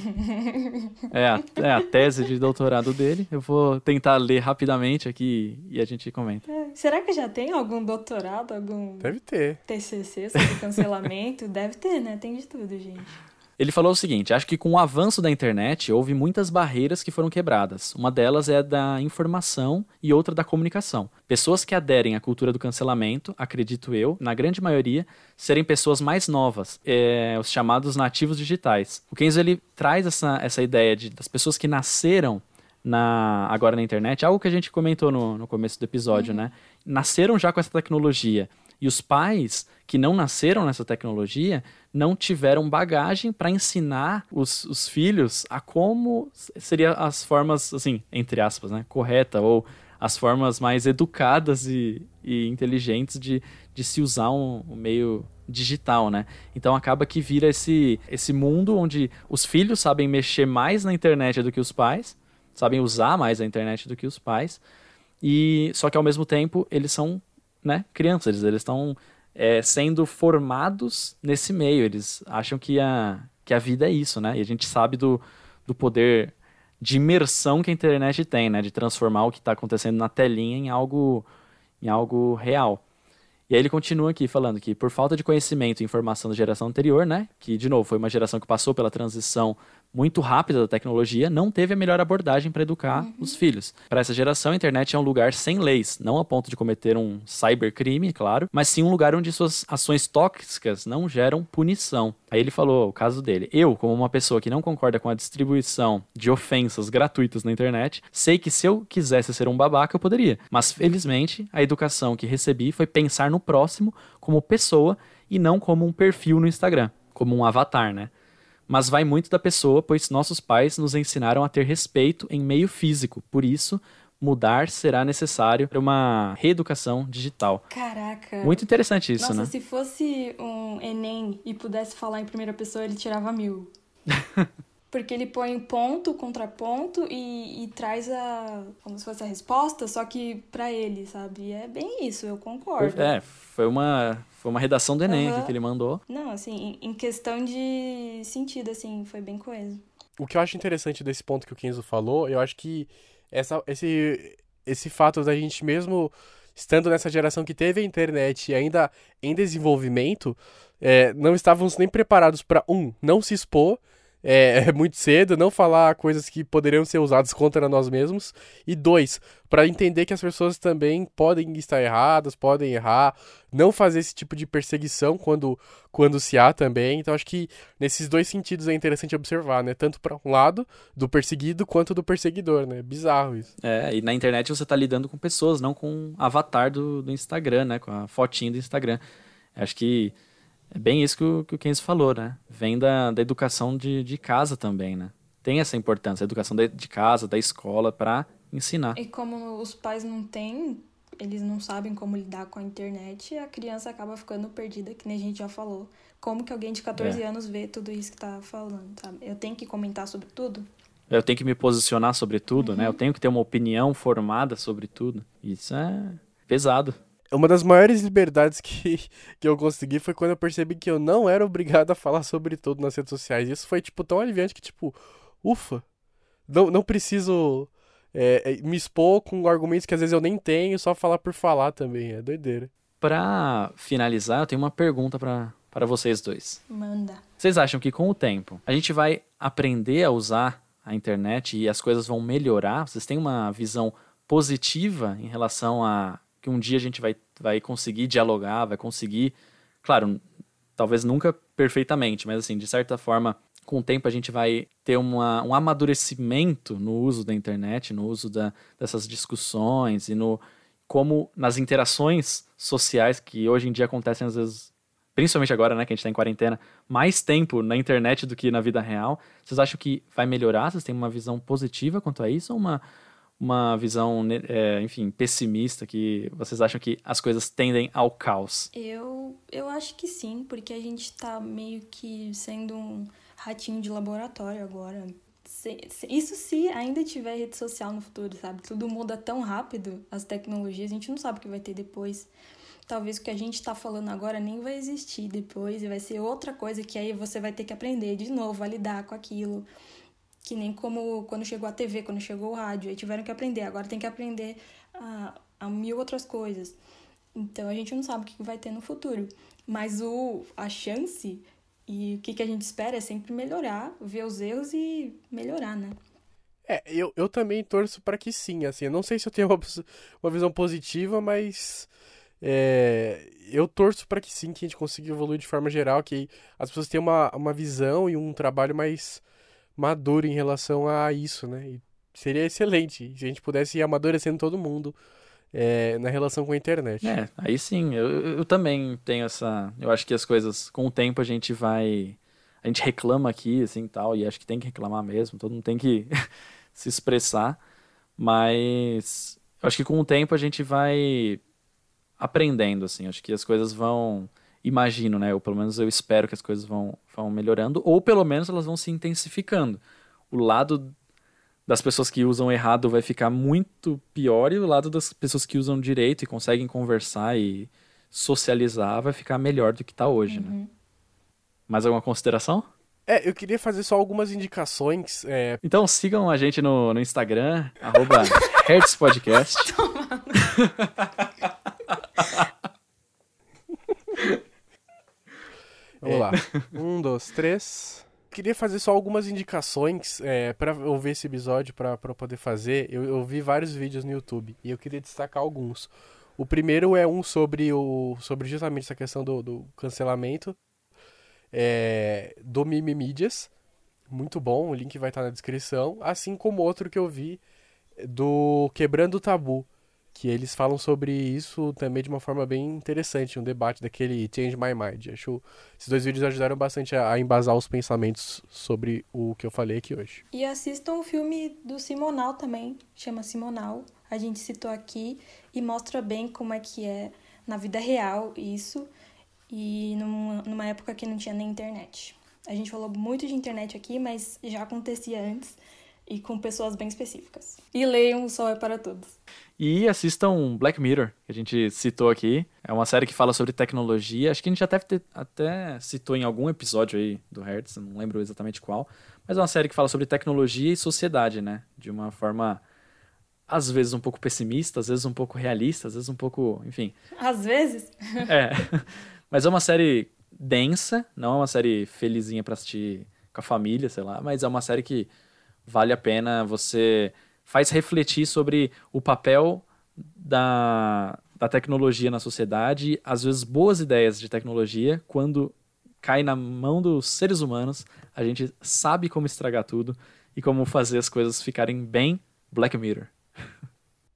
É a, é a tese de doutorado dele. Eu vou tentar ler rapidamente aqui e a gente comenta. É, será que já tem algum doutorado, algum Deve ter. TCC sobre cancelamento? Deve ter, né? Tem de tudo, gente. Ele falou o seguinte: acho que com o avanço da internet houve muitas barreiras que foram quebradas. Uma delas é da informação e outra da comunicação. Pessoas que aderem à cultura do cancelamento, acredito eu, na grande maioria, serem pessoas mais novas, é, os chamados nativos digitais. O Kenzo ele traz essa, essa ideia de, das pessoas que nasceram na, agora na internet, algo que a gente comentou no, no começo do episódio, né? Nasceram já com essa tecnologia. E os pais que não nasceram nessa tecnologia não tiveram bagagem para ensinar os, os filhos a como seriam as formas, assim, entre aspas, né, correta ou as formas mais educadas e, e inteligentes de, de se usar um, um meio digital, né? Então acaba que vira esse, esse mundo onde os filhos sabem mexer mais na internet do que os pais, sabem usar mais a internet do que os pais, e só que ao mesmo tempo eles são né, crianças, eles estão é, sendo formados nesse meio, eles acham que a, que a vida é isso, né? E a gente sabe do, do poder de imersão que a internet tem, né? De transformar o que está acontecendo na telinha em algo, em algo real. E aí ele continua aqui falando que por falta de conhecimento e informação da geração anterior, né, que de novo foi uma geração que passou pela transição muito rápida da tecnologia, não teve a melhor abordagem para educar Uhum. os filhos. Para essa geração, a internet é um lugar sem leis, não a ponto de cometer um cybercrime, claro, mas sim um lugar onde suas ações tóxicas não geram punição. Aí ele falou o caso dele. Eu, como uma pessoa que não concorda com a distribuição de ofensas gratuitas na internet, sei que se eu quisesse ser um babaca, eu poderia. Mas felizmente, a educação que recebi foi pensar no próximo como pessoa e não como um perfil no Instagram, como um avatar, né? Mas vai muito da pessoa, pois nossos pais nos ensinaram a ter respeito em meio físico. Por isso, mudar será necessário para uma reeducação digital. Caraca. Muito interessante isso, Nossa, né? se fosse um Enem e pudesse falar em primeira pessoa, ele tirava mil. Porque ele põe ponto, contraponto e, e traz a. como se fosse a resposta, só que pra ele, sabe? E é bem isso, eu concordo. É, foi uma, foi uma redação do Enem aqui que ele mandou. Não, assim, em em questão de sentido, assim, foi bem coeso. O que eu acho interessante desse ponto que o Kenzo falou, eu acho que essa, esse, esse fato da gente mesmo estando nessa geração que teve a internet e ainda em desenvolvimento, é, não estávamos nem preparados para um, não se expor é, muito cedo, não falar coisas que poderiam ser usadas contra nós mesmos, e dois, para entender que as pessoas também podem estar erradas, podem errar, não fazer esse tipo de perseguição quando, quando se há também. Então acho que nesses dois sentidos é interessante observar, né? Tanto para um lado do perseguido quanto do perseguidor, né? Bizarro isso. É, e na internet você tá lidando com pessoas, não com um avatar do, do Instagram, né? Com a fotinho do Instagram. Acho que é bem isso que o, que o Kenzo falou, né? Vem da, da educação de, de casa também, né? Tem essa importância, a educação de, de casa, da escola, para ensinar. E como os pais não têm, eles não sabem como lidar com a internet, a criança acaba ficando perdida, que nem a gente já falou. Como que alguém de 14 É. anos vê tudo isso que tá falando, sabe? Eu tenho que comentar sobre tudo? Eu tenho que me posicionar sobre tudo, Uhum. né? Eu tenho que ter uma opinião formada sobre tudo. Isso é pesado. Uma das maiores liberdades que, que eu consegui foi quando eu percebi que eu não era obrigado a falar sobre tudo nas redes sociais. Isso foi, tipo, tão aliviante que, tipo, ufa, não, não preciso é, é, me expor com argumentos que às vezes eu nem tenho, só falar por falar também. É doideira. Pra finalizar, eu tenho uma pergunta pra para vocês dois. Manda. Vocês acham que com o tempo a gente vai aprender a usar a internet e as coisas vão melhorar? Vocês têm uma visão positiva em relação a que um dia a gente vai, vai conseguir dialogar, vai conseguir, claro, talvez nunca perfeitamente, mas assim, de certa forma, com o tempo a gente vai ter uma, um amadurecimento no uso da internet, no uso da, dessas discussões e no como nas interações sociais que hoje em dia acontecem às vezes, principalmente agora, né, que a gente está em quarentena, mais tempo na internet do que na vida real. Vocês acham que vai melhorar? Vocês têm uma visão positiva quanto a isso ou uma uma visão, né, é, enfim, pessimista, que vocês acham que as coisas tendem ao caos? Eu, eu acho que sim, porque a gente tá meio que sendo um ratinho de laboratório agora. Isso se ainda tiver rede social no futuro, sabe? Tudo muda tão rápido, as tecnologias, a gente não sabe o que vai ter depois. Talvez o que a gente está falando agora nem vai existir depois, e vai ser outra coisa que aí você vai ter que aprender de novo a lidar com aquilo. Que nem como quando chegou a TV, quando chegou o rádio, aí tiveram que aprender. Agora tem que aprender a, a mil outras coisas. Então a gente não sabe o que vai ter no futuro. Mas o, a chance e o que, que a gente espera é sempre melhorar, ver os erros e melhorar, né? É, eu, eu também torço para que sim, assim, eu não sei se eu tenho uma, uma visão positiva, mas é, eu torço para que sim, que a gente consiga evoluir de forma geral, que as pessoas tenham uma, uma visão e um trabalho mais maduro em relação a isso, né? E seria excelente se a gente pudesse ir amadurecendo todo mundo é, na relação com a internet. É, aí sim, eu, eu também tenho essa. Eu acho que as coisas, com o tempo, a gente vai. A gente reclama aqui, assim tal, e acho que tem que reclamar mesmo, todo mundo tem que se expressar, mas eu acho que com o tempo a gente vai aprendendo, assim, acho que as coisas vão imagino, né? Ou pelo menos eu espero que as coisas vão, vão melhorando, ou pelo menos elas vão se intensificando. O lado das pessoas que usam errado vai ficar muito pior e o lado das pessoas que usam direito e conseguem conversar e socializar vai ficar melhor do que está hoje, né? uhum. né? Mais alguma consideração? É, eu queria fazer só algumas indicações. É... Então sigam a gente no, no Instagram, arroba HertzPodcast. Vamos é. lá. Um, dois, três. Queria fazer só algumas indicações é, para ouvir esse episódio, para poder fazer. Eu, eu vi vários vídeos no YouTube e eu queria destacar alguns. O primeiro é um sobre, o, sobre justamente essa questão do, do cancelamento é, do Mimi Mídias. Muito bom, o link vai estar na descrição. Assim como outro que eu vi do Quebrando o Tabu que eles falam sobre isso também de uma forma bem interessante, um debate daquele Change My Mind. Acho esses dois vídeos ajudaram bastante a, embasar os pensamentos sobre o que eu falei aqui hoje. E assistam o filme do Simonal também, chama Simonal. A gente citou aqui e mostra bem como é que é na vida real isso e numa época que não tinha nem internet. A gente falou muito de internet aqui, mas já acontecia antes e com pessoas bem específicas. E leiam O Sol é para Todos. E assistam Black Mirror, que a gente citou aqui. É uma série que fala sobre tecnologia. Acho que a gente até, até citou em algum episódio aí do Hertz, não lembro exatamente qual. Mas é uma série que fala sobre tecnologia e sociedade, né? De uma forma, às vezes um pouco pessimista, às vezes um pouco realista, às vezes um pouco. Enfim. Às vezes? é. Mas é uma série densa, não é uma série felizinha para assistir com a família, sei lá. Mas é uma série que vale a pena você faz refletir sobre o papel da, da tecnologia na sociedade, às vezes boas ideias de tecnologia, quando cai na mão dos seres humanos, a gente sabe como estragar tudo e como fazer as coisas ficarem bem Black Mirror.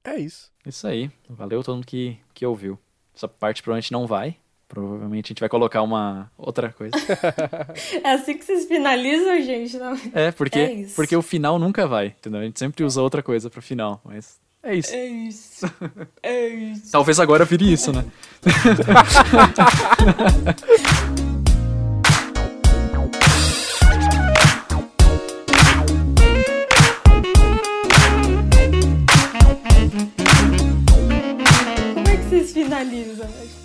É isso. Isso aí. Valeu todo mundo que, que ouviu. Essa parte provavelmente não vai, Provavelmente a gente vai colocar uma outra coisa. é assim que vocês finalizam, gente? Não... É, porque, é porque o final nunca vai, entendeu? A gente sempre usa outra coisa pro final, mas é isso. É isso. É isso. Talvez agora vire isso, né? Como é que vocês finalizam?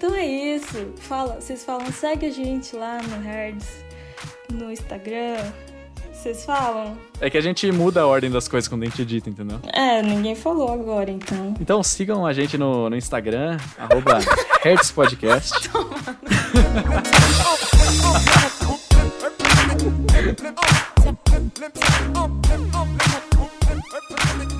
Então é isso. Fala, vocês falam, segue a gente lá no Herds, no Instagram. Vocês falam? É que a gente muda a ordem das coisas quando a gente edita, entendeu? É, ninguém falou agora, então. Então sigam a gente no, no Instagram, arroba Podcast. Toma.